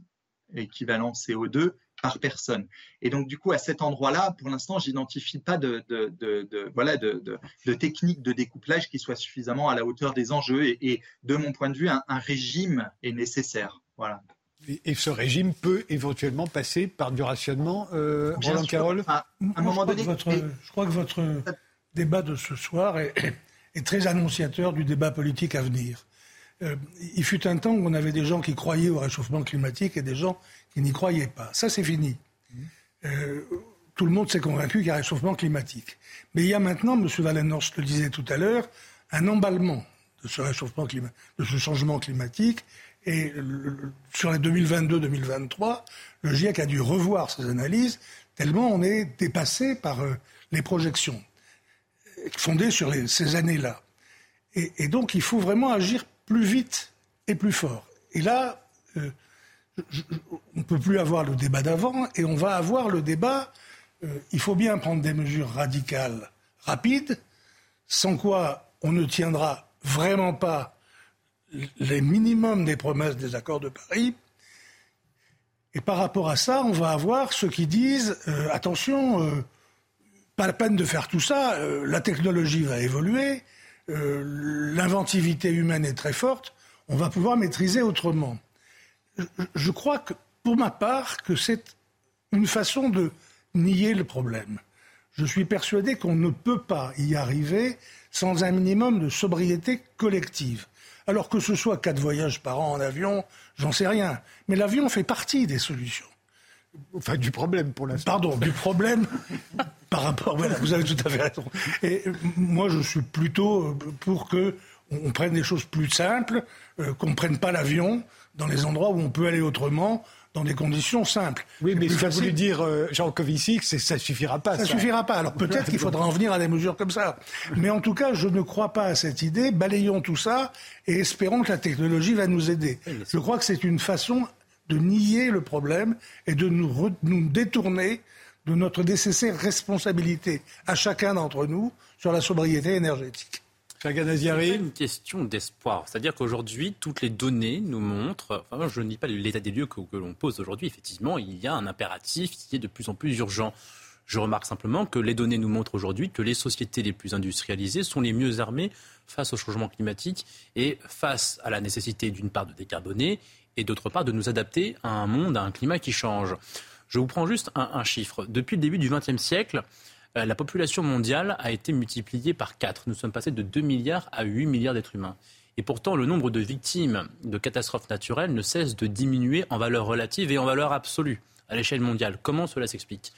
équivalent CO2 par personne. Et donc, du coup, à cet endroit-là, pour l'instant, j'identifie pas de, de, voilà, de, de, technique de découplage qui soit suffisamment à la hauteur des enjeux. Et, de mon point de vue, un, régime est nécessaire. Voilà. Et, ce régime peut éventuellement passer par du rationnement, euh, Roland Carole à, un moment donné. je crois que votre débat de ce soir est, est très annonciateur du débat politique à venir. Euh, il fut un temps où on avait des gens qui croyaient au réchauffement climatique et des gens qui n'y croyaient pas. Ça, c'est fini. Euh, tout le monde s'est convaincu qu'il y a un réchauffement climatique. Mais il y a maintenant, M. Wallenhorst le disait tout à l'heure, un emballement de ce réchauffement climatique, de ce changement climatique. Et sur les 2022-2023, le GIEC a dû revoir ses analyses tellement on est dépassé par euh, les projections fondées sur ces années-là. et, donc, il faut vraiment agir plus vite et plus fort. Et là, euh, on ne peut plus avoir le débat d'avant et on va avoir le débat. Euh, il faut bien prendre des mesures radicales, rapides, sans quoi on ne tiendra vraiment pas les minimums des promesses des accords de Paris. Et par rapport à ça, on va avoir ceux qui disent euh, attention, pas la peine de faire tout ça, la technologie va évoluer, euh, l'inventivité humaine est très forte, on va pouvoir maîtriser autrement. Je, crois que, pour ma part, que c'est une façon de nier le problème. Je suis persuadé qu'on ne peut pas y arriver sans un minimum de sobriété collective. Alors que ce soit quatre voyages par an en avion, j'en sais rien. Mais l'avion fait partie des solutions. Enfin, du problème pour l'instant. Pardon, du problème par rapport. Voilà, vous avez tout à fait raison. Et moi, je suis plutôt euh, pour que on prenne des choses plus simples, euh, qu'on ne prenne pas l'avion dans les endroits où on peut aller autrement, dans des conditions simples. Oui, mais ce qu'a voulu dire euh, Jean Covici, c'est ça suffira pas. Ça, ne suffira pas. Alors peut-être qu'il faudra en venir à des mesures comme ça. Mais en tout cas, je ne crois pas à cette idée. Balayons tout ça et espérons que la technologie va nous aider. Je crois que c'est une façon de nier le problème et de nous, détourner de notre nécessaire responsabilité à chacun d'entre nous sur la sobriété énergétique. C'est une question d'espoir. C'est-à-dire qu'aujourd'hui, toutes les données nous montrent, enfin, je ne dis pas l'état des lieux que, que l'on pose aujourd'hui, effectivement, il y a un impératif qui est de plus en plus urgent. Je remarque simplement que les données nous montrent aujourd'hui que les sociétés les plus industrialisées sont les mieux armées face au changement climatique et face à la nécessité d'une part de décarboner et d'autre part de nous adapter à un monde, à un climat qui change. Je vous prends juste un, chiffre. Depuis le début du XXe siècle, euh, la population mondiale a été multipliée par 4. Nous sommes passés de 2 milliards à 8 milliards d'êtres humains. Et pourtant, le nombre de victimes de catastrophes naturelles ne cesse de diminuer en valeur relative et en valeur absolue à l'échelle mondiale. Comment cela s'explique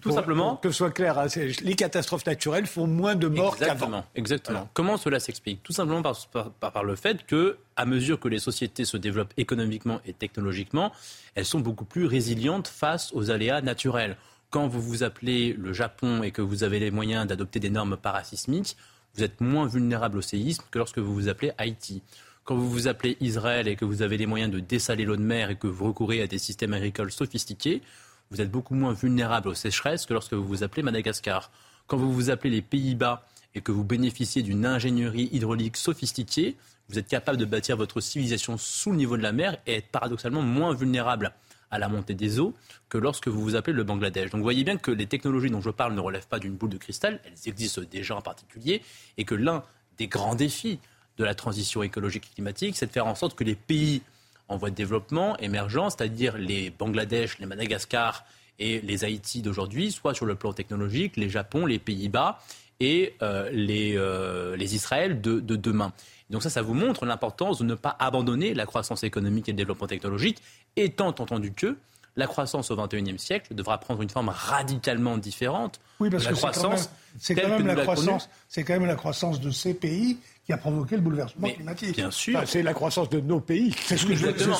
Tout simplement. que ce soit clair, hein, les catastrophes naturelles font moins de morts qu'avant. Exactement. Comment cela s'explique Tout simplement par, par, le fait que, à mesure que les sociétés se développent économiquement et technologiquement, elles sont beaucoup plus résilientes face aux aléas naturels. Quand vous vous appelez le Japon et que vous avez les moyens d'adopter des normes parasismiques, vous êtes moins vulnérable au séisme que lorsque vous vous appelez Haïti quand vous vous appelez Israël et que vous avez les moyens de dessaler l'eau de mer et que vous recourez à des systèmes agricoles sophistiqués, vous êtes beaucoup moins vulnérable aux sécheresses que lorsque vous vous appelez Madagascar. Quand vous vous appelez les Pays-Bas et que vous bénéficiez d'une ingénierie hydraulique sophistiquée, vous êtes capable de bâtir votre civilisation sous le niveau de la mer et être paradoxalement moins vulnérable à la montée des eaux que lorsque vous vous appelez le Bangladesh. Donc vous voyez bien que les technologies dont je parle ne relèvent pas d'une boule de cristal, elles existent déjà en particulier, et que l'un des grands défis de la transition écologique et climatique, c'est de faire en sorte que les pays en voie de développement émergents, c'est-à-dire les Bangladesh, les Madagascar et les Haïti d'aujourd'hui, soient sur le plan technologique les Japon, les Pays-Bas et euh, les, euh, les Israël de, de demain. Donc ça, ça vous montre l'importance de ne pas abandonner la croissance économique et le développement technologique, étant entendu que la croissance au XXIe siècle devra prendre une forme radicalement différente. Oui, parce que c'est quand même, la croissance, c'est quand même la croissance de ces pays qui a provoqué le bouleversement climatique. Bien sûr. c'est la croissance de nos pays. C'est ce que je veux dire.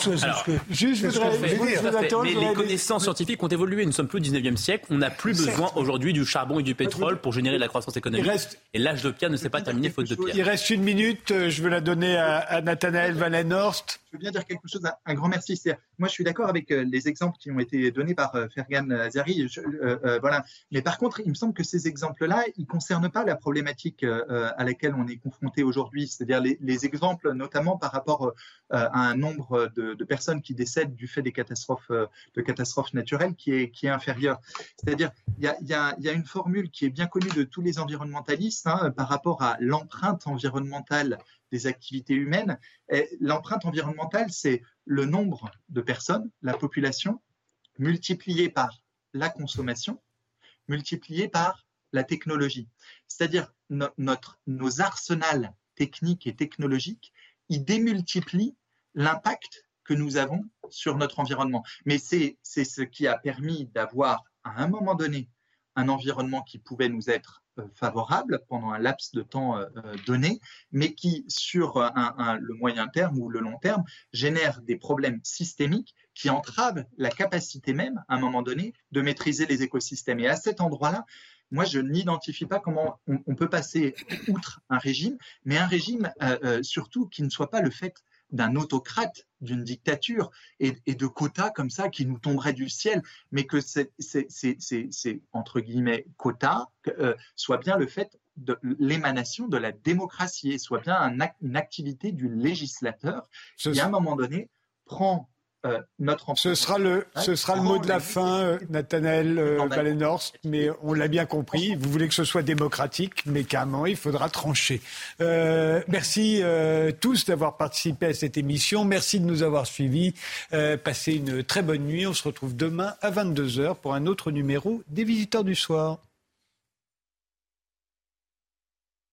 Juste, je voudrais, Mais les connaissances scientifiques ont évolué. Nous ne sommes plus au 19e siècle. On n'a plus besoin aujourd'hui du charbon et du pétrole pour générer la croissance économique. Et l'âge de pierre ne s'est pas terminé faute de pierre. Il reste une minute. Je veux la donner à, à Nathanaël Wallenhorst. Je veux bien dire quelque chose. Un grand merci. Moi, je suis d'accord avec euh, les exemples qui ont été donnés par euh, Fergan Azari. Euh, voilà. Mais par contre, il me semble que ces exemples-là, ils ne concernent pas la problématique à laquelle on est confronté aujourd'hui c'est-à-dire les, exemples notamment par rapport euh, à un nombre de, personnes qui décèdent du fait des catastrophes, euh, de catastrophes naturelles qui est, qui est inférieur. C'est-à-dire il y a, une formule qui est bien connue de tous les environnementalistes hein, par rapport à l'empreinte environnementale des activités humaines. L'empreinte environnementale, c'est le nombre de personnes, la population, multiplié par la consommation, multiplié par la technologie. C'est-à-dire notre, nos arsenals techniques et technologiques, ils démultiplient l'impact que nous avons sur notre environnement. Mais c'est ce qui a permis d'avoir, à un moment donné, un environnement qui pouvait nous être euh, favorable pendant un laps de temps euh, euh, donné, mais qui, sur le moyen terme ou le long terme, génère des problèmes systémiques qui entravent la capacité même, à un moment donné, de maîtriser les écosystèmes. Et à cet endroit-là, moi, je n'identifie pas comment on, peut passer outre un régime, mais un régime euh, euh, surtout qui ne soit pas le fait d'un autocrate, d'une dictature et, de quotas comme ça qui nous tomberaient du ciel, mais que c'est, entre guillemets, quotas euh, soit bien le fait de l'émanation de la démocratie et soit bien une activité du législateur qui, à un moment donné, prend euh, notre Ce sera le, ce sera le mot de la fin, euh, Nathanaël euh, mais on l'a bien compris. Vous voulez que ce soit démocratique, mais carrément, il faudra trancher. Euh, merci tous d'avoir participé à cette émission. Merci de nous avoir suivis. passez une très bonne nuit. On se retrouve demain à 22h pour un autre numéro des Visiteurs du Soir.